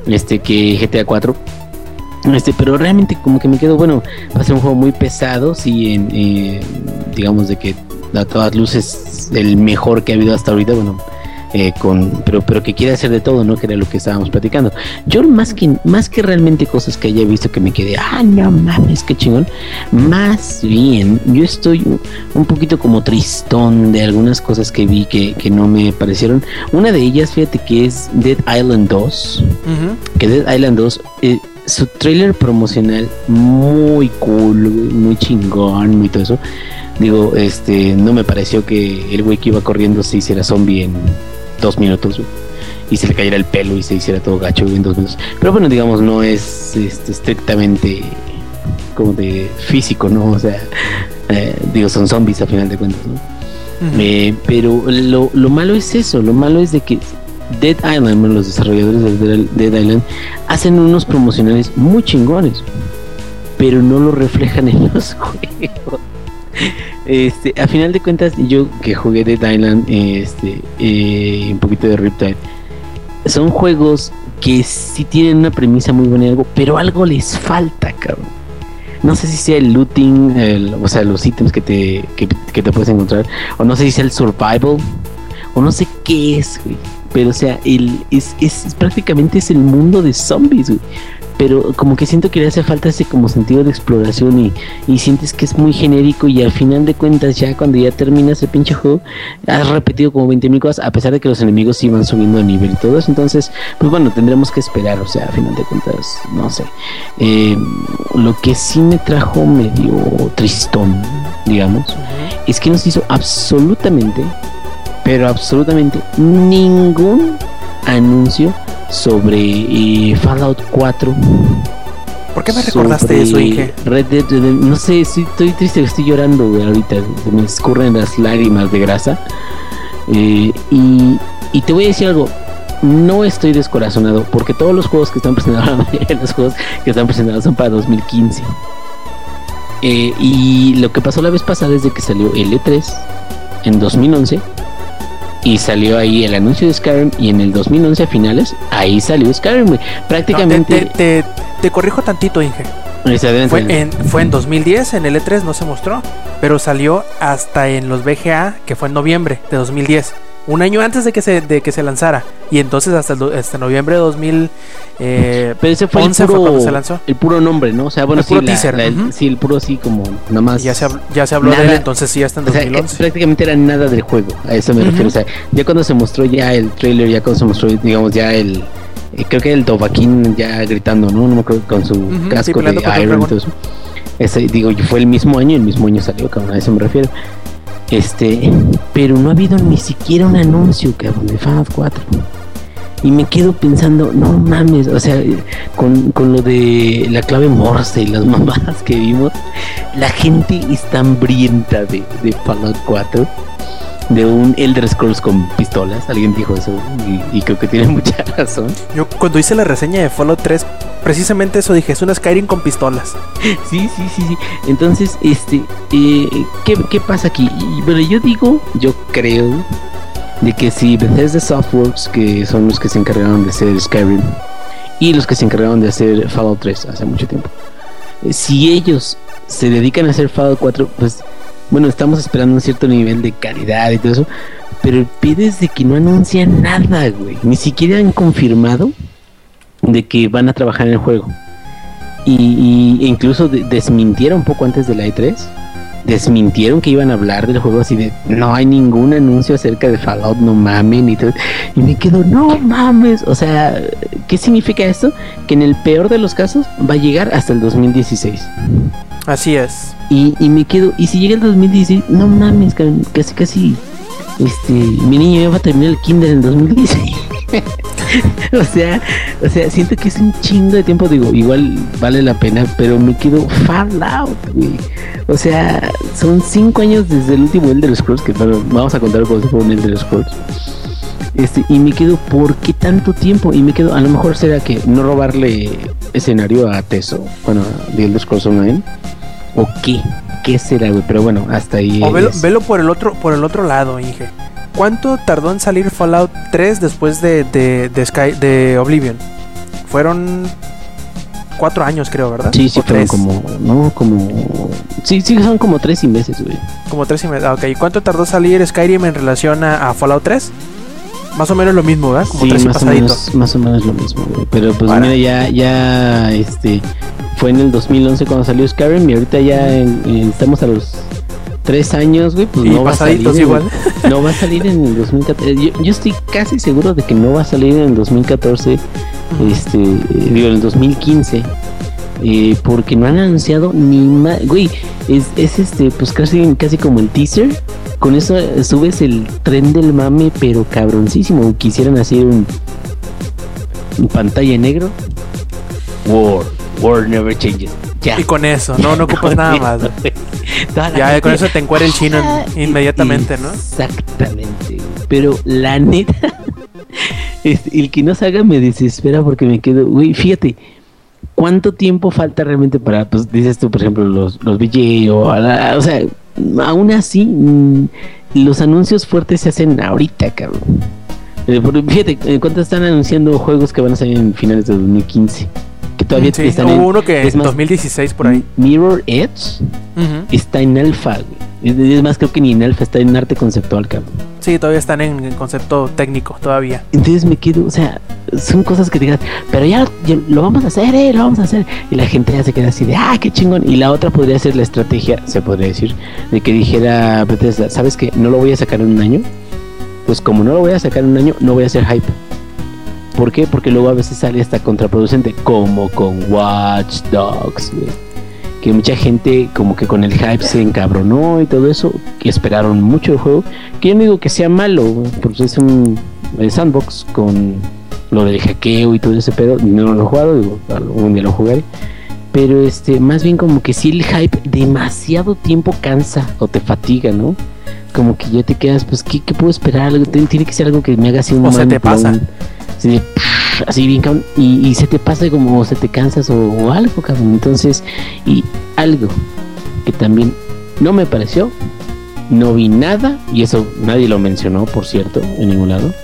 este, que GTA 4. Este, pero realmente como que me quedo, bueno, va a ser un juego muy pesado, en, eh, digamos de que a todas luces el mejor que ha habido hasta ahorita, bueno, eh, con, pero, pero que quiere hacer de todo, ¿no? Que era lo que estábamos platicando. Yo más que, más que realmente cosas que haya visto que me quedé, ah, no mames, qué chingón. Más bien, yo estoy un poquito como tristón de algunas cosas que vi que, que no me parecieron. Una de ellas, fíjate que es Dead Island 2. Que Dead Island 2, eh, su trailer promocional muy cool, muy chingón, muy todo eso Digo, este, no me pareció que el güey que iba corriendo se hiciera zombie en dos minutos, y se le cayera el pelo y se hiciera todo gacho en dos minutos. Pero bueno, digamos, no es este, estrictamente como de físico, ¿no? O sea, eh, digo, son zombies a final de cuentas, ¿no? Eh, pero lo, lo malo es eso, lo malo es de que Dead Island, los desarrolladores de Dead Island, hacen unos promocionales muy chingones, pero no lo reflejan en los juegos. Este, a final de cuentas, yo que jugué de Island, este, eh, un poquito de Riptide, son juegos que sí tienen una premisa muy buena y algo, pero algo les falta, cabrón. No sé si sea el looting, o sea, los ítems que te, que, te puedes encontrar, o no sé si sea el survival, o no sé qué es, güey. Pero, o sea, el, es, es prácticamente es el mundo de zombies, güey pero como que siento que le hace falta ese como sentido de exploración y, y sientes que es muy genérico y al final de cuentas ya cuando ya terminas el pinche juego has repetido como 20 mil cosas a pesar de que los enemigos iban subiendo de nivel y todo eso entonces pues bueno tendremos que esperar o sea a final de cuentas no sé. Eh, lo que sí me trajo medio tristón digamos es que nos hizo absolutamente pero absolutamente ningún anuncio sobre eh, Fallout 4. ¿Por qué me recordaste eso, Inge? Red Dead, no sé, estoy, triste, estoy llorando ahorita, me escurren las lágrimas de grasa. Eh, y, y te voy a decir algo, no estoy descorazonado porque todos los juegos que están presentados, los juegos que están presentados son para 2015. Eh, y lo que pasó la vez pasada desde que salió el E3 en 2011 y salió ahí el anuncio de Skyrim y en el 2011 a finales ahí salió Skyrim prácticamente te, corrijo tantito Inge. Fue en, fue en 2010 en el E3 no se mostró pero salió hasta en los BGA que fue en noviembre de 2010 un año antes de que se, de que se lanzara. Y entonces hasta, hasta noviembre de 2000. Eh, Pero ese fue, el puro, se lanzó. El puro nombre, ¿no? O sea, bueno, el puro teaser. Sí, el puro así como nada más. Ya se, ya se habló de él, entonces sí, hasta en 2011. prácticamente era nada del juego, a eso me refiero. O sea, ya cuando se mostró ya el trailer, ya cuando se mostró, digamos, ya el. Eh, creo que el Tobaquín ya gritando, ¿no? No me acuerdo, con su casco de Iron y todo eso. Ese, digo, fue el mismo año, el mismo año salió, cabrón, a eso me refiero. Este, pero no ha habido ni siquiera un anuncio, cabrón, de Fallout 4. Y me quedo pensando, no mames, o sea, con, con lo de la clave Morse y las mamadas que vimos, la gente está hambrienta de, de Fallout 4 de un Elder Scrolls con pistolas. Alguien dijo eso y, creo que tiene mucha razón. Yo cuando hice la reseña de Fallout 3, precisamente eso dije, es una Skyrim con pistolas. Sí, sí, sí, sí. Entonces, este, eh, ¿qué, ¿qué, pasa aquí? Bueno, yo digo, yo creo de que si Bethesda Softworks, que son los que se encargaron de hacer Skyrim, y los que se encargaron de hacer Fallout 3 hace mucho tiempo, eh, si ellos se dedican a hacer Fallout 4, pues bueno, estamos esperando un cierto nivel de calidad y todo eso, pero el es de que no anuncian nada, güey. Ni siquiera han confirmado de que van a trabajar en el juego. Y, y incluso de- desmintieron un poco antes de la E3. Desmintieron que iban a hablar del juego así de no hay ningún anuncio acerca de Fallout, no mamen y todo. Y me quedo, no mames. O sea, ¿qué significa esto? Que en el peor de los casos va a llegar hasta el 2016. Así es. Y, y me quedo, y si llega el 2016, no mames, casi casi, este, mi niño ya va a terminar el kinder en 2016. o sea, o sea, siento que es un chingo de tiempo, digo, igual vale la pena, pero me quedo Fallout, güey. O sea, son cinco años desde el último Elder Scrolls, que bueno, vamos a contar cómo se fue un Elder Scrolls. Este, y me quedo, ¿por qué tanto tiempo? Y me quedo, a lo mejor será que no robarle escenario a Teso, bueno, de Elder Scrolls Online, o qué, qué será, güey, pero bueno, hasta ahí. O velo, velo por el otro, por el otro lado, Inge. ¿Cuánto tardó en salir Fallout 3 después de, de, de Sky, de Oblivion? Fueron cuatro años, creo, ¿verdad? Sí, sí, fueron como, no, como, sí, sí, son como tres y meses, güey. Como tres y medio. Ah, ok. ¿Y cuánto tardó salir Skyrim en relación a, a Fallout 3? Más o menos lo mismo, ¿verdad? Como Sí, tres más o, menos, más o menos lo mismo, güey. Pero pues Ahora. mira, ya, ya, este, fue en el 2011 cuando salió Skyrim y ahorita ya en- en- estamos a los tres años, güey, pues Y no va a salir. en- igual. No va a salir en el 2014. Yo, yo estoy casi seguro de que no va a salir en el 2014, este, digo, en el 2015. eh, porque no han anunciado ni más, güey, es, es este, pues casi, casi como el teaser. Con eso subes el tren del mame, pero cabroncísimo. Quisieran hacer un, un pantalla en negro. War, war never changes. Ya. Y con eso, no, no ocupas nada más. Ya con eso te encuera el chino inmediatamente, ¿no? Exactamente. Pero la neta, el que no salga me desespera porque me quedo, güey, fíjate, ¿cuánto tiempo falta realmente para, pues dices tú, por ejemplo, los, los VJ o, la- o sea, aún así, mm, los anuncios fuertes se hacen ahorita, cabrón. Eh, fíjate, eh, ¿cuánto están anunciando juegos que van a salir en finales de 2015? Todavía Sí, están hubo en uno que es en más, 2016 por ahí. Mirror Edge está en alfa. Es, es más, creo que ni en alfa está en arte conceptual, cabrón. Sí, todavía están en, en concepto técnico, todavía. Entonces me quedo, o sea, son cosas que digas, pero ya, ya lo vamos a hacer, eh, lo vamos a hacer. Y la gente ya se queda así de, ah, qué chingón. Y la otra podría ser la estrategia, se podría decir, de que dijera Bethesda, ¿sabes qué? No lo voy a sacar en un año. Pues como no lo voy a sacar en un año, no voy a hacer hype. ¿Por qué? Porque luego a veces sale hasta contraproducente, como con Watch Dogs, güey. Que mucha gente como que con el hype se encabronó y todo eso, que esperaron mucho el juego. Que yo no digo que sea malo, güey, porque es un sandbox con lo del hackeo y todo ese pedo. No lo he jugado, digo, algún día lo jugaré. Pero este, más bien como que si el hype demasiado tiempo cansa o te fatiga, ¿no? Como que ya te quedas, pues, ¿qué, qué puedo esperar? Tiene que ser algo que me haga así un O se te blown. Así, de, así bien cabrón, y, y se te pasa como se te cansas o, o algo, cabrón. Entonces, y algo que también no me pareció, no vi nada, y eso nadie lo mencionó, por cierto, en ningún lado.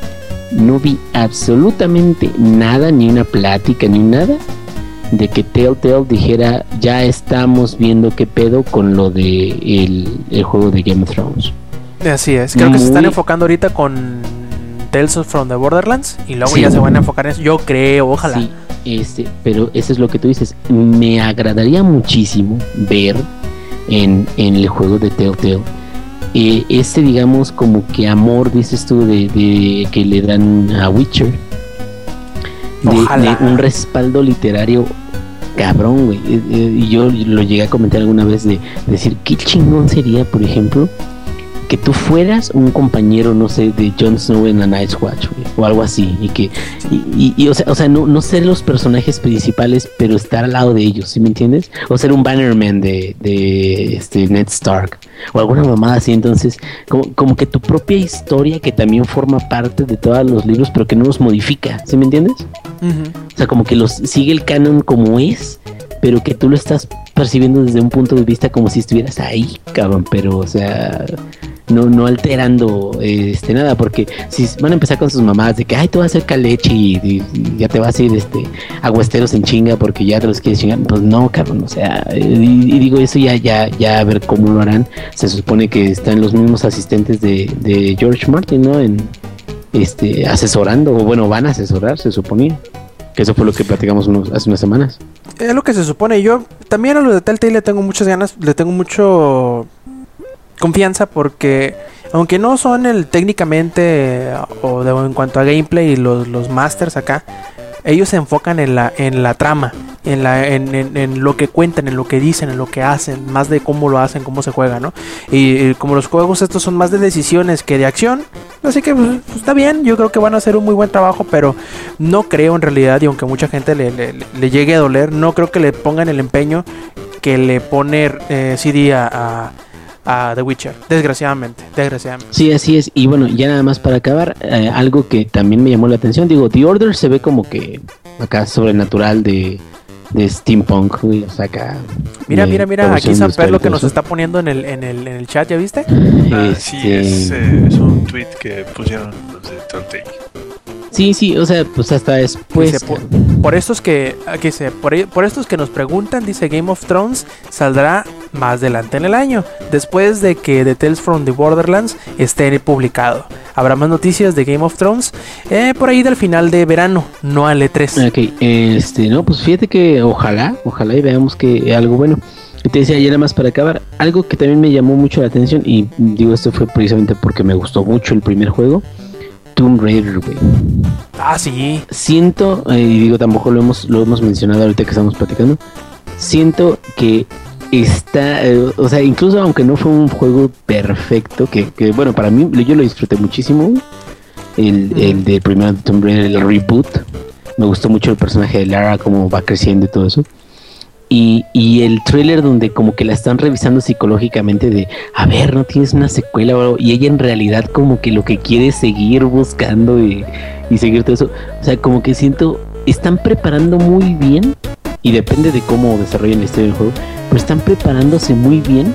No vi absolutamente nada, ni una plática, ni nada, de que Telltale dijera, ya estamos viendo qué pedo con lo de el, el juego de Game of Thrones. Así es. Creo que se están enfocando ahorita con Tales from the Borderlands y luego Sí. ya se van a enfocar en eso. Yo creo, ojalá. Sí, este, pero eso es lo que tú dices. Me agradaría muchísimo ver en, en el juego de Telltale eh, ese, digamos, como que amor, dices tú, de, de que le dan a Witcher. De, Ojalá. de un respaldo literario cabrón, güey. Eh, eh, Y yo lo llegué a comentar alguna vez de decir, qué chingón sería, por ejemplo, que tú fueras un compañero, no sé, de Jon Snow en la Night's Watch, güey, o algo así, y que, y, y- y, o sea, o sea no, no ser los personajes principales, pero estar al lado de ellos, ¿sí me entiendes? O ser un bannerman de, de este Ned Stark, o alguna mamada así, entonces, como, como que tu propia historia que también forma parte de todos los libros, pero que no los modifica, ¿sí me entiendes? O sea, como que los sigue el canon como es, pero que tú lo estás percibiendo desde un punto de vista como si estuvieras ahí, cabrón. Pero, o sea, no, no alterando este nada, porque si van a empezar con sus mamás de que ay tú vas a hacer caleche y, ya te vas a ir este aguasteros en chinga porque ya te los quieres chingar, pues no cabrón, o sea, y, digo eso ya, ya, ya a ver cómo lo harán. Se supone que están los mismos asistentes de, George Martin, ¿no? En este asesorando, o bueno, van a asesorar, se suponía. Que eso fue lo que platicamos hace unas semanas. Es lo que se supone. Yo también a lo de Telltale le tengo muchas ganas, le tengo mucho confianza porque aunque no son el técnicamente o de, en cuanto a gameplay los, los masters acá, ellos se enfocan en la, en la trama, en, la, en, lo que cuentan, en lo que dicen, en lo que hacen, más de cómo lo hacen, cómo se juega, ¿no? Y, como los juegos estos son más de decisiones que de acción, así que pues, pues, está bien, yo creo que van a hacer un muy buen trabajo, pero no creo en realidad, y aunque mucha gente le, le, llegue a doler, no creo que le pongan el empeño que le pone eh, CD a The Witcher, desgraciadamente, desgraciadamente. Sí, así es. Y bueno, ya nada más para acabar, eh, algo que también me llamó la atención, digo, The Order se ve como que acá sobrenatural de, de steampunk, o sea, acá... Mira, mira, mira, aquí San Pedro que nos está poniendo en el, en el, en el chat, ¿ya viste? Ah, sí, es, eh, es, un tweet que pusieron los de Telltale. Sí, sí, o sea, pues hasta después. por, estos que, aquí se, por, por, estos que nos preguntan, dice Game of Thrones saldrá más adelante en el año, después de que The Tales from the Borderlands esté publicado. Habrá más noticias de Game of Thrones eh, por ahí del final de verano, no al E3. Ok, este, no, pues fíjate que ojalá, ojalá y veamos que algo bueno. Te decía, ya nada más para acabar, algo que también me llamó mucho la atención, y digo esto fue precisamente porque me gustó mucho el primer juego, Tomb Raider, güey. Ah, sí. Siento, eh, y digo, tampoco lo hemos, lo hemos mencionado ahorita que estamos platicando. Siento que está, eh, o sea, incluso aunque no fue un juego perfecto, que, bueno, para mí yo lo disfruté muchísimo. El, el de primer Tomb Raider, el reboot. Me gustó mucho el personaje de Lara, cómo va creciendo y todo eso. Y, el trailer donde como que la están revisando psicológicamente de, a ver, no tienes una secuela y ella en realidad como que lo que quiere es seguir buscando y, seguir todo eso. O sea, como que siento, están preparando muy bien y depende de cómo desarrollen la historia del juego, pero están preparándose muy bien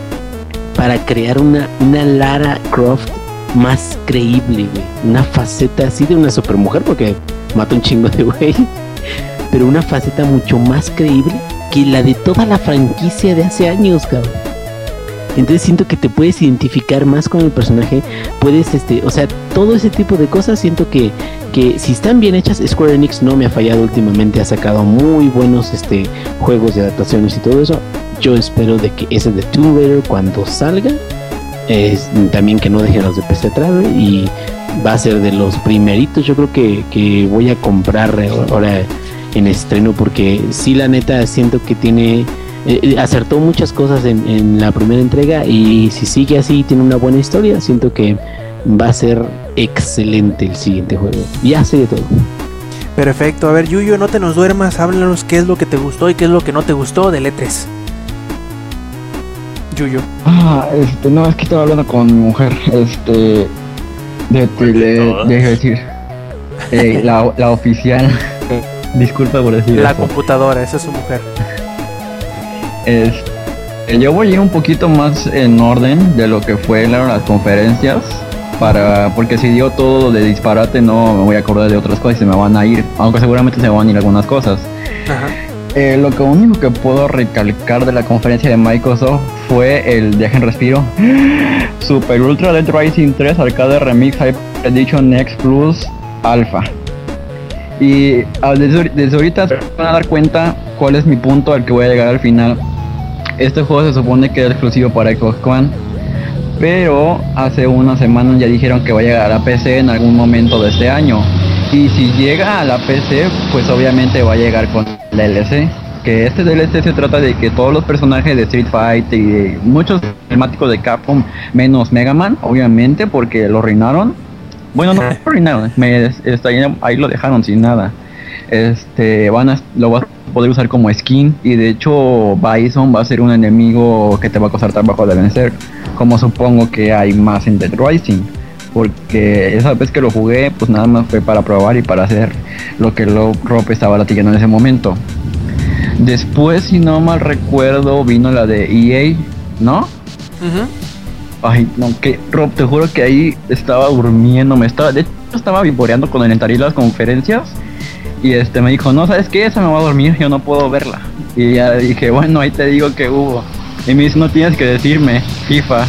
para crear una, una Lara Croft más creíble, Una faceta así de una supermujer porque mata un chingo de güey, pero una faceta mucho más creíble que la de toda la franquicia de hace años, cabrón. Entonces siento que te puedes identificar más con el personaje, puedes, este, o sea, todo ese tipo de cosas siento que, que si están bien hechas, Square Enix no me ha fallado últimamente, ha sacado muy buenos, este, juegos de adaptaciones y todo eso. Yo espero de que ese de Tomb Raider cuando salga, es, también que no dejen los de PC atrás y va a ser de los primeritos, yo creo que, que voy a comprar ahora en estreno porque sí la neta siento que tiene eh, eh, acertó muchas cosas en, la primera entrega y si sigue así tiene una buena historia siento que va a ser excelente el siguiente juego. Ya sé de todo. Perfecto. A ver Yuyo no te nos duermas háblanos qué es lo que te gustó y qué es lo que no te gustó del E3 Yuyo. Ah este no es que estaba hablando con mi mujer este de, de, decir eh, la, la oficial Disculpa por decir La computadora, esa es su mujer. Es, yo voy a ir un poquito más en orden de lo que fue las conferencias. Para, porque si dio todo de disparate no me voy a acordar de otras cosas y se me van a ir, aunque seguramente se me van a ir algunas cosas. Eh, lo que único que puedo recalcar de la conferencia de Microsoft fue el Dejen Respiro. Super Ultra Dead Rising 3 Arcade Remix Hyper Edition Next Plus Alpha. Y desde, ahorita se van a dar cuenta cuál es mi punto al que voy a llegar al final. Este juego se supone que es exclusivo para Xbox One. Pero hace unas semanas ya dijeron que va a llegar a la PC en algún momento de este año. Y si llega a la PC, pues obviamente va a llegar con DLC. Que este DLC se trata de que todos los personajes de Street Fighter y muchos temáticos de Capcom, menos Mega Man, obviamente, porque lo reinaron, bueno, no, no me está ahí, lo dejaron sin nada. Este, van a, lo vas a poder usar como skin y de hecho Bison va a ser un enemigo que te va a costar trabajo de vencer, como supongo que hay más en Dead Rising, porque esa vez que lo jugué, pues nada más fue para probar y para hacer lo que lo Rob estaba latillando en ese momento. Después, si no mal recuerdo, vino la de EA, ¿no? Ay, no, que Rob, te juro que ahí estaba durmiendo, me estaba, de hecho estaba vivoreando con el entarí las conferencias y este me dijo, no, ¿sabes qué? Esa me va a dormir, yo no puedo verla. Y ya dije, bueno, ahí te digo que hubo. Y me dice, no tienes que decirme, FIFA.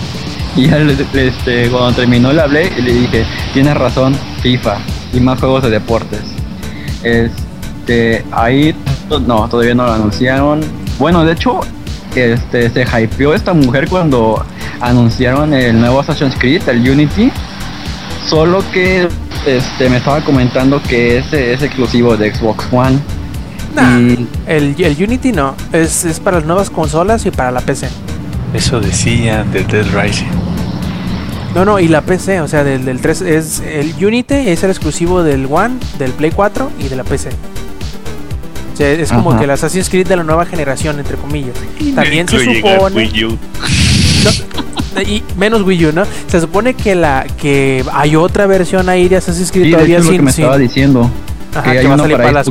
Y ya este, cuando terminó le hablé y le dije, tienes razón, FIFA. Y más juegos de deportes. Este, ahí, no, todavía no lo anunciaron. Bueno, de hecho, este, se hypeó esta mujer cuando anunciaron el nuevo Assassin's Creed, el Unity. Solo que este, me estaba comentando que ese es exclusivo de Xbox One. el, el, Unity no, es, es, para las nuevas consolas y para la PC. Eso decían del Dead Rising. No, no, y la PC, o sea, del, del 3 es el Unity es el exclusivo del One, del Play 4 y de la PC. O sea, es como que el Assassin's Creed de la nueva generación, entre comillas. También se supone. Y menos Wii U, ¿no? Se supone que la que hay otra versión ahí de Assassin's Creed todavía sin, lo que me estaba diciendo. Ajá, que, hay va para, las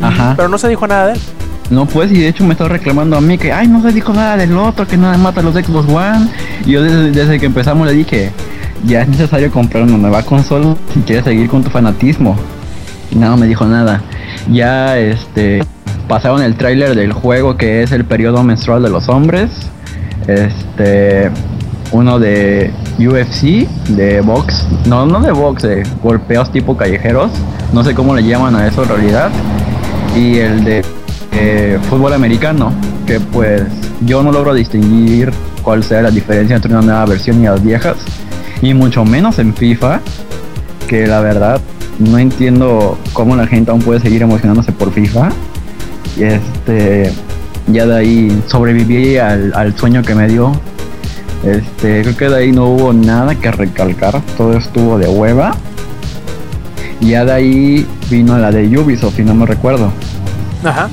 Ajá. Pero no se dijo nada de él. No, pues, y de hecho me estaba reclamando a mí que, ay, no se dijo nada del otro, que nada mata a los Xbox One. Y yo desde, desde, que empezamos le dije, ya es necesario comprar una nueva consola si quieres seguir con tu fanatismo. Y nada, me dijo nada. Ya, este, pasaron el tráiler del juego que es el periodo menstrual de los hombres este uno de UFC, de box, no, no de box, de golpeos tipo callejeros, no sé cómo le llaman a eso en realidad, y el de eh, fútbol americano, que pues yo no logro distinguir cuál sea la diferencia entre una nueva versión y las viejas, y mucho menos en FIFA, que la verdad no entiendo cómo la gente aún puede seguir emocionándose por FIFA. Y este, ya de ahí sobreviví al, sueño que me dio. Este, creo que de ahí no hubo nada que recalcar, todo estuvo de hueva. Y ya de ahí vino la de Ubisoft, si no me recuerdo. Ajá.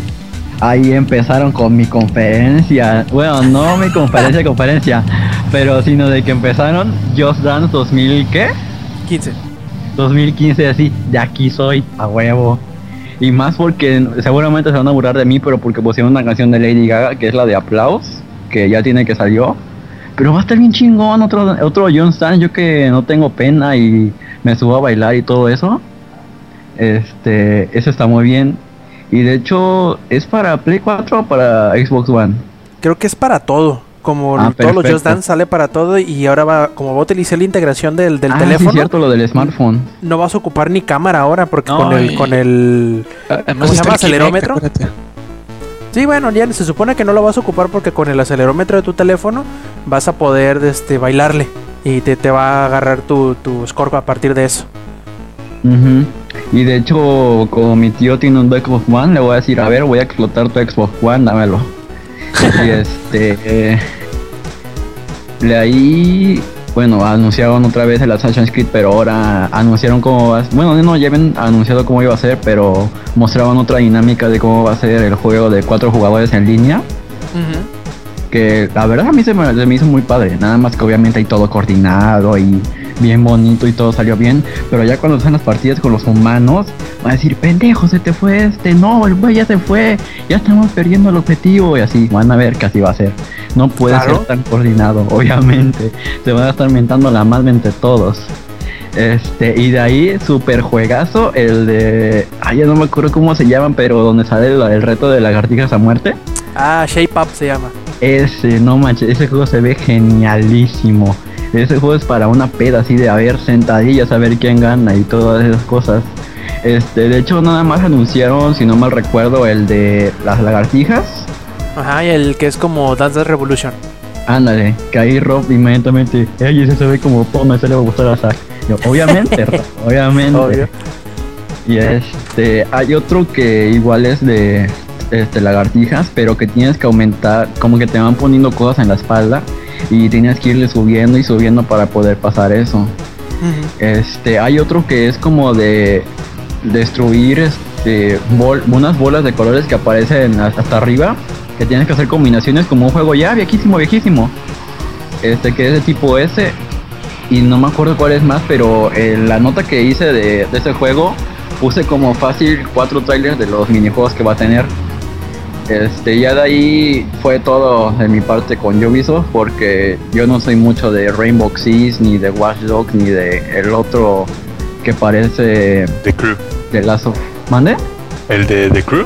Ahí empezaron con mi conferencia. Bueno, no mi conferencia, conferencia, pero sino de que empezaron Just Dance 2000, ¿qué? 15. 2015, así, de aquí soy, a huevo. Y más porque seguramente se van a burlar de mí, pero porque pusieron una canción de Lady Gaga, que es la de Aplaus, que ya tiene que salió. Pero va a estar bien chingón, otro, otro John Stan, yo que no tengo pena y me subo a bailar y todo eso. Este, eso está muy bien. Y de hecho, ¿es para Play 4 o para Xbox One? Creo que es para todo como ah, todos los Just Dance sale para todo y ahora va, como va a utilizar la integración del, del ah, teléfono. Sí, cierto, lo del smartphone. No vas a ocupar ni cámara ahora porque con el, con el ¿cómo se llama? acelerómetro. Sí, bueno, ya se supone que no lo vas a ocupar porque con el acelerómetro de tu teléfono vas a poder este, bailarle y te, te va a agarrar tu, tu score a partir de eso. Y de hecho, como mi tío tiene un Xbox One, le voy a decir, a ver, voy a explotar tu Xbox One, dámelo. Y este. de ahí. Bueno, anunciaron otra vez el Assassin's Creed, pero ahora anunciaron cómo va a Bueno, no, ya habían anunciado cómo iba a ser, pero mostraban otra dinámica de cómo va a ser el juego de cuatro jugadores en línea. Que la verdad a mí se me, se me hizo muy padre. Nada más que obviamente hay todo coordinado y bien bonito y todo salió bien, pero ya cuando están las partidas con los humanos, van a decir, pendejo, se te fue este, no, el güey ya se fue, ya estamos perdiendo el objetivo y así, van a ver que así va a ser. No puede ser tan coordinado, obviamente. Se van a estar mentando la madre entre todos. Este, y de ahí, super juegazo, el de. Ay, ya no me acuerdo cómo se llaman, pero donde sale el, reto de lagartijas a muerte. Ah, Shape Up se llama. Ese, no manches, ese juego se ve genialísimo. Ese juego es para una peda así de haber sentadillas, a ver quién gana y todas esas cosas. Este, de hecho, nada más anunciaron, si no mal recuerdo, el de las lagartijas. Ajá, y el que es como Dance Revolution. Ándale, que ahí Rob inmediatamente, ese se ve como me se le va a gustar a Zack. obviamente, obviamente. Y este, hay otro que igual es de este, lagartijas, pero que tienes que aumentar, como que te van poniendo cosas en la espalda y tienes que irle subiendo y subiendo para poder pasar eso. Este, hay otro que es como de destruir este, unas bolas de colores que aparecen hasta arriba, que tienes que hacer combinaciones como un juego ya viejísimo, viejísimo. Este, que es de tipo S, y no me acuerdo cuál es más, pero eh, la nota que hice de, de, ese juego puse como fácil cuatro trailers de los minijuegos que va a tener. Este, ya de ahí fue todo de mi parte con Ubisoft porque yo no soy mucho de Rainbow Six, ni de Watch Dogs, ni de el otro que parece The Crew. de Last of... ¿Mande? ¿El de The Crew?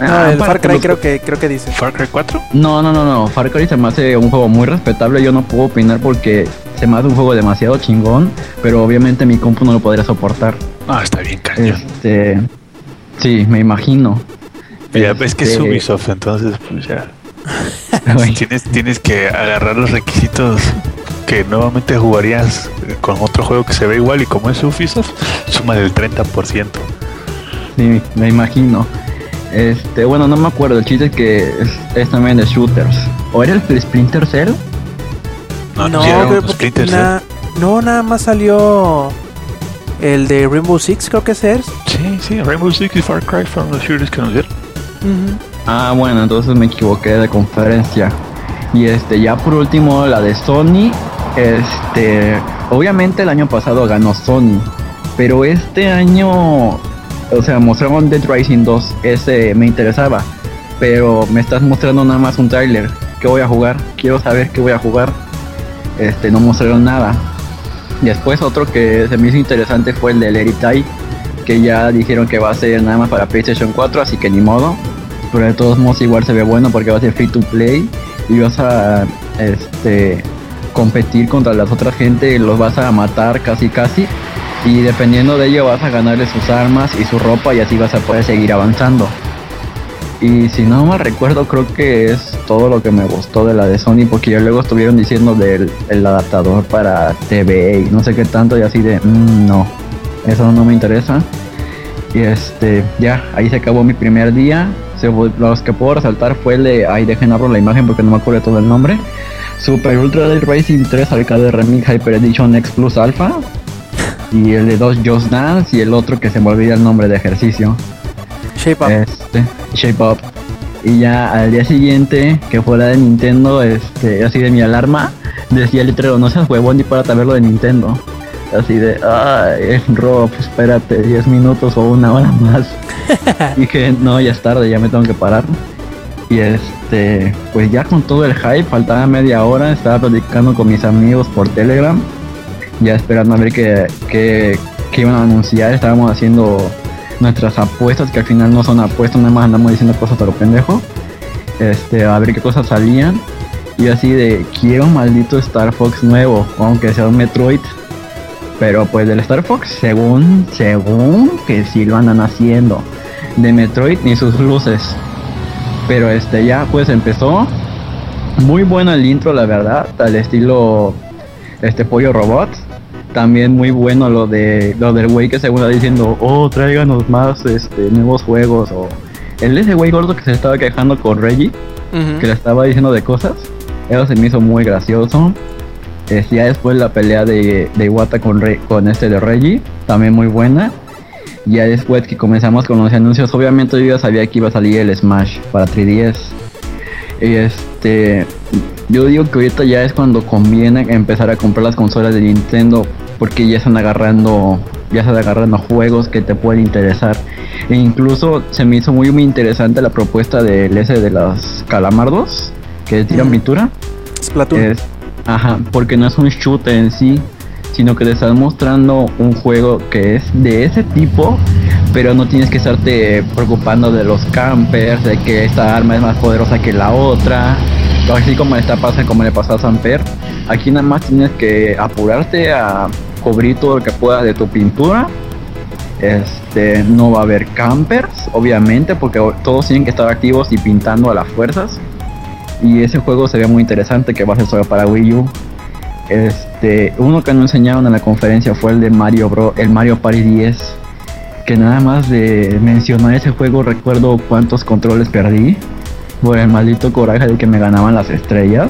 Ah, el para- Far Cry los- creo que creo que dice. ¿Far Cry 4? No, no, no, no. Far Cry se me hace un juego muy respetable. Yo no puedo opinar porque se me hace un juego demasiado chingón. Pero obviamente mi compu no lo podría soportar. Ah, está bien cañón. Este. Sí, me imagino. Ya ves que es Ubisoft, entonces pues ya. Tienes, tienes que agarrar los requisitos que nuevamente jugarías con otro juego que se ve igual y como es Ubisoft, suma del 30%. Sí, me imagino. Este, bueno, no me acuerdo. El chiste es que es, es también de shooters. ¿O era el Splinter Cell? No, no, creo que na- no, nada más salió el de Rainbow Six, creo que es. Sí, sí, Rainbow Six y Far Cry fueron los shooters que nos dieron. Ah, bueno, entonces me equivoqué de conferencia. Y este, ya por último, la de Sony. Este, obviamente el año pasado ganó Sony. Pero este año, o sea, mostraron Dead Rising 2. Ese me interesaba. Pero me estás mostrando nada más un tráiler. ¿Qué voy a jugar? Quiero saber qué voy a jugar. Este, no mostraron nada. Después otro que se me hizo interesante fue el de Let It Die, que ya dijeron que va a ser nada más para PlayStation 4, así que ni modo. Pero de todos modos igual se ve bueno porque va a ser free to play y vas a este competir contra las otras gente, los vas a matar casi casi y dependiendo de ello vas a ganarle sus armas y su ropa y así vas a poder seguir avanzando. Y si no me recuerdo, creo que es todo lo que me gustó de la de Sony, porque ya luego estuvieron diciendo del el adaptador para TV y no sé qué tanto, y así de, "Mm, no, eso no me interesa. Y este, ya, ahí se acabó mi primer día. Se, los que puedo resaltar fue el de, ay, dejen abro la imagen porque no me acuerdo todo el nombre. Super Ultra Dead Racing 3 Arcade Remix Hyper Edition X Plus Alpha. Y el de 2 Just Dance y el otro que se me olvida el nombre de ejercicio. Shape Up. Este, Shape Up. Y ya al día siguiente, que fue la de Nintendo, este, así de mi alarma, decía el letrero, no seas huevón ni para ver lo de Nintendo. Así de, ay, Rob, espérate 10 minutos o una hora más. Dije, no, ya es tarde, ya me tengo que parar. Y este, pues ya con todo el hype, faltaba media hora, estaba platicando con mis amigos por Telegram, ya esperando a ver qué, qué, qué iban a anunciar, estábamos haciendo nuestras apuestas, que al final no son apuestas, nada más andamos diciendo cosas a lo pendejo. Este, a ver qué cosas salían. Y así de, quiero un maldito Star Fox nuevo, aunque sea un Metroid. Pero pues del Star Fox, según, según que sí lo andan haciendo. De Metroid ni sus luces. Pero este ya pues empezó. Muy bueno el intro, la verdad, al estilo este pollo robot. También muy bueno lo de lo del güey que según está diciendo, oh tráiganos más este nuevos juegos o el ese güey gordo que se estaba quejando con Reggie, que le estaba diciendo de cosas. Eso se me hizo muy gracioso. Este, ya después la pelea de, de Iwata con, Re- con este de Reggie, también muy buena. Ya después que comenzamos con los anuncios, obviamente yo ya sabía que iba a salir el Smash para 3DS. Y este, yo digo que ahorita ya es cuando conviene empezar a comprar las consolas de Nintendo porque ya están agarrando, ya están agarrando juegos que te pueden interesar. E incluso se me hizo muy muy interesante la propuesta del ese de los calamardos que tiran pintura. Splatoon. Es, ajá, porque no es un shooter en sí, sino que te están mostrando un juego que es de ese tipo, pero no tienes que estarte preocupando de los campers, de que esta arma es más poderosa que la otra, así como le pasando, como le pasó a Samper. Aquí nada más tienes que apurarte a cubrir todo lo que puedas de tu pintura. Este, no va a haber campers, obviamente, porque todos tienen que estar activos y pintando a las fuerzas. Y ese juego se ve muy interesante que va a ser solo para Wii U. Este, uno que no enseñaron en la conferencia fue el de Mario Bro, el Mario Party 10. Que nada más de mencionar ese juego recuerdo cuántos controles perdí por el maldito coraje de que me ganaban las estrellas.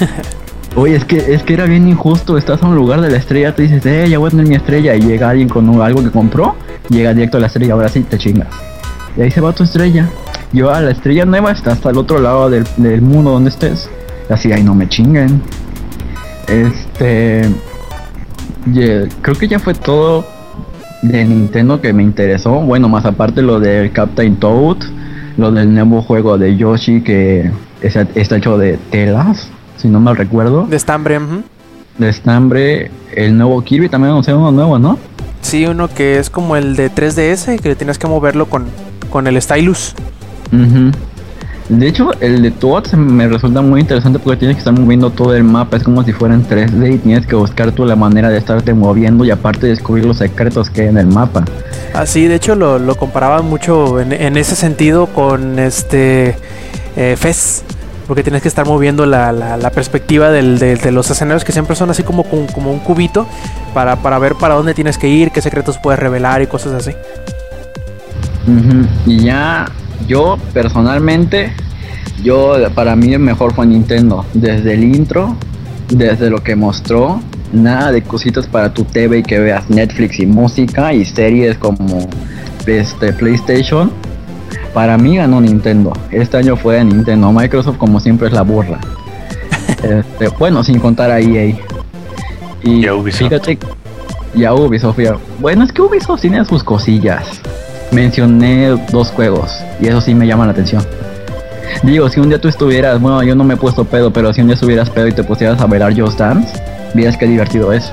Oye, es que es que era bien injusto, estás a un lugar de la estrella, te dices, eh, ya voy a tener mi estrella, y llega alguien con un- algo que compró, llega directo a la estrella, ahora sí te chingas. Y ahí se va tu estrella. Yo a la estrella nueva está hasta el otro lado del, del mundo donde estés. Y así, ahí no me chinguen. Este. creo que ya fue todo de Nintendo que me interesó. Bueno, más aparte lo del Captain Toad, lo del nuevo juego de Yoshi que está hecho de telas, si no mal recuerdo. De estambre, De estambre, el nuevo Kirby también anunciaron uno nuevo, ¿no? Sí, uno que es como el de 3DS, que tienes que moverlo con, con el stylus. De hecho, el de Toad me resulta muy interesante porque tienes que estar moviendo todo el mapa, es como si fuera en 3D y tienes que buscar tú la manera de estarte moviendo y aparte descubrir los secretos que hay en el mapa. Así, ah, de hecho lo, lo comparaba mucho en, ese sentido con este eh, Fez, porque tienes que estar moviendo la, la, perspectiva del, de, los escenarios que siempre son así como, como, un cubito para, para, ver para dónde tienes que ir, qué secretos puedes revelar y cosas así. Y ya yo personalmente, yo para mí el mejor fue Nintendo. Desde el intro, desde lo que mostró, nada de cositas para tu TV y que veas Netflix y música y series como este PlayStation. Para mí ganó Nintendo. Este año fue Nintendo. Microsoft como siempre es la burra. Este, bueno, sin contar a EA. Y, a Ubisoft. Fíjate, y a Ubisoft. Bueno, es que Ubisoft tiene sus cosillas mencioné dos juegos y eso sí me llama la atención. Digo, si un día tú estuvieras, bueno, yo no me he puesto pedo, pero si un día estuvieras pedo y te pusieras a bailar Just Dance, vieras qué divertido es.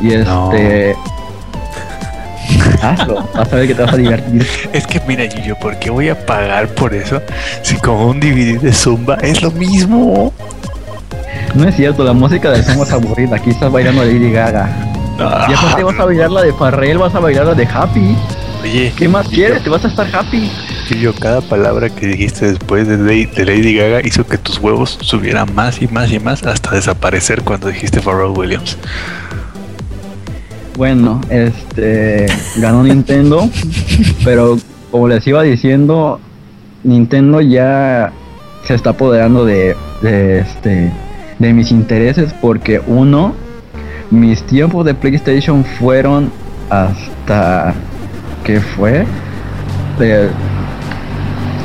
Y este. Hazlo, vas a ver que te vas a divertir. Es que mira, yo, ¿por qué voy a pagar por eso? Si con un DVD de Zumba es lo mismo. No es cierto, la música de Zumba es aburrida. Aquí estás bailando Lady Gaga. y después te vas a bailar la de Farrell, vas a bailar la de Happy. Oye, ¿qué más quieres? Te vas a estar happy. Yo, cada palabra que dijiste después de Lady, de Lady Gaga hizo que tus huevos subieran más y más y más hasta desaparecer cuando dijiste Pharrell Williams. Bueno, este ganó Nintendo, pero como les iba diciendo, Nintendo ya se está apoderando de, de este de mis intereses porque uno, mis tiempos de PlayStation fueron hasta que fue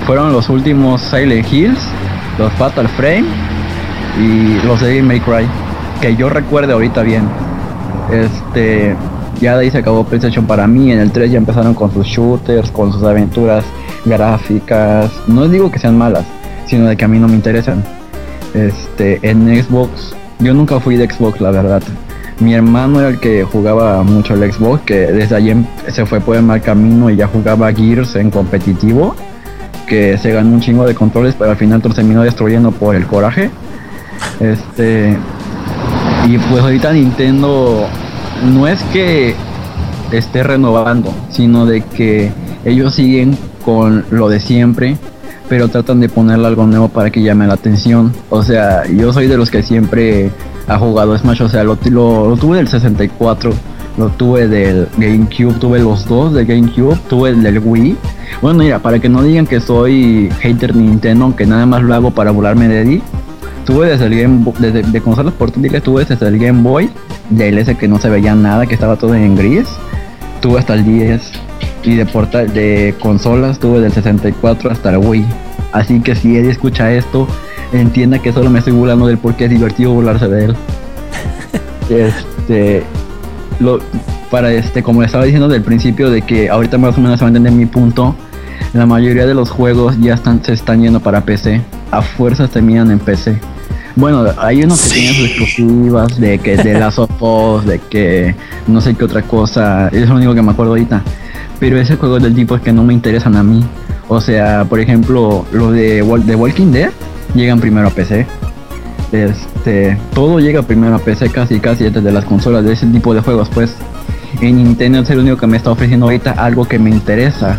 fueron los últimos Silent Hills, los Fatal Frame y los de May Cry, que yo recuerde ahorita bien. Este, ya de ahí se acabó PlayStation para mí, en el 3 ya empezaron con sus shooters, con sus aventuras gráficas. No digo que sean malas, sino de que a mí no me interesan. Este, en Xbox, yo nunca fui de Xbox, la verdad. Mi hermano era el que jugaba mucho el Xbox, que desde allí em, se fue por el mal camino y ya jugaba Gears en competitivo, que se ganó un chingo de controles, pero al final terminó destruyendo por el coraje. Este y pues ahorita Nintendo no es que esté renovando, sino de que ellos siguen con lo de siempre, pero tratan de ponerle algo nuevo para que llame la atención. O sea, yo soy de los que siempre ha jugado Smash, o sea, lo, tuve del 64, lo tuve del GameCube, tuve los dos del GameCube, tuve el del Wii. Bueno, mira, para que no digan que soy hater Nintendo, que nada más lo hago para burlarme de Eddie, tuve desde el Game Boy, desde de consolas portátiles tuve desde el Game Boy, del ese que no se veía nada, que estaba todo en gris, tuve hasta el 10 y de portal de consolas tuve del 64 hasta el Wii. Así que si Eddie escucha esto, entienda que solo me estoy burlando del por qué es divertido burlarse de él. este, lo, para este, como estaba diciendo del principio, de que ahorita más o menos se va a entender mi punto, la mayoría de los juegos ya están, se están yendo para PC. A fuerzas terminan en PC. Bueno, hay unos que tienen sus exclusivas de que de las ojos, de que no sé qué otra cosa. Es lo único que me acuerdo ahorita. Pero ese juego del tipo que no me interesan a mí. O sea, por ejemplo, lo de, de Walking Dead llegan primero a PC. Este, todo llega primero a PC casi casi desde las consolas de ese tipo de juegos, pues en Nintendo es el único que me está ofreciendo ahorita algo que me interesa.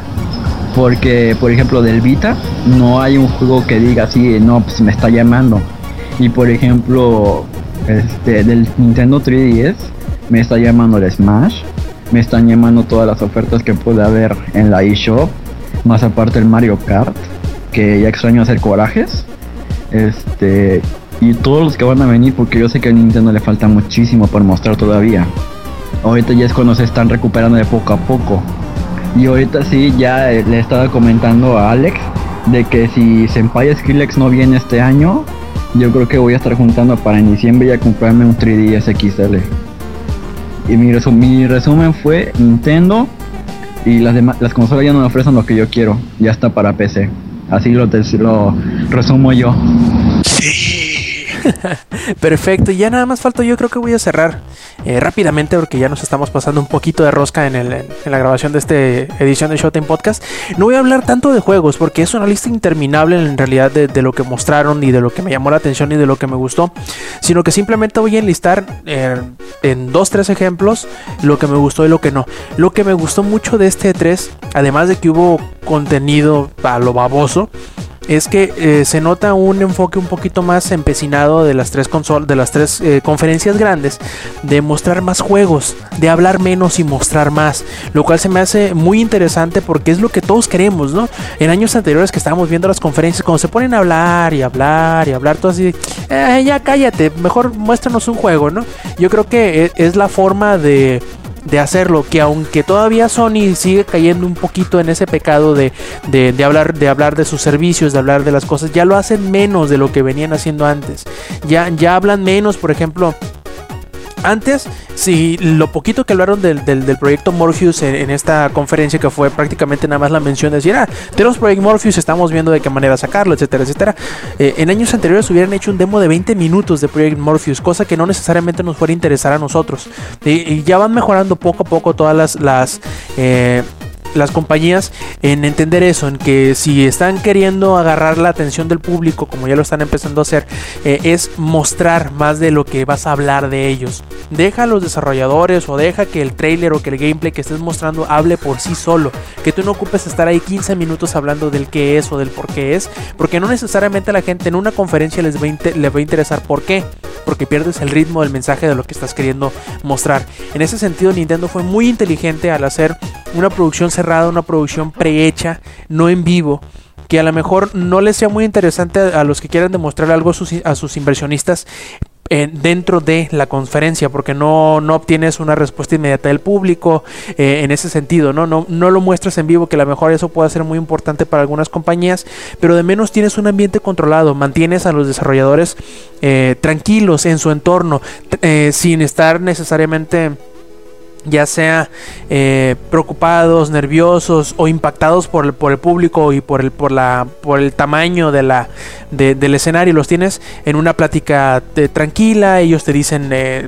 Porque, por ejemplo, del Vita no hay un juego que diga así, no, pues me está llamando. Y por ejemplo, este, del Nintendo 3DS me está llamando el Smash, me están llamando todas las ofertas que puede haber en la eShop, más aparte el Mario Kart, que ya extraño hacer corajes. Este, y todos los que van a venir, porque yo sé que a Nintendo le falta muchísimo por mostrar todavía. Ahorita ya es cuando se están recuperando de poco a poco. Y ahorita sí, ya le estaba comentando a Alex de que si Senpai Skrillex no viene este año, yo creo que voy a estar juntando para en diciembre y a comprarme un 3DS XL. Y mi, mi resumen fue Nintendo y las las consolas ya no me ofrecen lo que yo quiero, ya está para PC. Así lo, resumo yo. Perfecto, ya nada más falta yo creo que voy a cerrar eh, rápidamente porque ya nos estamos pasando un poquito de rosca en, el, en la grabación de esta edición de Showtime Podcast. No voy a hablar tanto de juegos porque es una lista interminable en realidad de, lo que mostraron y de lo que me llamó la atención y de lo que me gustó, sino que simplemente voy a enlistar eh, en dos, tres ejemplos lo que me gustó y lo que no. Lo que me gustó mucho de este 3, además de que hubo contenido a lo baboso, es que eh, se nota un enfoque un poquito más empecinado de las tres consolas, de las tres eh, conferencias grandes, de mostrar más juegos, de hablar menos y mostrar más, lo cual se me hace muy interesante porque es lo que todos queremos, ¿no? En años anteriores que estábamos viendo las conferencias, cuando se ponen a hablar y hablar y hablar, todo así, eh, ya cállate, mejor muéstranos un juego, ¿no? Yo creo que e, es la forma de de hacerlo, que aunque todavía Sony sigue cayendo un poquito en ese pecado de, de, hablar, de hablar de sus servicios, de hablar de las cosas, ya lo hacen menos de lo que venían haciendo antes. Ya, ya hablan menos, por ejemplo, antes, si lo poquito que hablaron del, proyecto Morpheus en, esta conferencia, que fue prácticamente nada más la mención de decir, ah, tenemos Project Morpheus, estamos viendo de qué manera sacarlo, etcétera, etcétera. Eh, en años anteriores hubieran hecho un demo de 20 minutos de Project Morpheus, cosa que no necesariamente nos fuera a interesar a nosotros. Y, ya van mejorando poco a poco todas las, las eh, las compañías en entender eso, en que si están queriendo agarrar la atención del público, como ya lo están empezando a hacer, eh, es mostrar más de lo que vas a hablar de ellos. Deja a los desarrolladores o deja que el trailer o que el gameplay que estés mostrando hable por sí solo. Que tú no ocupes estar ahí 15 minutos hablando del qué es o del por qué es, porque no necesariamente a la gente en una conferencia les va les va a interesar por qué, porque pierdes el ritmo del mensaje de lo que estás queriendo mostrar. En ese sentido, Nintendo fue muy inteligente al hacer una producción cerrada, una producción prehecha, no en vivo, que a lo mejor no les sea muy interesante a, los que quieran demostrar algo a sus, inversionistas eh, dentro de la conferencia, porque no, no obtienes una respuesta inmediata del público eh, en ese sentido, ¿no? ¿no? No lo muestras en vivo, que a lo mejor eso puede ser muy importante para algunas compañías, pero de menos tienes un ambiente controlado, mantienes a los desarrolladores eh, tranquilos en su entorno, sin estar necesariamente ya sea eh, preocupados, nerviosos o impactados por el, por el público y por el, por la, por el tamaño de la, del escenario, los tienes en una plática eh, tranquila, ellos te dicen eh,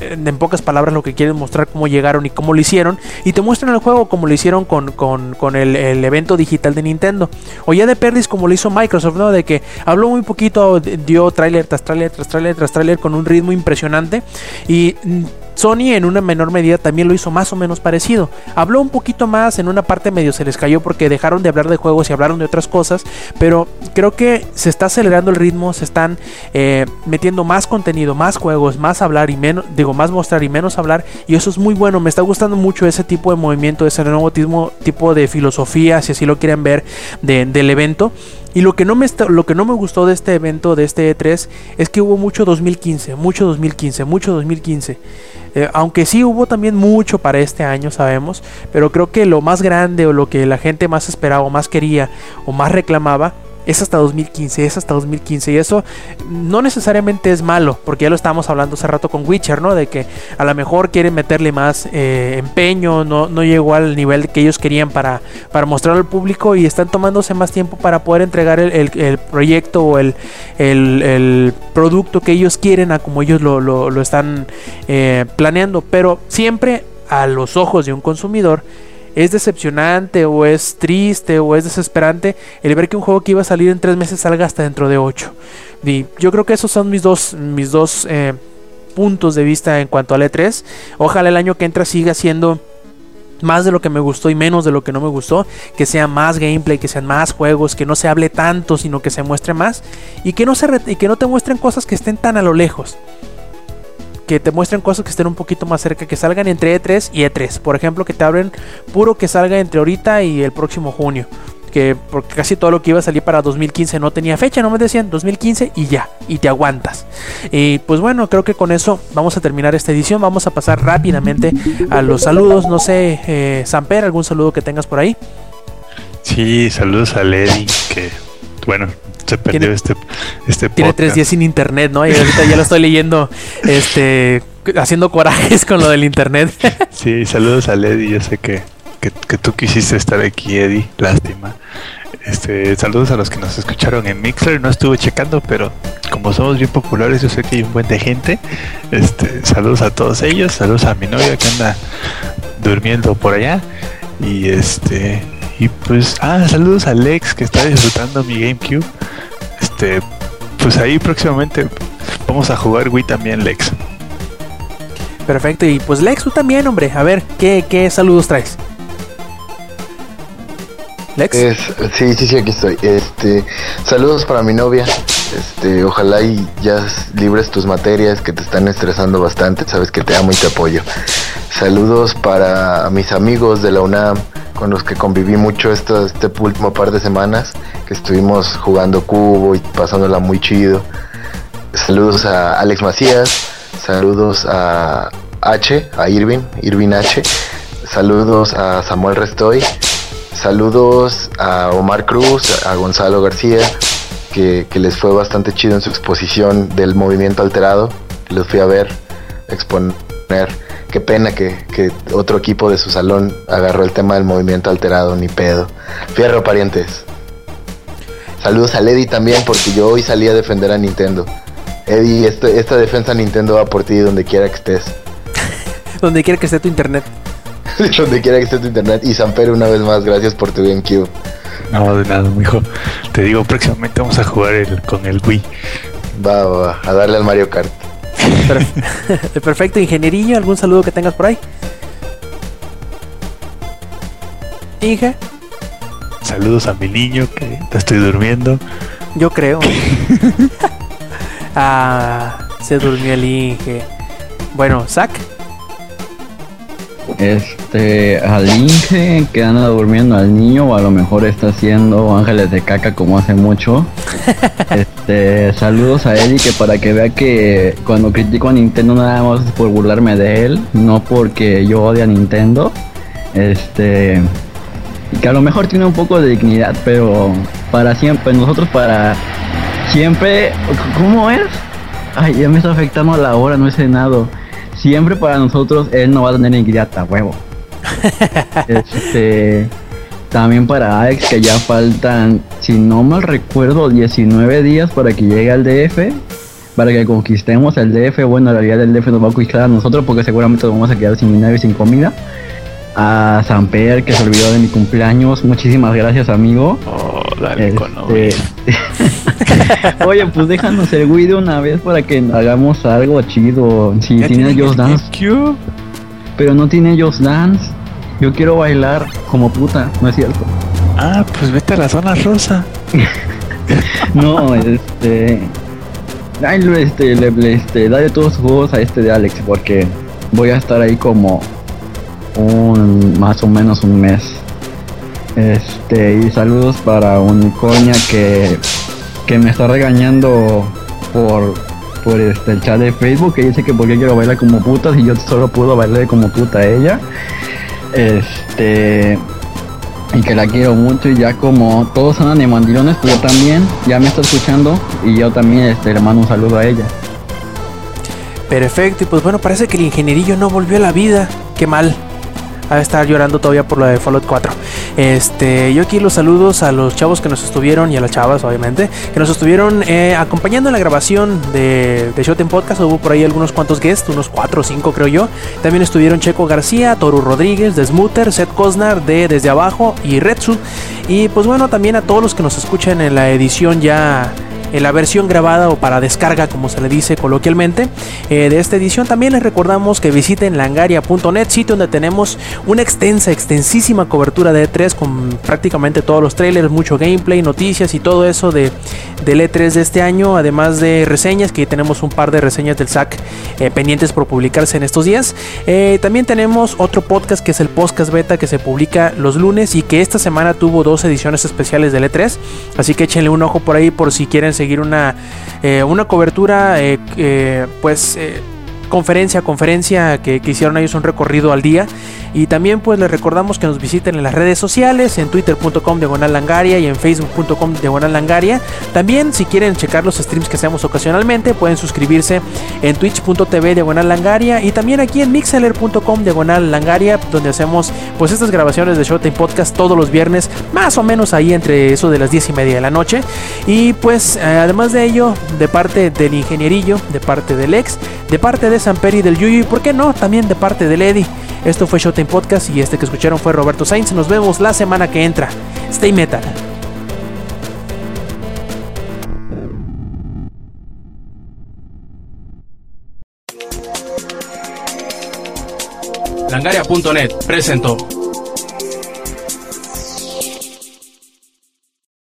en pocas palabras lo que quieren mostrar cómo llegaron y cómo lo hicieron y te muestran el juego como lo hicieron con, con, el, el, evento digital de Nintendo o ya de Perdis como lo hizo Microsoft ¿no? de que habló muy poquito dio tráiler tras tráiler tras tráiler tras tráiler con un ritmo impresionante y mm, Sony en una menor medida también lo hizo más o menos parecido. Habló un poquito más, en una parte medio se les cayó porque dejaron de hablar de juegos y hablaron de otras cosas, pero creo que se está acelerando el ritmo, se están eh, metiendo más contenido, más juegos, más hablar y menos, digo, más mostrar y menos hablar, y eso es muy bueno, me está gustando mucho ese tipo de movimiento, ese nuevo tipo, de filosofía, si así lo quieren ver, del evento. Y lo que, no me lo que no me gustó de este evento, de este E3, es que hubo mucho 2015, mucho 2015, mucho 2015. Eh, aunque sí hubo también mucho para este año, sabemos, pero creo que lo más grande o lo que la gente más esperaba o más quería o más reclamaba es hasta 2015, es hasta 2015. Y eso no necesariamente es malo, porque ya lo estábamos hablando hace rato con Witcher, ¿no? De que a lo mejor quieren meterle más eh, empeño, no, no llegó al nivel que ellos querían para, para mostrar al público y están tomándose más tiempo para poder entregar el, proyecto o el, el, producto que ellos quieren a como ellos lo, lo, están eh, planeando. Pero siempre a los ojos de un consumidor es decepcionante o es triste o es desesperante el ver que un juego que iba a salir en tres meses salga hasta dentro de ocho. Y yo creo que esos son mis dos, mis dos eh, puntos de vista en cuanto al E3. Ojalá el año que entra siga siendo más de lo que me gustó y menos de lo que no me gustó, que sea más gameplay, que sean más juegos, que no se hable tanto, sino que se muestre más y que no se y que no te muestren cosas que estén tan a lo lejos que te muestren cosas que estén un poquito más cerca, que salgan entre E3 y E3. Por ejemplo, que te abren puro que salga entre ahorita y el próximo junio. Que porque casi todo lo que iba a salir para 2015 no tenía fecha, no me decían 2015 y ya, y te aguantas. Y pues bueno, creo que con eso vamos a terminar esta edición. Vamos a pasar rápidamente a los saludos. No sé, eh, Samper, algún saludo que tengas por ahí. Sí, saludos a Lady, que bueno, se perdió este, este Tiene tres días sin internet, ¿no? Y ahorita ya lo estoy leyendo, este, haciendo corajes con lo del internet. sí, saludos a Lady, yo sé que que, que tú quisiste estar aquí, Eddie. Lástima. Este, saludos a los que nos escucharon en Mixler. No estuve checando, pero como somos bien populares, yo sé que hay un buen de gente. Este, saludos a todos ellos. Saludos a mi novia que anda durmiendo por allá. Y este, y pues, ah, saludos a Lex que está disfrutando mi GameCube. Este, pues ahí próximamente vamos a jugar Wii también, Lex. Perfecto, y pues Lex, tú también, hombre. A ver, ¿qué, qué saludos traes? Lex. sí, sí, sí, aquí estoy. Este, saludos para mi novia. Este, ojalá y ya libres tus materias que te están estresando bastante. Sabes que te amo y te apoyo. Saludos para mis amigos de la UNAM con los que conviví mucho este, este último par de semanas, que estuvimos jugando cubo y pasándola muy chido. Saludos a Alex Macías, saludos a H, a Irving, Irving H, saludos a Samuel Restoy, saludos a Omar Cruz, a Gonzalo García, que, les fue bastante chido en su exposición del movimiento alterado, los fui a ver, exponer. Qué pena que, que otro equipo de su salón agarró el tema del movimiento alterado, ni pedo. Fierro, parientes. Saludos a Lady también, porque yo hoy salí a defender a Nintendo. Eddie, este, esta defensa Nintendo va por ti donde quiera que estés. donde quiera que esté tu internet. donde quiera que esté tu internet. Y Samper, una vez más, gracias por tu GameCube. No, de nada, mijo. Te digo, próximamente vamos a jugar el, con el Wii. Va, va, a darle al Mario Kart. Perfecto, ingenierillo, ¿algún saludo que tengas por ahí? Inge. Saludos a mi niño que estoy durmiendo. Yo creo. Ah, se durmió el Inge. Bueno, Zack. Este, al Inge que anda durmiendo al niño, o a lo mejor está haciendo ángeles de caca como hace mucho. este, saludos a Eddie que para que vea que cuando critico a Nintendo nada más es por burlarme de él, no porque yo odie a Nintendo. Este, que a lo mejor tiene un poco de dignidad, pero para siempre, nosotros para Siempre, ¿cómo es? Ay, ya me está afectando a la hora, no he cenado. Siempre para nosotros él no va a tener ingrata, huevo. este, también para Alex que ya faltan, si no mal recuerdo, 19 días para que llegue al DF. Para que conquistemos el DF. Bueno, en realidad el DF nos va a conquistar a nosotros porque seguramente nos vamos a quedar sin dinero y sin comida a Samper que se olvidó de mi cumpleaños. Muchísimas gracias, amigo. Oh, dale con este, Oye, pues déjanos el Wii de una vez para que hagamos algo chido. Si tiene Just Dance. Pero no tiene Just Dance. Yo quiero bailar como puta, ¿no es cierto? Ah, pues vete a la zona rosa. no, este. Ay, este, le, este, dale todos sus juegos a este de Alex porque voy a estar ahí como un más o menos un mes. Este, y saludos para Unicornia que, que me está regañando por, por este, el chat de Facebook que dice que porque quiero bailar como puta si yo solo puedo bailar como puta ella. Este y que la quiero mucho y ya como todos son animandilones, pues yo también, ya me está escuchando y yo también este, le mando un saludo a ella. Perfecto, y pues bueno, parece que el ingenierillo no volvió a la vida. Qué mal a estar llorando todavía por lo de Fallout 4. Este, yo aquí los saludos a los chavos que nos estuvieron y a las chavas, obviamente, que nos estuvieron eh, acompañando en la grabación de, de Shot Podcast. Hubo por ahí algunos cuantos guests, unos 4 o 5 creo yo. También estuvieron Checo García, Toru Rodríguez, de Smoother, Seth Cosnar de Desde Abajo y Retsu. Y pues bueno, también a todos los que nos escuchan en la edición ya en la versión grabada o para descarga, como se le dice coloquialmente, eh, de esta edición. También les recordamos que visiten langaria.net, sitio donde tenemos una extensa, extensísima cobertura de E3 con prácticamente todos los trailers, mucho gameplay, noticias y todo eso de, del E3 de este año, además de reseñas, que tenemos un par de reseñas del SAC eh, pendientes por publicarse en estos días. Eh, también tenemos otro podcast que es el podcast beta que se publica los lunes y que esta semana tuvo dos ediciones especiales del E3, así que échenle un ojo por ahí por si quieren seguir una, eh, una cobertura eh, eh, pues conferencia a conferencia que, que hicieron ellos un recorrido al día. Y también pues les recordamos que nos visiten en las redes sociales, en twitter.com diagonal langaria y en facebook.com diagonal langaria. También si quieren checar los streams que hacemos ocasionalmente, pueden suscribirse en twitch.tv diagonal langaria y también aquí en mixeler.com diagonal langaria, donde hacemos pues estas grabaciones de Showtime Podcast todos los viernes, más o menos ahí entre eso de las 10 y media de la noche. Y pues eh, además de ello, de parte del ingenierillo, de parte del ex, de parte de Samper y del Yuyu y por qué no, también de parte del Eddie. Esto fue Showtime Podcast y este que escucharon fue Roberto Sainz. Nos vemos la semana que entra. Stay metal. Langaria.net presentó.